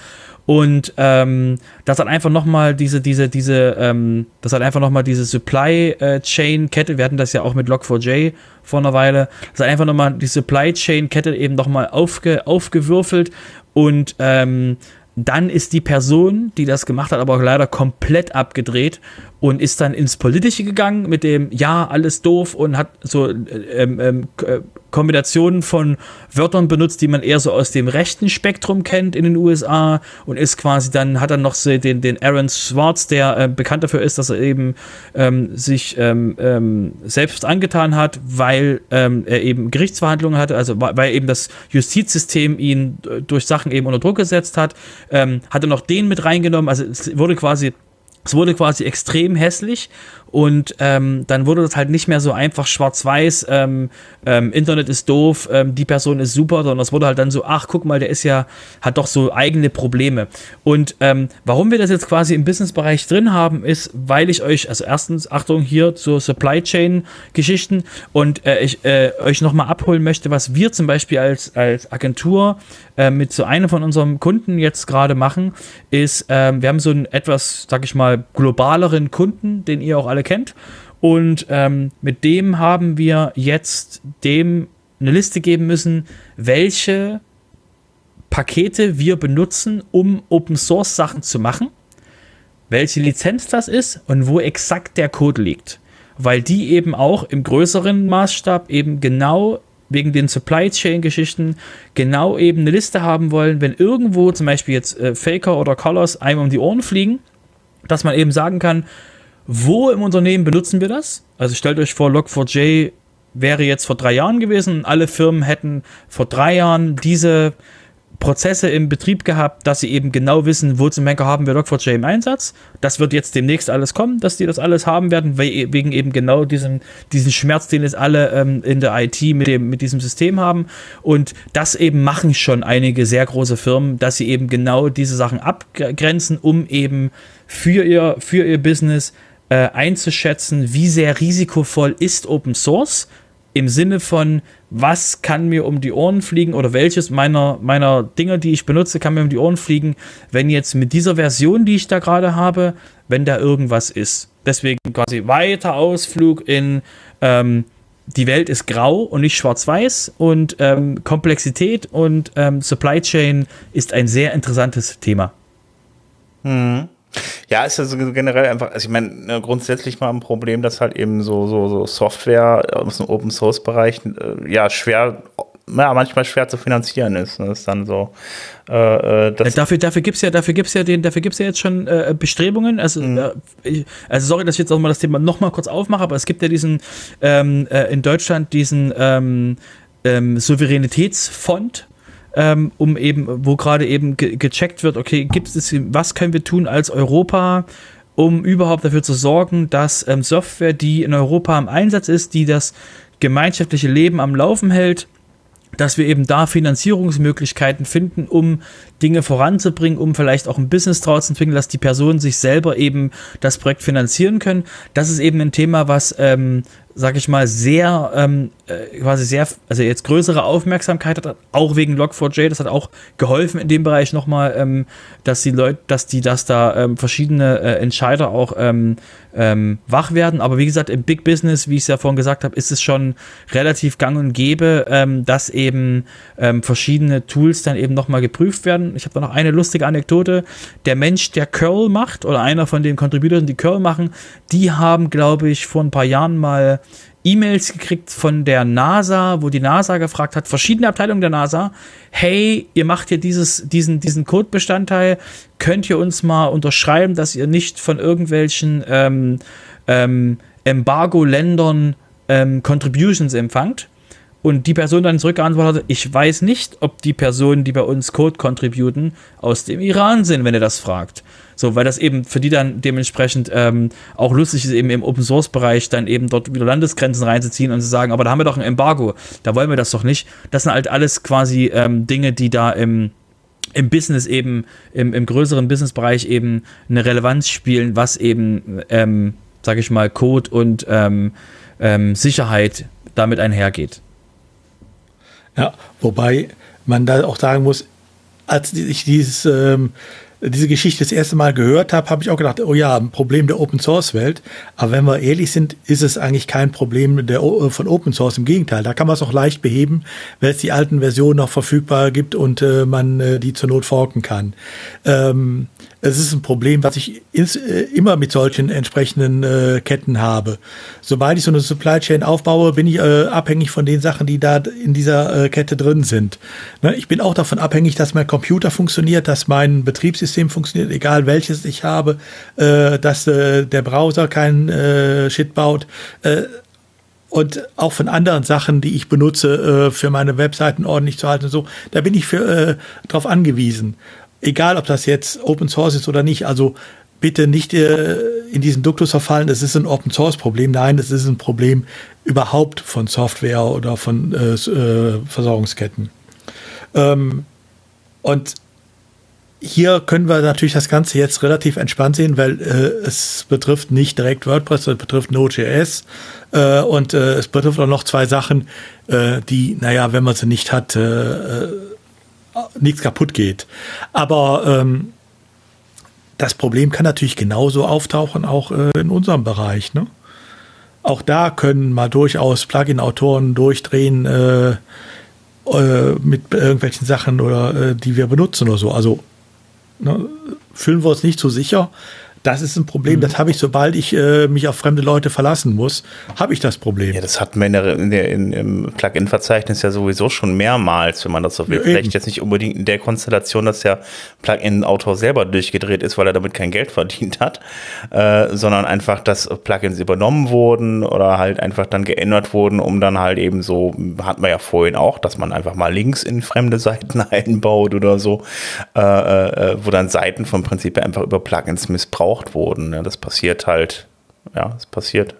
Und ähm, das hat einfach nochmal diese, diese, diese, ähm, das hat einfach nochmal diese Supply äh, Chain Kette, wir hatten das ja auch mit Log4j vor einer Weile, das hat einfach nochmal die Supply Chain Kette eben nochmal aufge, aufgewürfelt und ähm, dann ist die Person, die das gemacht hat, aber auch leider komplett abgedreht und ist dann ins Politische gegangen mit dem, ja, alles doof und hat so ähm, ähm, äh, Kombinationen von Wörtern benutzt, die man eher so aus dem rechten Spektrum kennt in den USA und ist quasi dann, hat dann noch so den, den Aaron Swartz, der äh, bekannt dafür ist, dass er eben ähm, sich ähm, ähm, selbst angetan hat, weil ähm, er eben Gerichtsverhandlungen hatte, also weil eben das Justizsystem ihn durch Sachen eben unter Druck gesetzt hat, ähm, hat er noch den mit reingenommen, also es wurde quasi es wurde quasi extrem hässlich und ähm, dann wurde das halt nicht mehr so einfach schwarz-weiß, ähm, ähm, Internet ist doof, ähm, die Person ist super, sondern es wurde halt dann so, ach, guck mal, der ist ja, hat doch so eigene Probleme. Und ähm, warum wir das jetzt quasi im Businessbereich drin haben, ist, weil ich euch, also erstens, Achtung hier zur Supply Chain Geschichten und äh, ich äh, euch nochmal abholen möchte, was wir zum Beispiel als, als Agentur äh, mit so einem von unserem Kunden jetzt gerade machen, ist, ähm, wir haben so einen etwas, sag ich mal, globaleren Kunden, den ihr auch alle kennt. Und ähm, mit dem haben wir jetzt dem eine Liste geben müssen, welche Pakete wir benutzen, um Open Source Sachen zu machen, welche Lizenz das ist und wo exakt der Code liegt. Weil die eben auch im größeren Maßstab eben genau wegen den Supply Chain Geschichten genau eben eine Liste haben wollen, wenn irgendwo zum Beispiel jetzt äh, Faker oder Colors einem um die Ohren fliegen, dass man eben sagen kann, wo im Unternehmen benutzen wir das? Also stellt euch vor, Log4j wäre jetzt vor drei Jahren gewesen. Alle Firmen hätten vor drei Jahren diese Prozesse im Betrieb gehabt, dass sie eben genau wissen, wo zum Henker haben wir Log4j im Einsatz. Das wird jetzt demnächst alles kommen, dass die das alles haben werden, wegen eben genau diesem, diesen Schmerz, den es alle ähm, in der IT mit, dem, mit diesem System haben. Und das eben machen schon einige sehr große Firmen, dass sie eben genau diese Sachen abgrenzen, um eben für ihr, für ihr Business äh, einzuschätzen, wie sehr risikovoll ist Open Source im Sinne von, was kann mir um die Ohren fliegen oder welches meiner, meiner Dinge, die ich benutze, kann mir um die Ohren fliegen, wenn jetzt mit dieser Version, die ich da gerade habe, wenn da irgendwas ist. Deswegen quasi weiter Ausflug in ähm, die Welt ist grau und nicht schwarz-weiß und ähm, Komplexität und ähm, Supply Chain ist ein sehr interessantes Thema. Mhm. Ja, ist also generell einfach, also ich meine, ne, grundsätzlich mal ein Problem, dass halt eben so, so, so Software aus dem Open Source Bereich äh, ja schwer, ja, manchmal schwer zu finanzieren ist. Das ist dann so. Äh, äh das dafür dafür gibt es ja, dafür gibt's ja, den, dafür gibt's ja jetzt schon äh, Bestrebungen. Also, mhm. äh, also sorry, dass ich jetzt auch mal das Thema nochmal kurz aufmache, aber es gibt ja diesen ähm, äh, in Deutschland diesen ähm, ähm, Souveränitätsfond, ähm, um eben, wo gerade eben ge gecheckt wird, okay, gibt es, was können wir tun als Europa, um überhaupt dafür zu sorgen, dass ähm, Software, die in Europa im Einsatz ist, die das gemeinschaftliche Leben am Laufen hält, dass wir eben da Finanzierungsmöglichkeiten finden, um Dinge voranzubringen, um vielleicht auch ein Business draus zu entwickeln, dass die Personen sich selber eben das Projekt finanzieren können. Das ist eben ein Thema, was ähm, sag ich mal, sehr, ähm, äh, quasi sehr, also jetzt größere Aufmerksamkeit hat, auch wegen Log4j, das hat auch geholfen in dem Bereich nochmal, ähm, dass die Leute, dass die, dass da ähm, verschiedene äh, Entscheider auch ähm, ähm, wach werden. Aber wie gesagt, im Big Business, wie ich es ja vorhin gesagt habe, ist es schon relativ gang und gäbe, ähm, dass eben ähm, verschiedene Tools dann eben nochmal geprüft werden. Ich habe da noch eine lustige Anekdote. Der Mensch, der Curl macht, oder einer von den Contributors, die Curl machen, die haben, glaube ich, vor ein paar Jahren mal E-Mails gekriegt von der NASA, wo die NASA gefragt hat, verschiedene Abteilungen der NASA, hey, ihr macht hier dieses, diesen, diesen Codebestandteil, könnt ihr uns mal unterschreiben, dass ihr nicht von irgendwelchen ähm, ähm, Embargo-Ländern ähm, Contributions empfangt? Und die Person dann zurückgeantwortet, ich weiß nicht, ob die Personen, die bei uns Code contributen, aus dem Iran sind, wenn ihr das fragt. So, weil das eben für die dann dementsprechend ähm, auch lustig ist, eben im Open Source Bereich dann eben dort wieder Landesgrenzen reinzuziehen und zu sagen, aber da haben wir doch ein Embargo, da wollen wir das doch nicht. Das sind halt alles quasi ähm, Dinge, die da im im Business eben, im, im größeren Businessbereich eben eine Relevanz spielen, was eben, ähm, sag ich mal, Code und ähm, ähm, Sicherheit damit einhergeht. Ja, wobei man da auch sagen muss, als ich dieses ähm, diese Geschichte das erste Mal gehört habe, habe ich auch gedacht, oh ja, ein Problem der Open Source Welt. Aber wenn wir ehrlich sind, ist es eigentlich kein Problem der, von Open Source. Im Gegenteil, da kann man es auch leicht beheben, wenn es die alten Versionen noch verfügbar gibt und äh, man äh, die zur Not forken kann. Ähm, es ist ein Problem, was ich ins, äh, immer mit solchen entsprechenden äh, Ketten habe. Sobald ich so eine Supply Chain aufbaue, bin ich äh, abhängig von den Sachen, die da in dieser äh, Kette drin sind. Ne? Ich bin auch davon abhängig, dass mein Computer funktioniert, dass mein Betriebssystem funktioniert, egal welches ich habe, äh, dass äh, der Browser keinen Shit baut. Und auch von anderen Sachen, die ich benutze, äh, für meine Webseiten ordentlich zu halten und so, da bin ich für, äh, drauf angewiesen egal ob das jetzt Open Source ist oder nicht, also bitte nicht äh, in diesen Duktus verfallen, es ist ein Open Source Problem. Nein, es ist ein Problem überhaupt von Software oder von äh, äh, Versorgungsketten. Ähm, und hier können wir natürlich das Ganze jetzt relativ entspannt sehen, weil äh, es betrifft nicht direkt WordPress, es betrifft Node.js äh, und äh, es betrifft auch noch zwei Sachen, äh, die, naja, wenn man sie nicht hat, nichts kaputt geht. Aber ähm, das Problem kann natürlich genauso auftauchen, auch äh, in unserem Bereich. Ne? Auch da können mal durchaus Plugin-Autoren durchdrehen äh, äh, mit irgendwelchen Sachen oder äh, die wir benutzen oder so. Also ne, fühlen wir uns nicht so sicher, Das ist ein Problem, mhm. das habe ich, sobald ich äh, mich auf fremde Leute verlassen muss, habe ich das Problem. Ja, das hat man in der, in der, in, im Plugin-Verzeichnis ja sowieso schon mehrmals, wenn man das so will. Ja, Vielleicht eben. jetzt nicht unbedingt in der Konstellation, dass der Plugin-Autor selber durchgedreht ist, weil er damit kein Geld verdient hat, äh, sondern einfach, dass Plugins übernommen wurden oder halt einfach dann geändert wurden, um dann halt eben so, hatten wir ja vorhin auch, dass man einfach mal Links in fremde Seiten einbaut oder so, äh, äh, wo dann Seiten vom Prinzip einfach über Plugins missbraucht missbraucht wurden. Ne? Das passiert halt, ja, das passiert.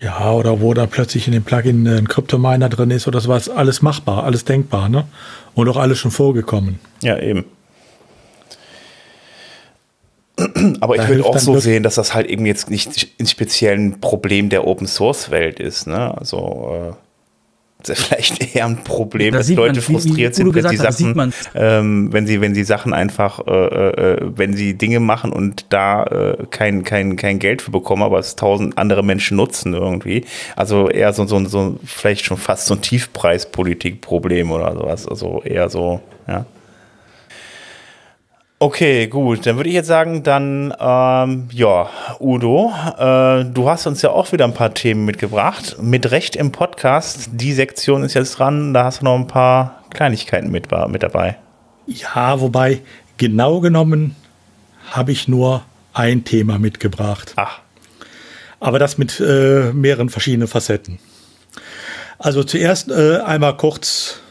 Ja, oder wo da plötzlich in dem Plugin ein Kryptominer drin ist oder sowas, alles machbar, alles denkbar, ne? Und auch alles schon vorgekommen. Ja, eben. Aber ich würde auch so sehen, dass das halt eben jetzt nicht ein speziellen Problem der Open Source Welt ist. Ne? Also äh, vielleicht eher ein Problem, da dass Leute man, frustriert wie, wie sind, wenn sie Sachen, ähm, wenn sie, wenn sie Sachen einfach, äh, äh, wenn sie Dinge machen und da äh, kein, kein, kein Geld für bekommen, aber es tausend andere Menschen nutzen irgendwie. Also eher so, so, so vielleicht schon fast so ein Tiefpreispolitikproblem oder sowas. Also eher so, ja. Okay, gut. Dann würde ich jetzt sagen, dann, ähm, ja, Udo, äh, du hast uns ja auch wieder ein paar Themen mitgebracht. Mit Recht im Podcast. Die Sektion ist jetzt dran. Da hast du noch ein paar Kleinigkeiten mit, mit dabei. Ja, wobei, genau genommen habe ich nur ein Thema mitgebracht. Ach. Aber das mit äh, mehreren verschiedenen Facetten. Also zuerst äh, einmal kurz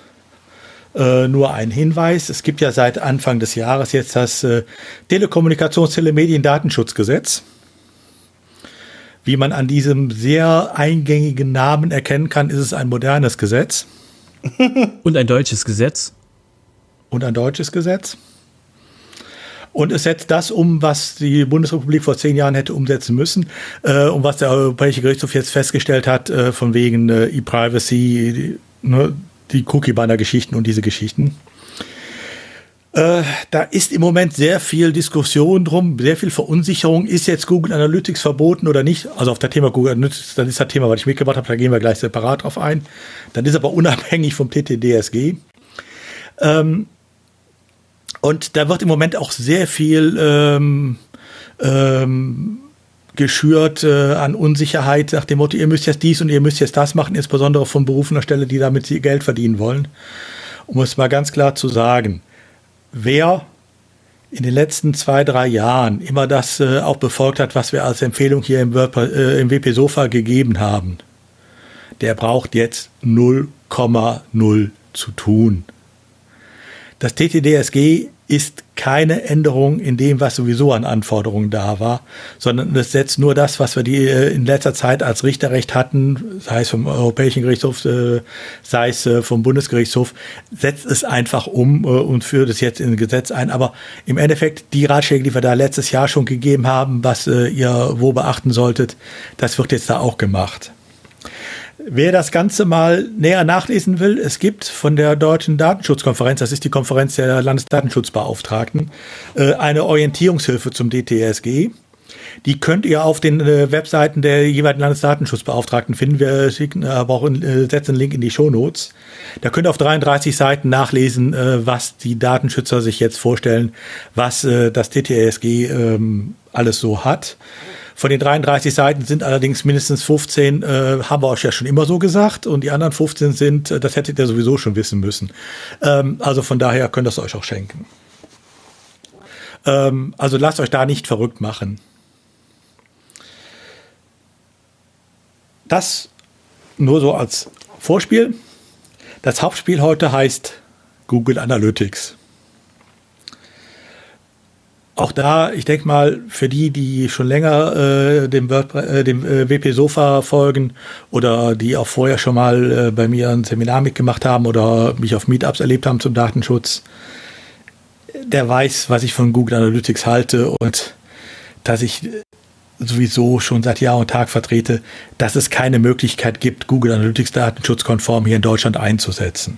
äh, nur ein Hinweis. Es gibt ja seit Anfang des Jahres jetzt das äh, Telekommunikations-, Telemedien-Datenschutzgesetz. Wie man an diesem sehr eingängigen Namen erkennen kann, ist es ein modernes Gesetz. Und ein deutsches Gesetz. Und ein deutsches Gesetz. Und es setzt das um, was die Bundesrepublik vor zehn Jahren hätte umsetzen müssen äh, und was der Europäische Gerichtshof jetzt festgestellt hat, äh, von wegen äh, E-Privacy, ne, die Cookie-Banner-Geschichten und diese Geschichten. Äh, da ist im Moment sehr viel Diskussion drum, sehr viel Verunsicherung. Ist jetzt Google Analytics verboten oder nicht? Also auf das Thema Google Analytics, das ist das Thema, was ich mitgebracht habe, da gehen wir gleich separat drauf ein. Dann ist aber unabhängig vom TTDSG. Ähm, und da wird im Moment auch sehr viel ähm, ähm, geschürt äh, an Unsicherheit nach dem Motto, ihr müsst jetzt dies und ihr müsst jetzt das machen, insbesondere von berufener Stelle, die damit Geld verdienen wollen. Um es mal ganz klar zu sagen, wer in den letzten zwei, drei Jahren immer das äh, auch befolgt hat, was wir als Empfehlung hier im, äh, im WP Sofa gegeben haben, der braucht jetzt 0,0 zu tun. Das TTDSG ist keine Änderung in dem, was sowieso an Anforderungen da war, sondern es setzt nur das, was wir die äh, in letzter Zeit als Richterrecht hatten, sei es vom Europäischen Gerichtshof, äh, sei es äh, vom Bundesgerichtshof, setzt es einfach um und führt es jetzt in Gesetz ein. Aber im Endeffekt die Ratschläge, die wir da letztes Jahr schon gegeben haben, was ihr wo beachten solltet, das wird jetzt da auch gemacht. Wer das Ganze mal näher nachlesen will, es gibt von der Deutschen Datenschutzkonferenz, das ist die Konferenz der Landesdatenschutzbeauftragten, äh, eine Orientierungshilfe zum DTSG. Die könnt ihr auf den äh, Webseiten der jeweiligen Landesdatenschutzbeauftragten finden. Wir schicken aber auch äh, setzen einen Link in die Shownotes. Da könnt ihr auf 33 Seiten nachlesen, was die Datenschützer sich jetzt vorstellen, was das DTSG ähm, alles so hat. Von den 33 Seiten sind allerdings mindestens 15, äh, haben wir euch ja schon immer so gesagt, und die anderen 15 sind, äh, das hättet ihr sowieso schon wissen müssen. Ähm, also von daher könnt ihr es euch auch schenken. Ähm, also lasst euch da nicht verrückt machen. Das nur so als Vorspiel. Das Hauptspiel heute heißt Google Analytics auch da, ich denke mal, für die, die schon länger äh, dem, Word, äh, dem äh, WP Sofa folgen oder die auch vorher schon mal äh, bei mir ein Seminar mitgemacht haben oder mich auf Meetups erlebt haben zum Datenschutz, der weiß, was ich von Google Analytics halte und dass ich sowieso schon seit Jahr und Tag vertrete, dass es keine Möglichkeit gibt, Google Analytics datenschutzkonform hier in Deutschland einzusetzen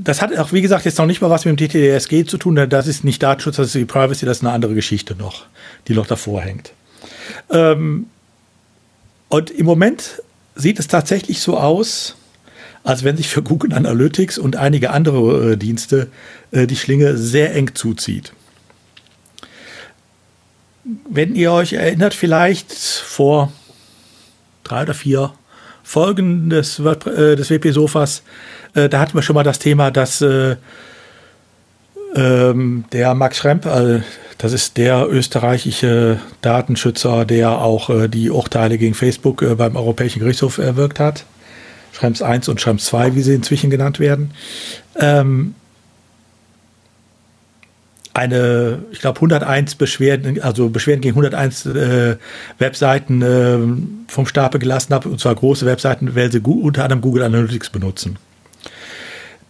das hat auch, wie gesagt, jetzt noch nicht mal was mit dem TTDSG zu tun. Das ist nicht Datenschutz, das ist die Privacy, das ist eine andere Geschichte noch, die noch davor hängt. Ähm, und im Moment sieht es tatsächlich so aus, als wenn sich für Google Analytics und einige andere äh, Dienste äh, die Schlinge sehr eng zuzieht. wenn ihr euch erinnert, vielleicht vor drei oder vier Folgen des, äh, des WP-Sofas, äh, da hatten wir schon mal das Thema, dass äh, ähm, der Max Schremp, äh, das ist der österreichische Datenschützer, der auch äh, die Urteile gegen Facebook äh, beim Europäischen Gerichtshof erwirkt hat. Schrems 1 und Schrems 2, wie sie inzwischen genannt werden. Ähm, eine, ich glaube, 101 Beschwerden, also Beschwerden gegen 101 äh, Webseiten äh, vom Stapel gelassen habe, und zwar große Webseiten, weil sie unter anderem Google Analytics benutzen.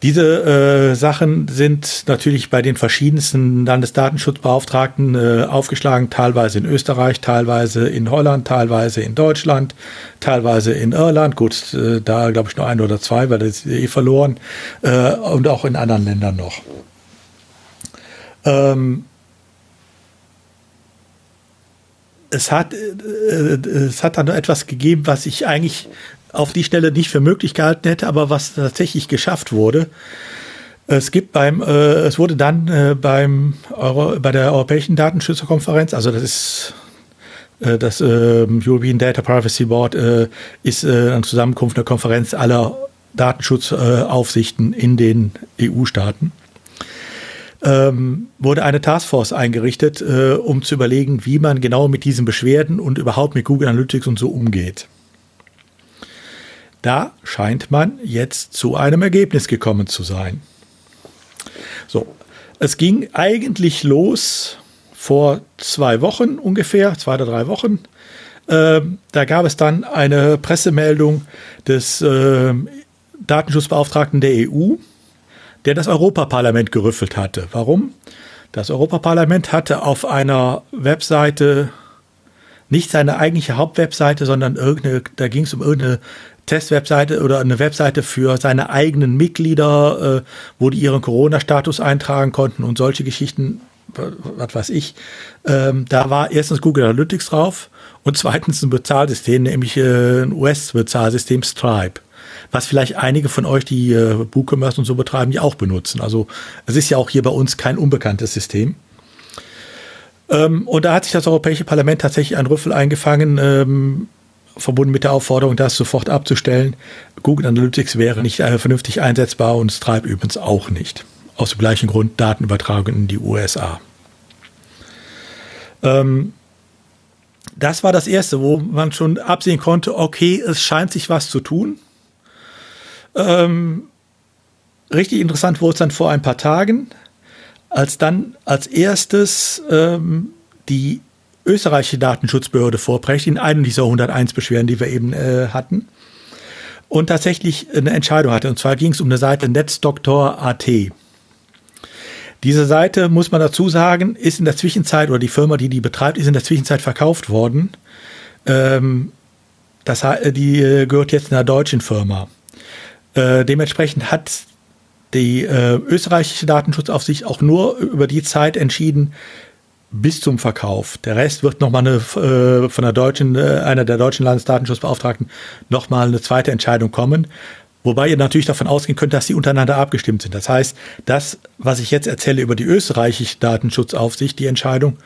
Diese äh, Sachen sind natürlich bei den verschiedensten Landesdatenschutzbeauftragten äh, aufgeschlagen, teilweise in Österreich, teilweise in Holland, teilweise in Deutschland, teilweise in Irland. Gut, äh, da glaube ich nur ein oder zwei, weil das ist eh verloren. Äh, und auch in anderen Ländern noch. Ähm, es hat, äh, es hat dann etwas gegeben, was ich eigentlich auf die Stelle nicht für möglich gehalten hätte, aber was tatsächlich geschafft wurde. Es gibt beim, äh, es wurde dann äh, beim Euro, bei der Europäischen Datenschützerkonferenz, also das ist äh, das äh, European Data Privacy Board, äh, ist äh, eine Zusammenkunft der Konferenz aller Datenschutzaufsichten in den EU-Staaten ähm, wurde eine Taskforce eingerichtet, äh, um zu überlegen, wie man genau mit diesen Beschwerden und überhaupt mit Google Analytics und so umgeht. Da scheint man jetzt zu einem Ergebnis gekommen zu sein. So, es ging eigentlich los vor zwei Wochen ungefähr, zwei oder drei Wochen. Ähm, da gab es dann eine Pressemeldung des äh, Datenschutzbeauftragten der EU, der das Europaparlament gerüffelt hatte. Warum? Das Europaparlament hatte auf einer Webseite nicht seine eigentliche Hauptwebseite, sondern irgendeine, da ging es um irgendeine Testwebseite oder eine Webseite für seine eigenen Mitglieder, äh, wo die ihren Corona-Status eintragen konnten und solche Geschichten, was weiß ich. Ähm, da war erstens Google Analytics drauf und zweitens ein Bezahlsystem, nämlich äh, ein US-Bezahlsystem Stripe was vielleicht einige von euch, die äh, WooCommerce und so betreiben, ja auch benutzen. Also es ist ja auch hier bei uns kein unbekanntes System. Ähm, und da hat sich das Europäische Parlament tatsächlich ein Rüffel eingefangen, ähm, verbunden mit der Aufforderung, das sofort abzustellen. Google Analytics wäre nicht äh, vernünftig einsetzbar und Stripe übrigens auch nicht. Aus dem gleichen Grund Datenübertragung in die USA. Ähm, das war das Erste, wo man schon absehen konnte, okay, es scheint sich was zu tun. Ähm, richtig interessant wurde es dann vor ein paar Tagen, als dann als erstes ähm, die österreichische Datenschutzbehörde vorbrecht in einem dieser 101 Beschwerden, die wir eben äh, hatten. Und tatsächlich eine Entscheidung hatte. Und zwar ging es um eine Seite Netzdoktor.at. Diese Seite, muss man dazu sagen, ist in der Zwischenzeit, oder die Firma, die die betreibt, ist in der Zwischenzeit verkauft worden. Ähm, das, die äh, gehört jetzt einer deutschen Firma. Äh, dementsprechend hat die äh, österreichische Datenschutzaufsicht auch nur über die Zeit entschieden bis zum Verkauf. Der Rest wird nochmal eine, äh, von der deutschen, äh, einer der deutschen Landesdatenschutzbeauftragten nochmal eine zweite Entscheidung kommen. Wobei ihr natürlich davon ausgehen könnt, dass sie untereinander abgestimmt sind. Das heißt, das, was ich jetzt erzähle über die österreichische Datenschutzaufsicht, die Entscheidung,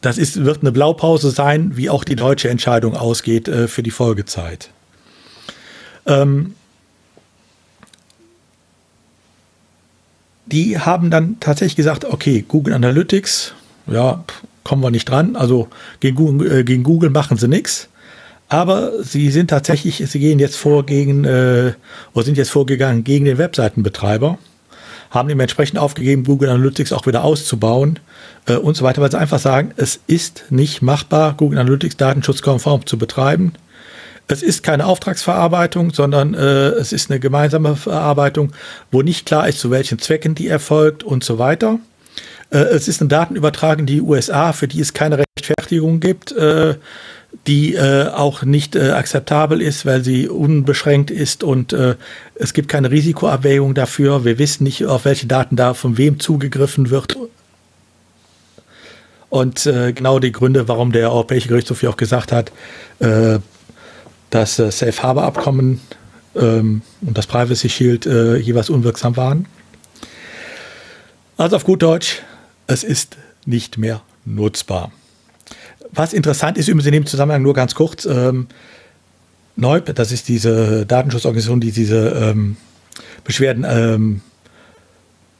das ist, wird eine Blaupause sein, wie auch die deutsche Entscheidung ausgeht äh, für die Folgezeit. Ähm, die haben dann tatsächlich gesagt, okay, Google Analytics, ja, kommen wir nicht dran. Also gegen Google, äh, gegen Google machen sie nichts. Aber sie sind tatsächlich, sie gehen jetzt vor gegen, äh, oder sind jetzt vorgegangen gegen den Webseitenbetreiber, haben dementsprechend aufgegeben, Google Analytics auch wieder auszubauen äh, und so weiter, weil sie einfach sagen, es ist nicht machbar, Google Analytics datenschutzkonform zu betreiben. Es ist keine Auftragsverarbeitung, sondern äh, es ist eine gemeinsame Verarbeitung, wo nicht klar ist, zu welchen Zwecken die erfolgt und so weiter. Äh, es ist eine Datenübertragung in die USA, für die es keine Rechtfertigung gibt, äh, die äh, auch nicht akzeptabel ist, weil sie unbeschränkt ist und es gibt keine Risikoabwägung dafür. Wir wissen nicht, auf welche Daten da von wem zugegriffen wird. Und genau die Gründe, warum der Europäische Gerichtshof ja auch gesagt hat, äh, das Safe Harbor Abkommen ähm, und das Privacy Shield jeweils unwirksam waren. Also auf gut Deutsch, es ist nicht mehr nutzbar. was interessant ist, übrigens in dem Zusammenhang nur ganz kurz, ähm, Neub, das ist diese Datenschutzorganisation, die diese ähm, Beschwerden ähm,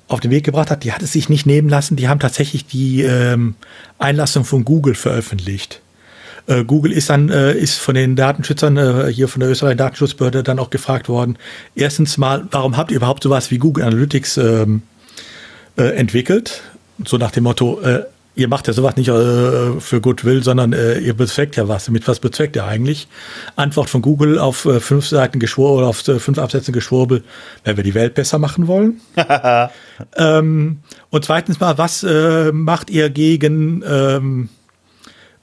auf den Weg gebracht hat, die hat es sich nicht nehmen lassen. Die haben tatsächlich die ähm, Einlassung von Google veröffentlicht. Äh, Google ist dann äh, ist von den Datenschützern äh, hier von der österreichischen Datenschutzbehörde dann auch gefragt worden. Erstens mal, warum habt ihr überhaupt sowas wie Google Analytics ähm, äh, entwickelt? So nach dem Motto, äh, ihr macht ja sowas nicht äh, für Goodwill, sondern äh, ihr bezweckt ja was. Mit was bezweckt ihr eigentlich? Antwort von Google auf äh, fünf Seiten Geschwurbel oder auf äh, fünf Absätze Geschwurbel, wenn wir die Welt besser machen wollen. ähm, und zweitens mal, was äh, macht ihr gegen ähm,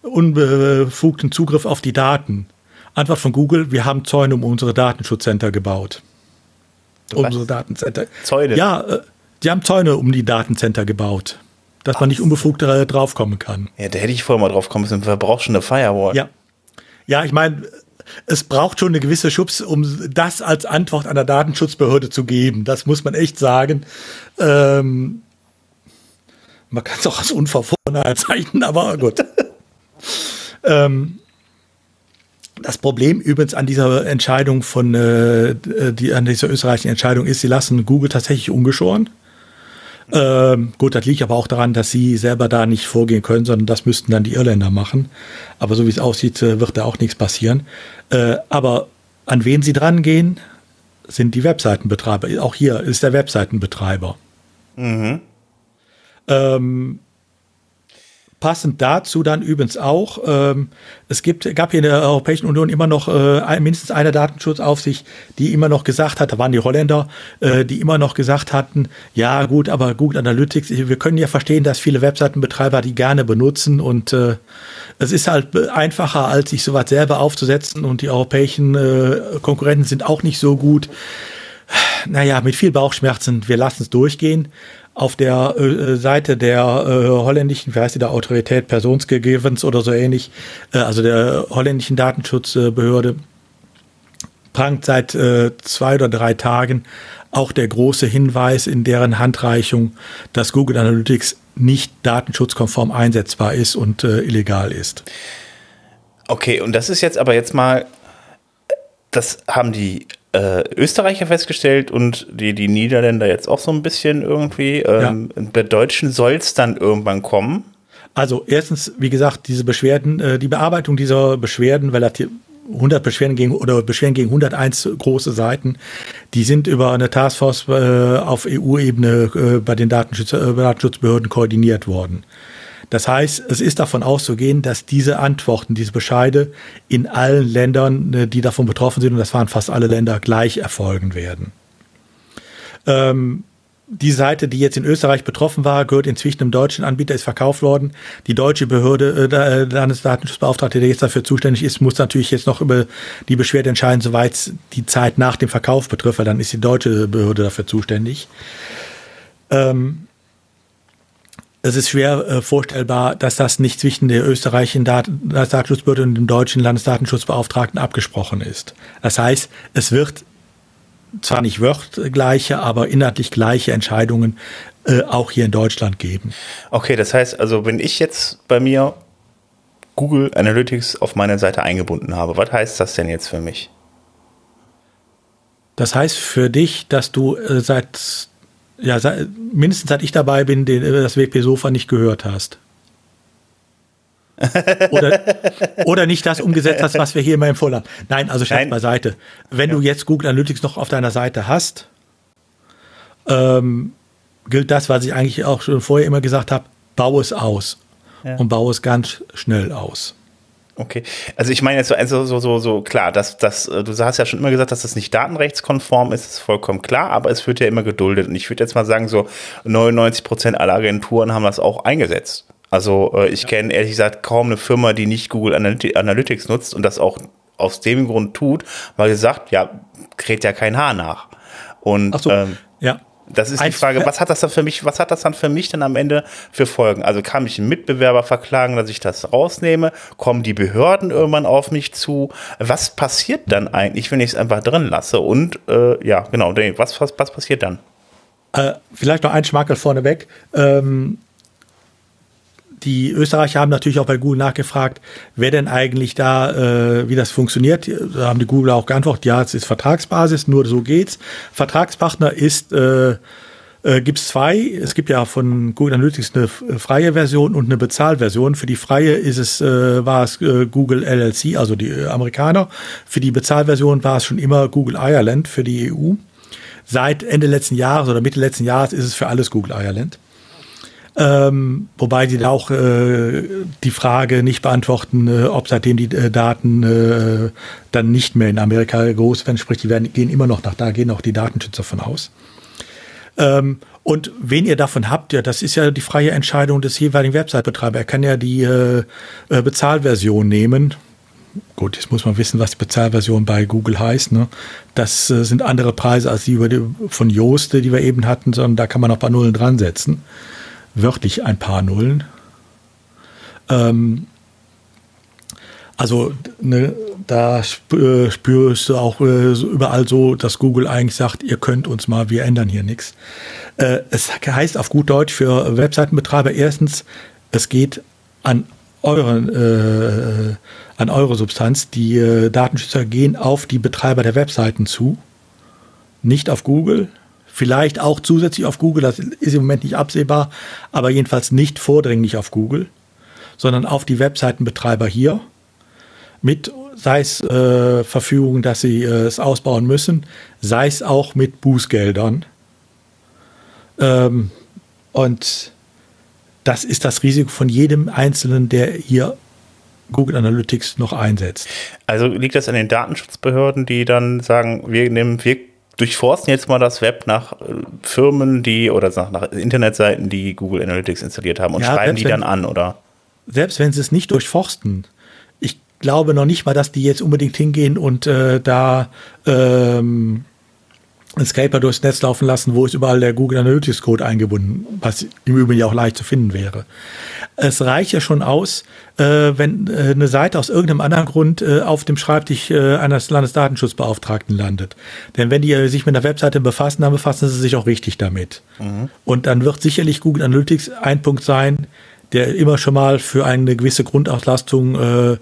unbefugten Zugriff auf die Daten? Antwort von Google, wir haben Zäune um unsere Datenschutzcenter gebaut. Was? Unsere Datencenter. Zäune? Ja, äh, die haben Zäune um die Datencenter gebaut dass man nicht unbefugt draufkommen kann. Ja, da hätte ich vorher mal drauf kommen müssen. Wer braucht schon eine Firewall? Ja. Ja, ich meine, es braucht schon eine gewisse Schubs, um das als Antwort einer Datenschutzbehörde zu geben. Das muss man echt sagen. Ähm, man kann es auch als Unverfrorener zeichnen, aber gut. ähm, das Problem übrigens an dieser Entscheidung von, äh, die, an dieser österreichischen Entscheidung ist, sie lassen Google tatsächlich ungeschoren. Ähm, gut, das liegt aber auch daran, dass sie selber da nicht vorgehen können, sondern das müssten dann die Irländer machen. Aber so wie es aussieht, äh, wird da auch nichts passieren. Äh, aber an wen sie dran gehen, sind die Webseitenbetreiber. Auch hier ist der Webseitenbetreiber. Mhm. Ähm, Passend dazu dann übrigens auch, ähm, es gibt, gab hier in der Europäischen Union immer noch äh, mindestens eine Datenschutzaufsicht, die immer noch gesagt hat, da waren die Holländer, äh, die immer noch gesagt hatten, ja gut, aber Google Analytics, wir können ja verstehen, dass viele Webseitenbetreiber die gerne benutzen und äh, es ist halt einfacher, als sich sowas selber aufzusetzen und die europäischen äh, Konkurrenten sind auch nicht so gut. Naja, mit viel Bauchschmerzen, wir lassen es durchgehen auf der äh, Seite der äh, holländischen, wie heißt die da, Autorität Personsgegevens oder so ähnlich, äh, also der holländischen Datenschutzbehörde, prangt seit äh, zwei oder drei Tagen auch der große Hinweis in deren Handreichung, dass Google Analytics nicht datenschutzkonform einsetzbar ist und äh, illegal ist. Okay, und das ist jetzt aber jetzt mal, das haben die äh, Österreicher festgestellt und die, die Niederländer jetzt auch so ein bisschen irgendwie. Ähm, ja. Bei Deutschen soll es dann irgendwann kommen. Also erstens, wie gesagt, diese Beschwerden, äh, die Bearbeitung dieser Beschwerden, relativ 100 Beschwerden gegen oder Beschwerden gegen 101 große Seiten, die sind über eine Taskforce äh, auf EU-Ebene äh, bei den Datenschutz, äh, Datenschutzbehörden koordiniert worden. Das heißt, es ist davon auszugehen, dass diese Antworten, diese Bescheide in allen Ländern, äh, die davon betroffen sind, und das waren fast alle Länder, gleich erfolgen werden. Ähm, die Seite, die jetzt in Österreich betroffen war, gehört inzwischen einem deutschen Anbieter, ist verkauft worden. Die deutsche Behörde, äh, äh Landesdatenschutzbeauftragte, der jetzt dafür zuständig ist, muss natürlich jetzt noch über die Beschwerde entscheiden, soweit die Zeit nach dem Verkauf betrifft, weil dann ist die deutsche Behörde dafür zuständig. Ähm, es ist schwer äh, vorstellbar, dass das nicht zwischen der österreichischen Dat Datenschutzbehörde und dem deutschen Landesdatenschutzbeauftragten abgesprochen ist. Das heißt, es wird zwar nicht wörtgleiche, aber inhaltlich gleiche Entscheidungen äh, auch hier in Deutschland geben. Okay, das heißt also, wenn ich jetzt bei mir Google Analytics auf meiner Seite eingebunden habe, was heißt das denn jetzt für mich? Das heißt für dich, dass du äh, seit ja, mindestens seit ich dabei bin, den, das WP-Sofa nicht gehört hast. oder, oder nicht das umgesetzt hast, was wir hier immer empfohlen haben. Nein, also Scherz beiseite. Wenn ja. du jetzt Google Analytics noch auf deiner Seite hast, ähm, gilt das, was ich eigentlich auch schon vorher immer gesagt habe, baue es aus. Ja. Und baue es ganz schnell aus. Okay, also ich meine jetzt so, also so, so, so klar, dass, dass, äh, du hast ja schon immer gesagt, dass das nicht datenrechtskonform ist, ist vollkommen klar, aber es wird ja immer geduldet. Und ich würde jetzt mal sagen, so 99 Prozent aller Agenturen haben das auch eingesetzt. Also äh, ich ja. kenne ehrlich gesagt kaum eine Firma, die nicht Google Analytics nutzt und das auch aus dem Grund tut, weil gesagt, ja, kräht ja kein Haar nach. Und so, ähm, ja. Das ist die Frage, was hat das dann für mich, was hat das dann für mich dann am Ende für Folgen? Also kann mich ein Mitbewerber verklagen, dass ich das rausnehme? Kommen die Behörden irgendwann auf mich zu? Was passiert dann eigentlich, wenn ich es einfach drin lasse? Und äh, ja, genau, was, was, was passiert dann? Äh, vielleicht noch ein Schmakel vorneweg. Ähm, die Österreicher haben natürlich auch bei Google nachgefragt, wer denn eigentlich da, äh, wie das funktioniert. Da haben die Google auch geantwortet, ja, es ist Vertragsbasis, nur so geht's. Vertragspartner ist, äh, äh, gibt es zwei. Es gibt ja von Google Analytics eine freie Version und eine Bezahlversion. Für die freie ist es, äh, war es äh, Google LLC, also die äh, Amerikaner. Für die Bezahlversion war es schon immer Google Ireland für die EU. Seit Ende letzten Jahres oder Mitte letzten Jahres ist es für alles Google Ireland. Ähm, wobei sie da auch äh, die Frage nicht beantworten, äh, ob seitdem die äh, Daten äh, dann nicht mehr in Amerika groß werden, sprich, die werden, gehen immer noch nach da, gehen auch die Datenschützer von aus. Ähm, und wen ihr davon habt, ja, das ist ja die freie Entscheidung des jeweiligen Website-Betreibers. Er kann ja die äh, äh, Bezahlversion nehmen. Gut, jetzt muss man wissen, was die Bezahlversion bei Google heißt. Ne? Das sind andere Preise als die, die von Joost, die wir eben hatten, sondern da kann man noch ein paar Nullen dran setzen wörtlich ein paar Nullen. Ähm, also ne, da äh, spürst du auch äh, überall so, dass Google eigentlich sagt, ihr könnt uns mal, wir ändern hier nichts. Äh, es heißt auf gut Deutsch für Webseitenbetreiber erstens, es geht an euren äh, an eure Substanz. Die Datenschützer gehen auf die Betreiber der Webseiten zu, nicht auf Google. Vielleicht auch zusätzlich auf Google, das ist im Moment nicht absehbar, aber jedenfalls nicht vordringlich auf Google, sondern auf die Webseitenbetreiber hier mit, sei es äh, Verfügung, dass sie äh, es ausbauen müssen, sei es auch mit Bußgeldern. Ähm, und das ist das Risiko von jedem Einzelnen, der hier Google Analytics noch einsetzt. Also liegt das an den Datenschutzbehörden, die dann sagen, wir nehmen, wir durchforsten jetzt mal das Web nach äh, Firmen, die oder nach, nach Internetseiten, die Google Analytics installiert haben und ja, schreiben die dann an, oder? Selbst wenn sie es nicht durchforsten. Ich glaube noch nicht mal, dass die jetzt unbedingt hingehen und äh, da ähm, einen Scraper durchs Netz laufen lassen, wo ist überall der Google Analytics Code eingebunden, was im Übrigen ja auch leicht zu finden wäre. Es reicht ja schon aus, äh, wenn äh, eine Seite aus irgendeinem anderen Grund äh, auf dem Schreibtisch eines Landesdatenschutzbeauftragten landet. Denn wenn die sich mit einer Webseite befassen, dann befassen sie sich auch richtig damit. Mhm. Und dann wird sicherlich Google Analytics ein Punkt sein, der immer schon mal für eine gewisse Grundauslastung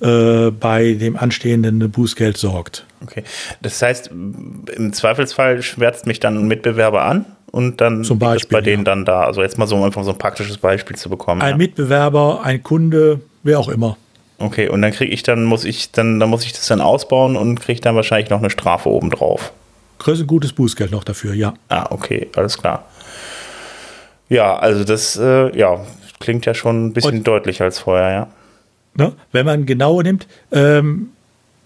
äh, bei dem anstehenden Bußgeld sorgt. Okay. Das heißt, im Zweifelsfall schwärzt mich dann ein Mitbewerber an und dann Zum Beispiel, bei denen ja. dann da. Also jetzt mal so einfach so ein praktisches Beispiel zu bekommen. Ein ja. Mitbewerber, ein Kunde, wer auch immer. Okay, und dann kriege ich dann, muss ich dann, dann muss ich das dann ausbauen und kriege dann wahrscheinlich noch eine Strafe obendrauf. Kriegst ein gutes Bußgeld noch dafür, ja. Ah, okay, alles klar. Ja, also das, äh, ja, klingt ja schon ein bisschen und, deutlicher als vorher, ja. Ne, wenn man genauer nimmt, ähm,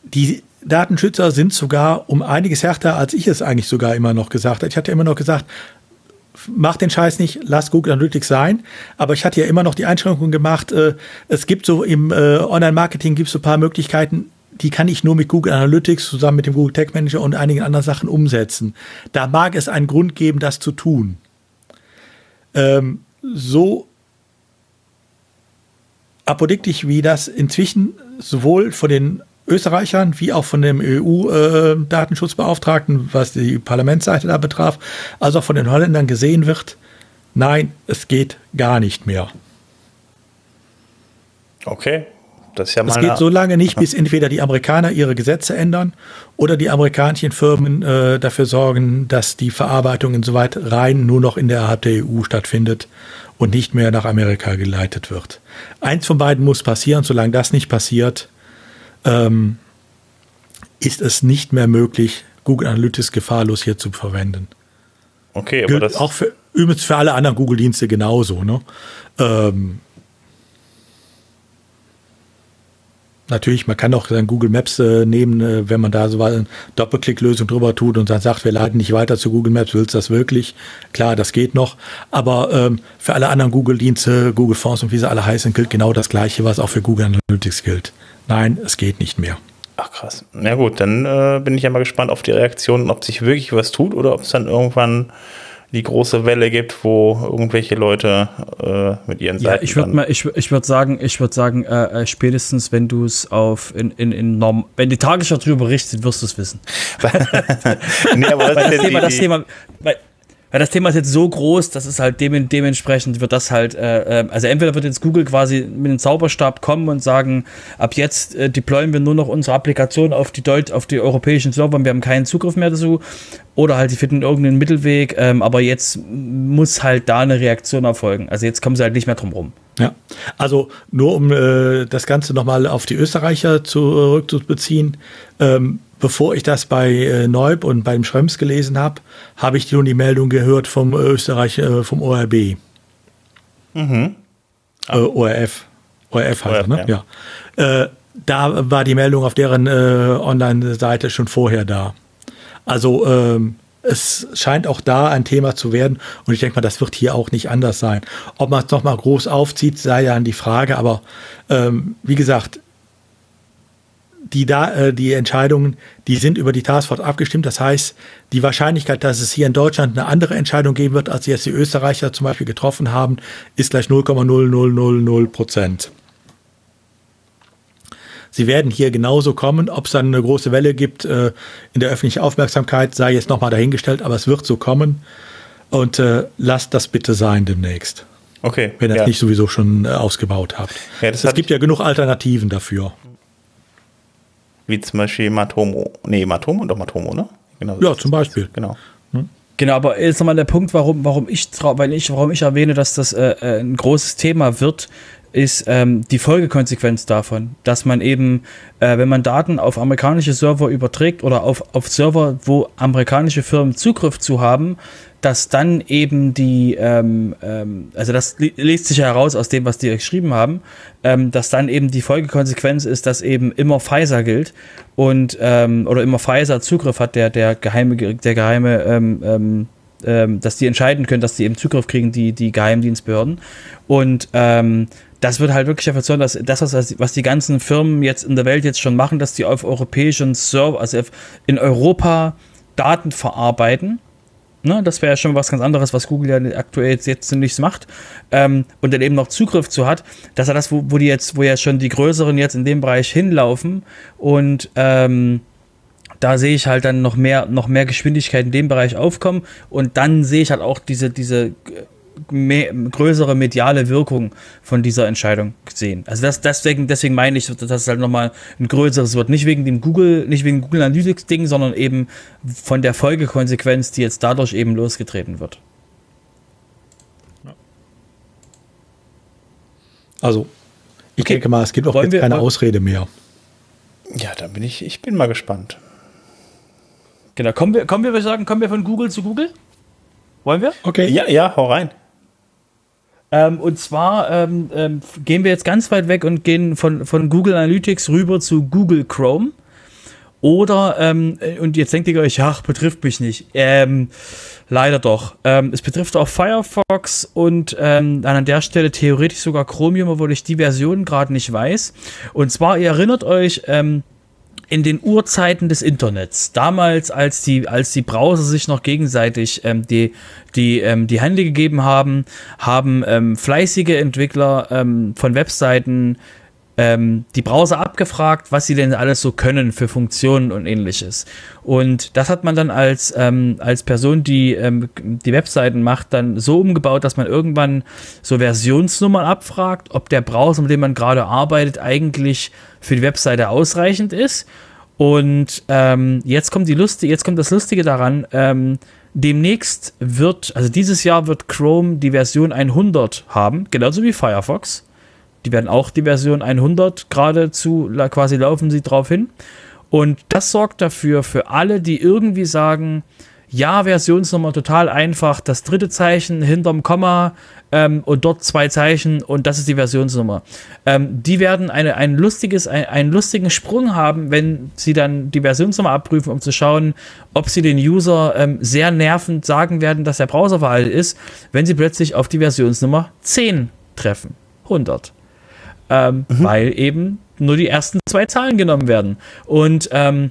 die Datenschützer sind sogar um einiges härter, als ich es eigentlich sogar immer noch gesagt habe. Ich hatte immer noch gesagt, mach den Scheiß nicht, lass Google Analytics sein. Aber ich hatte ja immer noch die Einschränkung gemacht, äh, es gibt so im äh, Online-Marketing gibt es so ein paar Möglichkeiten, die kann ich nur mit Google Analytics zusammen mit dem Google Tech Manager und einigen anderen Sachen umsetzen. Da mag es einen Grund geben, das zu tun. Ähm, so apodiktisch, wie das inzwischen sowohl von den Österreichern wie auch von dem EU-Datenschutzbeauftragten, äh, was die Parlamentsseite da betraf, als auch von den Holländern gesehen wird, nein, es geht gar nicht mehr. Okay. Das ist ja mal es geht so lange nicht, bis entweder die Amerikaner ihre Gesetze ändern oder die amerikanischen Firmen äh, dafür sorgen, dass die Verarbeitung insoweit rein nur noch in der EU stattfindet und nicht mehr nach Amerika geleitet wird. Eins von beiden muss passieren. Solange das nicht passiert, ähm, ist es nicht mehr möglich, Google Analytics gefahrlos hier zu verwenden. Okay, aber Gilt das auch für, übrigens für alle anderen Google-Dienste genauso. Ne? Ähm, natürlich, man kann auch dann Google Maps äh, nehmen, äh, wenn man da so eine Doppelklicklösung drüber tut und dann sagt, wir leiten nicht weiter zu Google Maps, willst du das wirklich? Klar, das geht noch. Aber ähm, für alle anderen Google-Dienste, Google Fonds und wie sie alle heißen, gilt genau das Gleiche, was auch für Google Analytics gilt. Nein, es geht nicht mehr. Ach krass. Na gut, dann äh, bin ich ja mal gespannt auf die Reaktionen, ob sich wirklich was tut oder ob es dann irgendwann die große Welle gibt, wo irgendwelche Leute äh, mit ihren Seiten. Ja, ich würde mal, ich, ich würde sagen, ich würde sagen, äh, äh, spätestens wenn du es auf in, in, in Norm, wenn die Tagesschau darüber berichtet, wirst du es wissen. nee, aber weil das, Thema, die, das Thema, weil, weil das Thema ist jetzt so groß, das ist halt dem, dementsprechend wird das halt, äh, äh, also entweder wird jetzt Google quasi mit dem Zauberstab kommen und sagen, ab jetzt äh, deployen wir nur noch unsere Applikation auf die Deut auf die europäischen Server und wir haben keinen Zugriff mehr dazu, oder halt, sie finden irgendeinen Mittelweg, ähm, aber jetzt muss halt da eine Reaktion erfolgen. Also jetzt kommen sie halt nicht mehr drum rum. Ja, also nur um äh, das Ganze nochmal auf die Österreicher zurückzubeziehen. Ähm, bevor ich das bei äh, Neub und beim Schrems gelesen habe, habe ich nun die Meldung gehört vom Österreich, äh, vom ORB. Mhm. Äh, ORF. ORF heißt ORF, ne? Ja. ja. Äh, da war die Meldung auf deren äh, Online-Seite schon vorher da. Also ähm, es scheint auch da ein Thema zu werden und ich denke mal, das wird hier auch nicht anders sein. Ob man es nochmal groß aufzieht, sei ja an die Frage, aber ähm, wie gesagt, die, da, äh, die Entscheidungen, die sind über die Taskforce abgestimmt. Das heißt, die Wahrscheinlichkeit, dass es hier in Deutschland eine andere Entscheidung geben wird, als jetzt die Österreicher zum Beispiel getroffen haben, ist gleich 0,0000 Prozent. Sie werden hier genauso kommen. Ob es dann eine große Welle gibt äh, in der öffentlichen Aufmerksamkeit, sei jetzt nochmal dahingestellt, aber es wird so kommen. Und äh, lasst das bitte sein demnächst. Okay. Wenn ihr ja. das nicht sowieso schon äh, ausgebaut habt. Ja, es gibt ja genug Alternativen dafür. Wie zum Beispiel Matomo. Nee, Matomo doch Matomo, ne? Genau, ja, zum Beispiel. Genau. Hm? Genau, aber jetzt nochmal der Punkt, warum, warum ich, weil ich, warum ich erwähne, dass das äh, äh, ein großes Thema wird, ist ähm, die Folgekonsequenz davon, dass man eben, äh, wenn man Daten auf amerikanische Server überträgt oder auf, auf Server, wo amerikanische Firmen Zugriff zu haben, dass dann eben die, ähm, ähm, also das liest sich heraus aus dem, was die geschrieben haben, ähm, dass dann eben die Folgekonsequenz ist, dass eben immer Pfizer gilt und ähm, oder immer Pfizer Zugriff hat, der der geheime, der geheime, ähm, ähm, dass die entscheiden können, dass die eben Zugriff kriegen, die die Geheimdienstbehörden. Und das wird halt wirklich dafür sorgen, dass das, was, was die ganzen Firmen jetzt in der Welt jetzt schon machen, dass die auf europäischen Server, also in Europa Daten verarbeiten Ne, das wäre ja schon was ganz anderes, was Google ja aktuell jetzt, jetzt nichts macht. Ähm, und dann eben noch Zugriff zu hat, dass er das, wo, wo die jetzt, wo ja schon die größeren jetzt in dem Bereich hinlaufen und ähm, da sehe ich halt dann noch mehr, noch mehr Geschwindigkeit in dem Bereich aufkommen und dann sehe ich halt auch diese, diese mehr, größere mediale Wirkung von dieser Entscheidung gesehen. Also das, deswegen, deswegen meine ich, dass es halt nochmal ein größeres wird. Nicht wegen dem Google, nicht wegen Google Analytics Ding, sondern eben von der Folgekonsequenz, die jetzt dadurch eben losgetreten wird. Also, ich okay. denke mal, es gibt auch jetzt keine Ausrede mehr. Ja, dann bin ich, ich bin mal gespannt. Genau, kommen wir, kommen wir, wir sagen, kommen wir von Google zu Google? Wollen wir? Okay. Ja, ja, hau rein. Ähm, und zwar ähm, ähm, gehen wir jetzt ganz weit weg und gehen von, von Google Analytics rüber zu Google Chrome. Oder, ähm, und jetzt denkt ihr euch, ach, betrifft mich nicht. Ähm, leider doch. Ähm, es betrifft auch Firefox und ähm, an der Stelle theoretisch sogar Chromium, obwohl ich die Version gerade nicht weiß. Und zwar, ihr erinnert euch, ähm, in den Urzeiten des Internets, damals als die, als die Browser sich noch gegenseitig ähm, die, die, ähm, die Hände gegeben haben, haben ähm, fleißige Entwickler ähm, von Webseiten ähm, die Browser abgefragt, was sie denn alles so können für Funktionen und ähnliches. Und das hat man dann als, ähm, als Person, die ähm, die Webseiten macht, dann so umgebaut, dass man irgendwann so Versionsnummern abfragt, ob der Browser, mit dem man gerade arbeitet, eigentlich für die Webseite ausreichend ist. Und ähm, jetzt kommt die Lust, jetzt kommt das Lustige daran. Ähm, demnächst wird, also dieses Jahr wird Chrome die Version 100 haben, genauso wie Firefox. Die werden auch die Version 100 geradezu quasi laufen sie drauf hin. Und das sorgt dafür, für alle, die irgendwie sagen, ja, Versionsnummer total einfach, das dritte Zeichen hinterm Komma ähm, und dort zwei Zeichen und das ist die Versionsnummer. Ähm, die werden eine, ein lustiges, ein, einen lustigen Sprung haben, wenn sie dann die Versionsnummer abprüfen, um zu schauen, ob sie den User ähm, sehr nervend sagen werden, dass der Browser veraltet ist, wenn sie plötzlich auf die Versionsnummer 10 treffen. 100 ähm, mhm. weil eben nur die ersten zwei Zahlen genommen werden. Und ähm,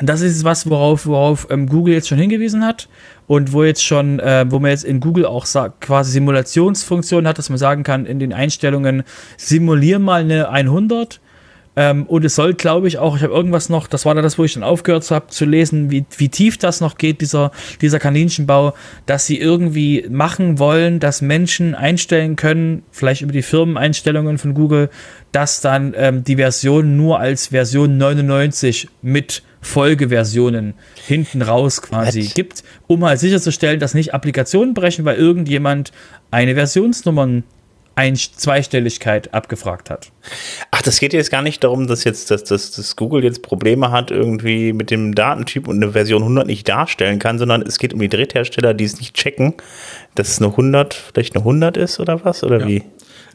das ist was, worauf, worauf ähm, Google jetzt schon hingewiesen hat und wo jetzt schon, äh, wo man jetzt in Google auch quasi Simulationsfunktion hat, dass man sagen kann, in den Einstellungen simulier mal eine 100 Ähm, und es soll, glaube ich, auch, ich habe irgendwas noch, das war da das, wo ich dann aufgehört habe zu lesen, wie, wie tief das noch geht, dieser, dieser Kaninchenbau, dass sie irgendwie machen wollen, dass Menschen einstellen können, vielleicht über die Firmeneinstellungen von Google, dass dann ähm, die Version nur als Version 99 mit Folgeversionen hinten raus quasi What? gibt, um halt sicherzustellen, dass nicht Applikationen brechen, weil irgendjemand eine Versionsnummern ein Zweistelligkeit abgefragt hat. Ach, das geht jetzt gar nicht darum, dass jetzt dass, dass, dass Google jetzt Probleme hat irgendwie mit dem Datentyp und eine Version 100 nicht darstellen kann, sondern es geht um die Dritthersteller, die es nicht checken, dass es eine 100 vielleicht eine 100 ist oder was oder ja. wie?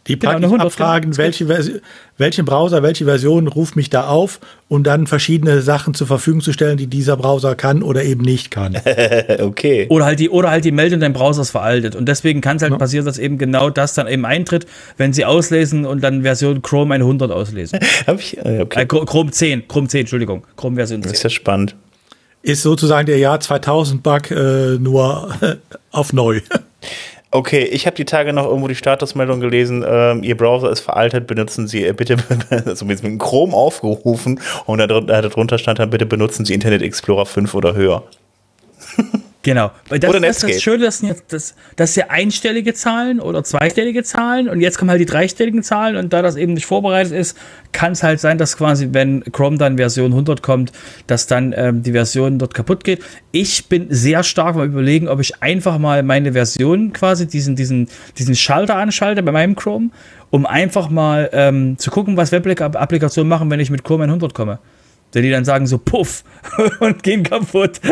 Die genau, praktisch genau, abfragen, welche, welchen Browser, welche Version ruft mich da auf und dann verschiedene Sachen zur Verfügung zu stellen, die dieser Browser kann oder eben nicht kann. okay. Oder halt die, oder halt die Meldung, dein Browser ist veraltet. Und deswegen kann es halt ja. passieren, dass eben genau das dann eben eintritt, wenn sie auslesen und dann Version Chrome 100 auslesen. Hab ich, äh, okay. Äh, Chrome 10, Chrome 10, Entschuldigung. Chrome Version 10. Das ist ja spannend. Ist sozusagen der Jahr 2000 Bug äh, nur auf neu. Okay, ich habe die Tage noch irgendwo die Statusmeldung gelesen, ähm, Ihr Browser ist veraltet, benutzen Sie äh, bitte, also mit Chrome aufgerufen und darunter stand dann, bitte benutzen Sie Internet Explorer 5 oder höher. Genau. Weil das, oder das ist das Schöne, dass, das, das ja einstellige Zahlen oder zweistellige Zahlen und jetzt kommen halt die dreistelligen Zahlen und da das eben nicht vorbereitet ist, kann es halt sein, dass quasi, wenn Chrome dann Version 100 kommt, dass dann ähm, die Version dort kaputt geht. Ich bin sehr stark mal überlegen, ob ich einfach mal meine Version quasi, diesen, diesen, diesen Schalter anschalte bei meinem Chrome, um einfach mal ähm, zu gucken, was Web-Applikationen machen, wenn ich mit Chrome 100 komme. Denn die dann sagen so, puff, und gehen kaputt.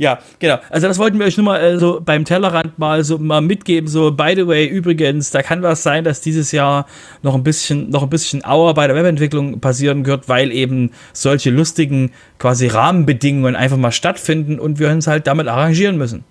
Ja, genau. Also das wollten wir euch nur mal äh, so beim Tellerrand mal so mal mitgeben. So, by the way, übrigens, da kann was sein, dass dieses Jahr noch ein bisschen, noch ein bisschen Auer bei der Webentwicklung passieren wird, weil eben solche lustigen quasi Rahmenbedingungen einfach mal stattfinden und wir uns halt damit arrangieren müssen.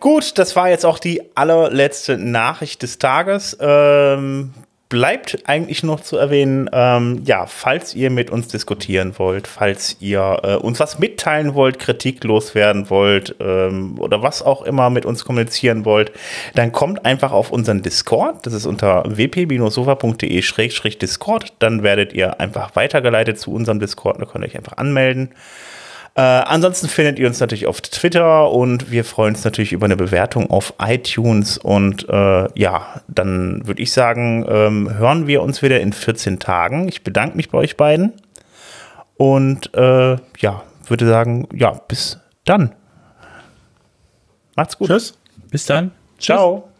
Gut, das war jetzt auch die allerletzte Nachricht des Tages. Ähm, bleibt eigentlich noch zu erwähnen, ähm, ja, falls ihr mit uns diskutieren wollt, falls ihr äh, uns was mitteilen wollt, Kritik loswerden wollt ähm, oder was auch immer mit uns kommunizieren wollt, dann kommt einfach auf unseren Discord. Das ist unter wp-sofa.de-discord. Dann werdet ihr einfach weitergeleitet zu unserem Discord. Da könnt ihr euch einfach anmelden. Äh, ansonsten findet ihr uns natürlich auf Twitter und wir freuen uns natürlich über eine Bewertung auf iTunes. Und äh, ja, dann würde ich sagen, ähm, hören wir uns wieder in 14 Tagen. Ich bedanke mich bei euch beiden und äh, ja, würde sagen, ja, bis dann. Macht's gut. Tschüss. Bis dann. Ciao.